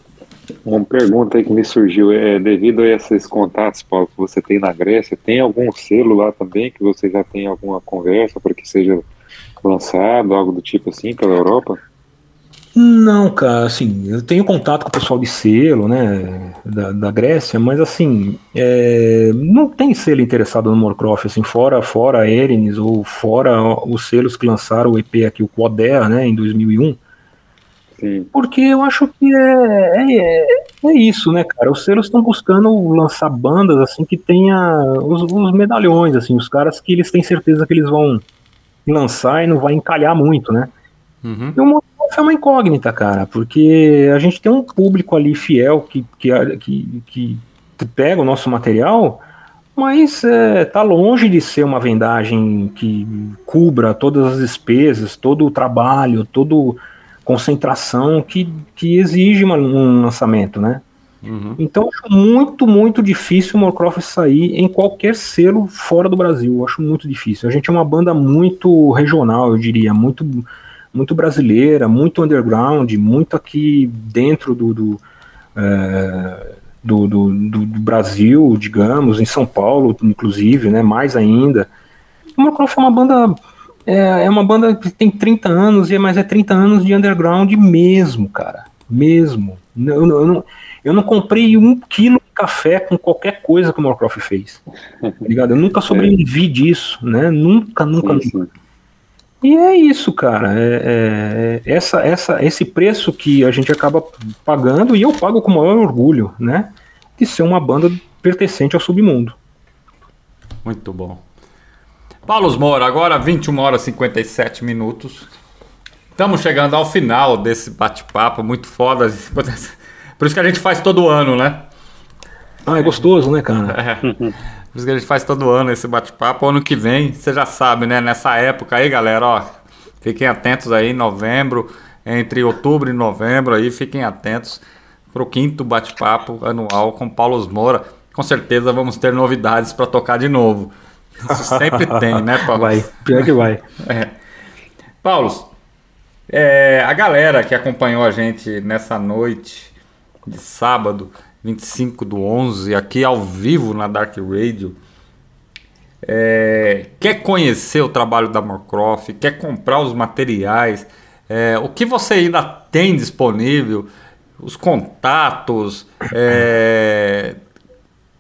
uma pergunta aí que me surgiu é devido a esses contatos, Paulo, que você tem na Grécia, tem algum selo lá também que você já tem alguma conversa para que seja lançado, algo do tipo assim pela Europa? Não, cara, assim, eu tenho contato com o pessoal de selo, né, da, da Grécia, mas assim, é, não tem selo interessado no Morcroft, assim, fora, fora a Erenes ou fora os selos que lançaram o EP aqui, o Quodea, né, em 2001, Sim. Porque eu acho que é, é, é, isso, né, cara? Os selos estão buscando lançar bandas assim que tenha os, os, medalhões, assim, os caras que eles têm certeza que eles vão lançar e não vai encalhar muito, né? Uhum. E o é uma incógnita, cara, porque a gente tem um público ali fiel que, que, que, que pega o nosso material, mas é, tá longe de ser uma vendagem que cubra todas as despesas, todo o trabalho, todo concentração que, que exige um lançamento, né? Uhum. Então, acho muito, muito difícil o Morcroft sair em qualquer selo fora do Brasil. Eu acho muito difícil. A gente é uma banda muito regional, eu diria, muito, muito brasileira, muito underground, muito aqui dentro do, do, é, do, do, do, Brasil, digamos, em São Paulo, inclusive, né? Mais ainda. O Morcroft é uma banda é, é uma banda que tem 30 anos, mas é 30 anos de underground mesmo, cara. Mesmo. Eu, eu, não, eu não comprei um quilo de café com qualquer coisa que o Morcroft fez. Tá ligado? Eu nunca sobrevivi disso, né? Nunca, nunca, sim. Sim. E é isso, cara. É, é, é, essa, essa, esse preço que a gente acaba pagando, e eu pago com o maior orgulho, né? De ser uma banda pertencente ao submundo. Muito bom. Paulo Moura, agora 21 horas e 57 minutos. Estamos chegando ao final desse bate-papo muito foda. Por isso que a gente faz todo ano, né? Ah, é gostoso, né, cara? É. Por isso que a gente faz todo ano esse bate-papo. Ano que vem, você já sabe, né? Nessa época aí, galera, ó. Fiquem atentos aí, novembro, entre outubro e novembro aí, fiquem atentos para o quinto bate-papo anual com Paulo Moura. Com certeza vamos ter novidades para tocar de novo. Isso sempre tem, né, Paulo? Vai, pior que vai. É. Paulo, É, a galera que acompanhou a gente nessa noite de sábado, 25 do 11, aqui ao vivo na Dark Radio, é, quer conhecer o trabalho da Morcroft, quer comprar os materiais, é, o que você ainda tem disponível, os contatos, é,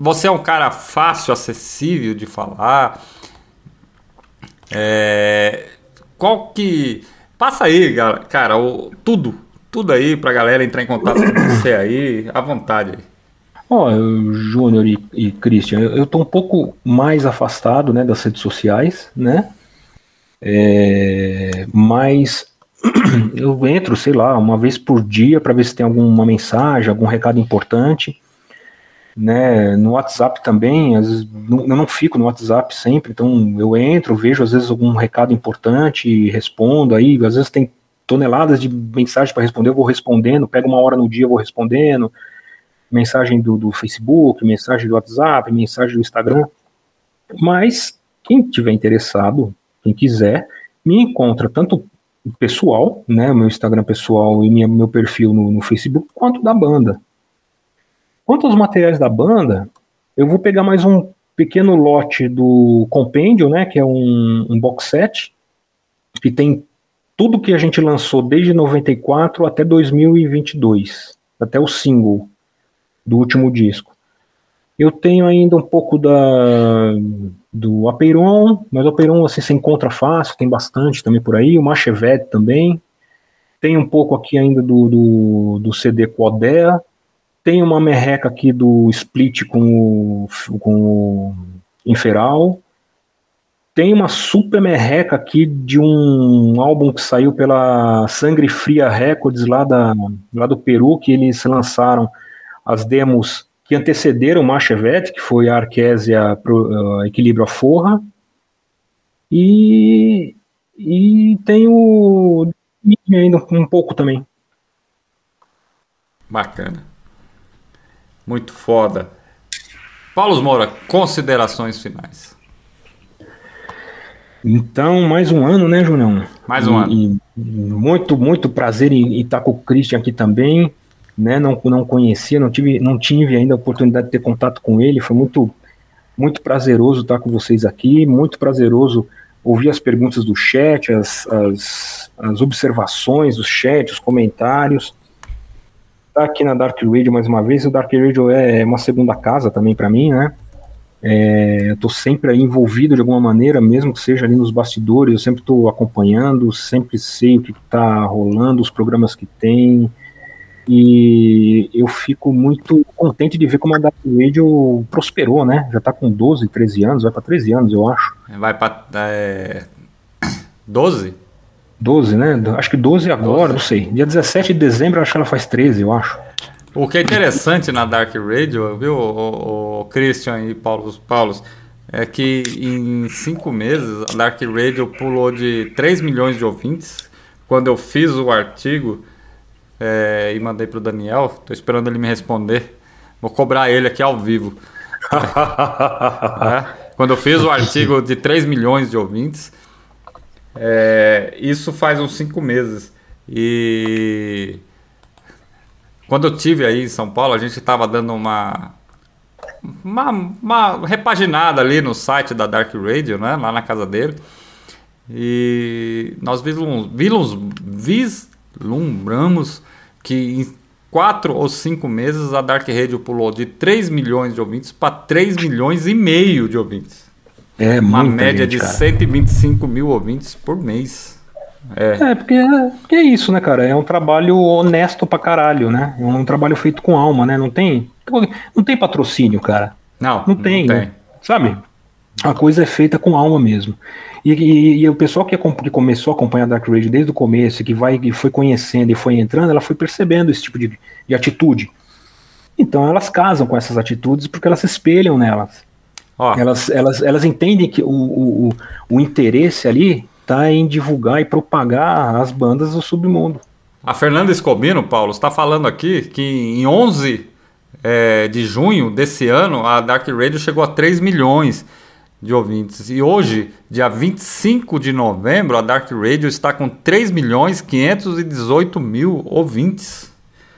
você é um cara fácil, acessível de falar, é, qual que Passa aí, cara, o, tudo, tudo aí pra galera entrar em contato com você aí, à vontade. Ó, oh, Júnior e, e Christian, eu tô um pouco mais afastado, né, das redes sociais, né? É, mas eu entro, sei lá, uma vez por dia para ver se tem alguma mensagem, algum recado importante né? No WhatsApp também, às vezes, não, eu não fico no WhatsApp sempre, então eu entro, vejo às vezes algum recado importante, respondo aí, às vezes tem toneladas de mensagens para responder, eu vou respondendo, pego uma hora no dia, eu vou respondendo, mensagem do, do Facebook, mensagem do WhatsApp, mensagem do Instagram, mas quem tiver interessado, quem quiser, me encontra tanto pessoal, né, meu Instagram pessoal e minha, meu perfil no, no Facebook, quanto da banda. Quanto aos materiais da banda, eu vou pegar mais um pequeno lote do compêndio, né, que é um, um box set, que tem tudo que a gente lançou desde 94 até 2022, até o single do último disco. Eu tenho ainda um pouco da do Apeiron, mas o Apeiron assim, se encontra fácil, tem bastante também por aí, o Machevette também. Tem um pouco aqui ainda do, do, do CD Quodea, tem uma merreca aqui do Split com o, com o Inferal. Tem uma super merreca aqui de um álbum que saiu pela Sangre Fria Records lá, da, lá do Peru, que eles lançaram as demos que antecederam o Machevette, que foi a Arquésia uh, Equilíbrio a Forra. E, e tem o ainda um pouco também. Bacana. Muito foda. Paulo Moura, considerações finais. Então, mais um ano, né, Julião? Mais um e, ano. E muito, muito prazer em, estar com o Christian aqui também. Né, não, não conhecia, não tive, não tive ainda a oportunidade de ter contato com ele. Foi muito, muito prazeroso estar com vocês aqui, muito prazeroso ouvir as perguntas do chat, as, as, as observações do chat, os comentários tá aqui na Dark Radio mais uma vez. O Dark Radio é uma segunda casa também para mim, né? É, eu estou sempre envolvido de alguma maneira, mesmo que seja ali nos bastidores, eu sempre estou acompanhando, sempre sei o que está rolando, os programas que tem, e eu fico muito contente de ver como a Dark Radio prosperou, né? Já está com 12, 13 anos, vai para 13 anos, eu acho. Vai para é... 12? 12, né? Acho que 12 agora, 12. não sei. Dia 17 de dezembro, acho que ela faz 13, eu acho. O que é interessante na Dark Radio, viu, o, o Christian e Paulo, Paulo, é que em cinco meses a Dark Radio pulou de 3 milhões de ouvintes. Quando eu fiz o artigo é, e mandei para o Daniel, estou esperando ele me responder. Vou cobrar ele aqui ao vivo. é, quando eu fiz o artigo de 3 milhões de ouvintes, é, isso faz uns cinco meses. E quando eu tive aí em São Paulo, a gente estava dando uma, uma, uma, repaginada ali no site da Dark Radio, né? Lá na casa dele. E nós vislumbramos que em quatro ou cinco meses a Dark Radio pulou de 3 milhões de ouvintes para 3 milhões e meio de ouvintes. É uma média gente, de cara. 125 mil ouvintes por mês. É. é, porque, porque é isso, né, cara? É um trabalho honesto pra caralho, né? É um trabalho feito com alma, né? Não tem, não tem patrocínio, cara. Não, não tem, não tem. Né? sabe? A coisa é feita com alma mesmo. E, e, e, o pessoal que, que, começou a acompanhar a Dark Rage desde o começo, que vai e foi conhecendo e foi entrando, ela foi percebendo esse tipo de, de atitude. Então elas casam com essas atitudes porque elas se espelham nelas. Elas, elas, elas entendem que o, o, o interesse ali está em divulgar e propagar as bandas do submundo. A Fernanda Escobino, Paulo, está falando aqui que em 11 é, de junho desse ano a Dark Radio chegou a 3 milhões. de ouvintes. E hoje, dia 25 de novembro, a Dark Radio está com 3 milhões 518 mil ouvintes.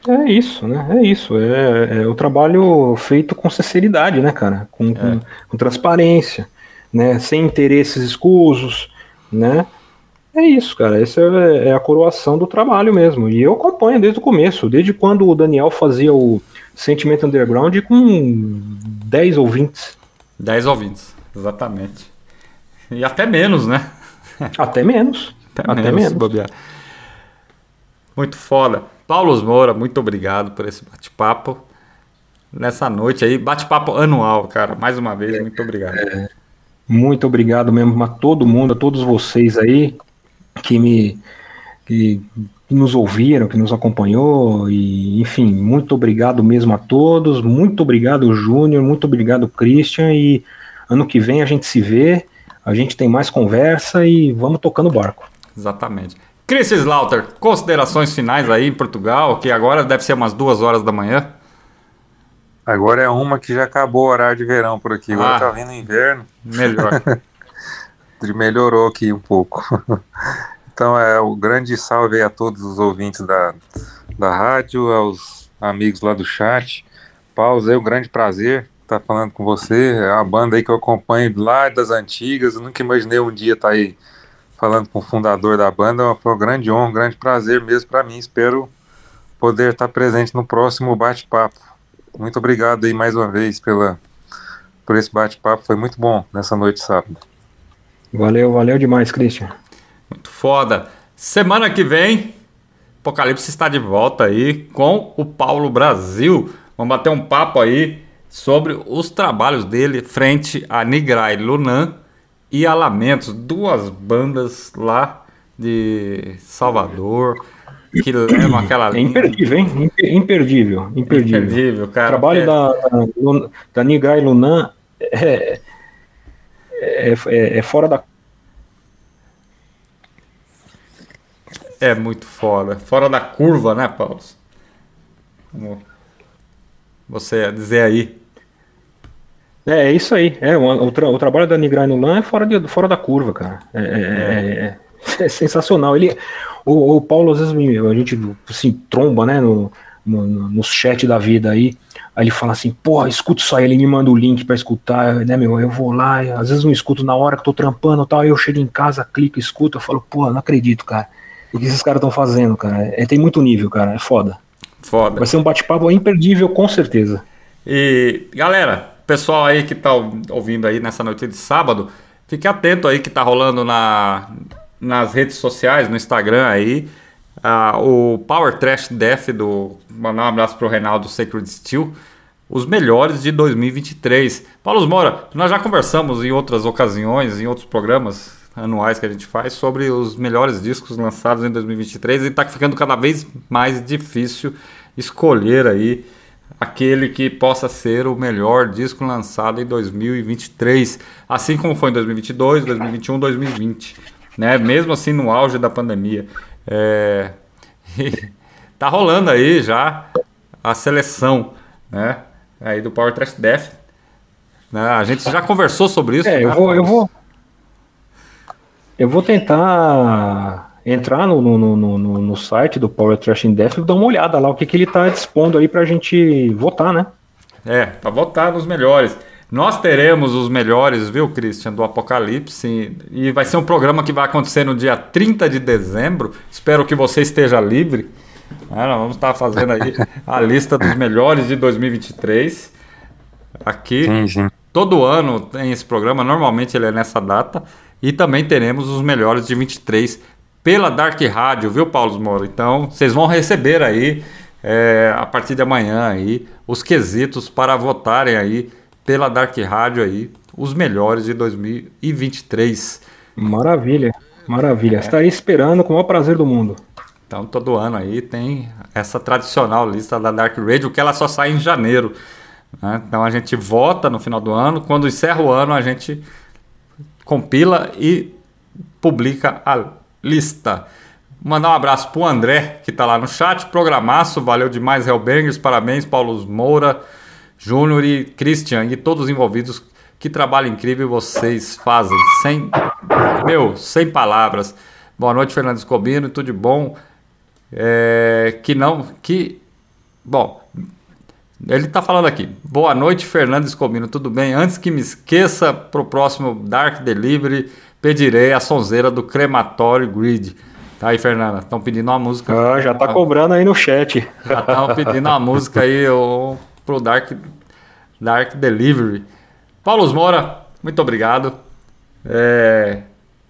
É isso, né? É isso. É, é o trabalho feito com sinceridade, né, cara? Com, é. com, com, transparência, né? Sem interesses escusos, né? É isso, cara. Essa é, é a coroação do trabalho mesmo. E eu acompanho desde o começo, desde quando o Daniel fazia o Sentimento Underground com 10 ouvintes. 10 ouvintes, exatamente. E até menos, né? Até menos. Até, até menos. menos. Muito foda. Paulo Moura, muito obrigado por esse bate-papo. Nessa noite aí, bate-papo anual, cara. Mais uma vez, muito obrigado. É, muito obrigado mesmo a todo mundo, a todos vocês aí que me que nos ouviram, que nos acompanhou e enfim, muito obrigado mesmo a todos, muito obrigado Júnior, muito obrigado Christian e ano que vem a gente se vê, a gente tem mais conversa e vamos tocando o barco. Exatamente. Chris Slaughter, considerações finais aí em Portugal, que agora deve ser umas duas horas da manhã. Agora é uma que já acabou o horário de verão por aqui, agora ah, tá vindo inverno. Melhor. Melhorou aqui um pouco. Então é o grande salve a todos os ouvintes da, da rádio, aos amigos lá do chat. Paulo, é um grande prazer estar falando com você. É uma banda aí que eu acompanho lá das antigas. Eu nunca imaginei um dia estar aí falando com o fundador da banda. Foi um grande honra, um grande prazer mesmo para mim. Espero poder estar presente no próximo bate-papo. Muito obrigado aí mais uma vez pela, por esse bate-papo. Foi muito bom nessa noite sábado. Valeu, valeu demais, Christian. Muito foda. Semana que vem, Apocalipse está de volta aí com o Paulo Brasil. Vamos bater um papo aí sobre os trabalhos dele frente a Nigrai Lunan e a Lamentos, duas bandas lá de Salvador que levam aquela. É imperdível, hein? Imperdível, imperdível. imperdível cara, o trabalho é... da, da, da Nigrai Lunan é, é, é, é fora da É muito foda. Fora da curva, né, Paulo? Como você ia dizer aí. É, é isso aí. É, o, tra o trabalho da Nigrai no LAN é fora, de, fora da curva, cara. É, é, é. é, é sensacional. Ele, o, o, Paulo, às vezes, a gente assim, tromba, né, no, no, no chat da vida aí. Aí ele fala assim, porra, escuta isso aí, ele me manda o link para escutar, né, meu? Eu vou lá, às vezes não escuto na hora que tô trampando e tal, aí eu chego em casa, clico, escuto, eu falo, porra, não acredito, cara o que esses caras estão fazendo, cara. É, tem muito nível, cara. É foda. Foda. Vai ser um bate-papo imperdível, com certeza. E, galera, pessoal aí que tá ouvindo aí nessa noite de sábado, fique atento aí que tá rolando na, nas redes sociais, no Instagram aí. Uh, o Power Trash Death do. Mandar um abraço pro Reinaldo Sacred Steel. Os melhores de 2023. Paulo Mora, nós já conversamos em outras ocasiões, em outros programas, anuais que a gente faz sobre os melhores discos lançados em 2023 e está ficando cada vez mais difícil escolher aí aquele que possa ser o melhor disco lançado em 2023, assim como foi em 2022, 2021, 2020, né? Mesmo assim no auge da pandemia, é... tá rolando aí já a seleção, né? Aí do Power Trash Death. Né? A gente já conversou sobre isso. É, né? eu vou, eu vou eu vou tentar entrar no, no, no, no, no site do Power Trash in Death e dar uma olhada lá, o que, que ele está dispondo aí para a gente votar, né? É, para votar nos melhores. Nós teremos os melhores, viu, Christian, do Apocalipse. E vai ser um programa que vai acontecer no dia 30 de dezembro. Espero que você esteja livre. É, nós vamos estar fazendo aí a lista dos melhores de 2023. Aqui. Sim, sim. Todo ano tem esse programa, normalmente ele é nessa data. E também teremos os melhores de 23 pela Dark Rádio, viu, Paulo Moro? Então, vocês vão receber aí, é, a partir de amanhã aí, os quesitos para votarem aí pela Dark Rádio aí, os melhores de 2023. Maravilha, maravilha. É. Estarei esperando com o maior prazer do mundo. Então, todo ano aí tem essa tradicional lista da Dark Radio, que ela só sai em janeiro. Né? Então, a gente vota no final do ano. Quando encerra o ano, a gente compila e publica a lista. Mandar um abraço pro André, que está lá no chat. Programaço, valeu demais, Hellbangers. Parabéns, Paulo Moura, Júnior e Christian e todos os envolvidos Que trabalho incrível vocês fazem. Sem. Meu, sem palavras. Boa noite, Fernando Escobino, tudo de bom. É, que não. Que. Bom, ele está falando aqui. Boa noite, Fernando Escobino, tudo bem? Antes que me esqueça, para o próximo Dark Delivery, pedirei a sonzeira do Crematório Grid. Tá aí, Fernanda. Estão pedindo uma música. Ah, já tá cobrando aí no chat. Já estão pedindo uma música aí o, pro Dark, Dark Delivery. Paulo Moura, muito obrigado é,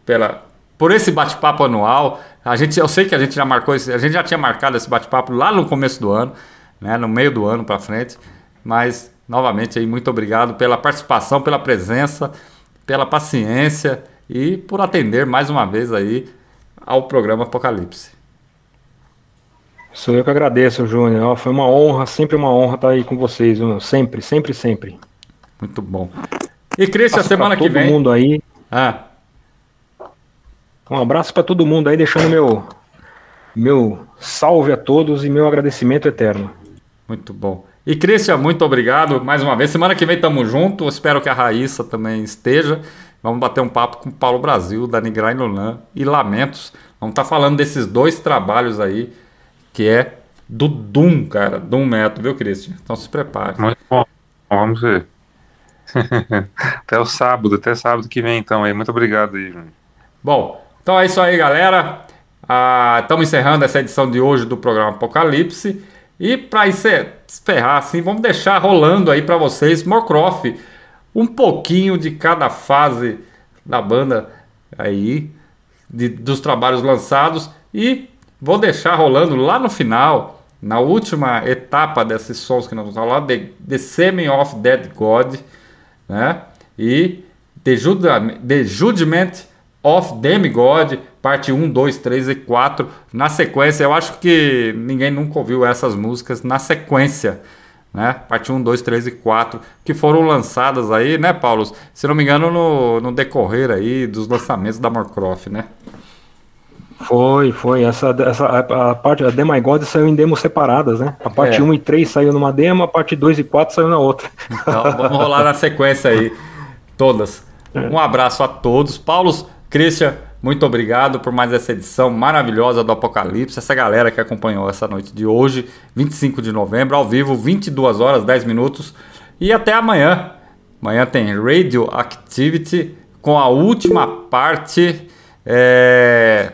pela, por esse bate-papo anual. A gente, eu sei que a gente já marcou, esse, a gente já tinha marcado esse bate-papo lá no começo do ano, né, no meio do ano para frente. Mas novamente aí muito obrigado pela participação, pela presença, pela paciência e por atender mais uma vez aí ao programa Apocalipse. Sou eu que agradeço, Júnior. Foi uma honra, sempre uma honra estar aí com vocês, sempre, sempre, sempre. Muito bom. E Cris, a semana que vem. Todo mundo aí. Ah. Um abraço para todo mundo aí, deixando meu meu salve a todos e meu agradecimento eterno. Muito bom. E Cristian, muito obrigado mais uma vez. Semana que vem estamos juntos. Espero que a Raíssa também esteja. Vamos bater um papo com o Paulo Brasil, Dani Grainolan e Lamentos. Vamos estar tá falando desses dois trabalhos aí, que é do Doom, cara. Doom Metal, viu, Christian? Então se prepare. Muito bom. Vamos ver. até o sábado, até sábado que vem, então. Aí. Muito obrigado aí, Júnior. Bom, então é isso aí, galera. Estamos ah, encerrando essa edição de hoje do programa Apocalipse. E para encerrar, assim, vamos deixar rolando aí para vocês Morcroft um pouquinho de cada fase da banda aí, de, dos trabalhos lançados e vou deixar rolando lá no final, na última etapa desses sons que nós vamos falar, The, The Semen of Dead God, né? E The, The Judgment of Demigod, parte 1, 2, 3 e 4. Na sequência, eu acho que ninguém nunca ouviu essas músicas na sequência né? Parte 1, 2, 3 e 4, que foram lançadas aí, né, Paulo? Se não me engano, no, no decorrer aí dos lançamentos da Morcroft, né? Foi, foi. Essa, essa, a, a parte, a Demo God saiu em demos separadas, né? A parte é. 1 e 3 saiu numa demo, a parte 2 e 4 saiu na outra. Então, vamos rolar na sequência aí, todas. É. Um abraço a todos. Paulo, Christian, muito obrigado por mais essa edição maravilhosa do Apocalipse. Essa galera que acompanhou essa noite de hoje, 25 de novembro, ao vivo, 22 horas 10 minutos. E até amanhã. Amanhã tem Radio Activity com a última parte é,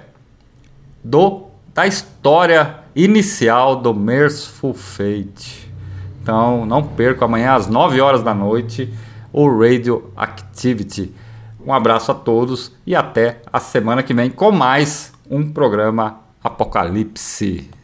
do da história inicial do Merciful Fate. Então não perca amanhã às 9 horas da noite o Radio Activity. Um abraço a todos e até a semana que vem com mais um programa Apocalipse.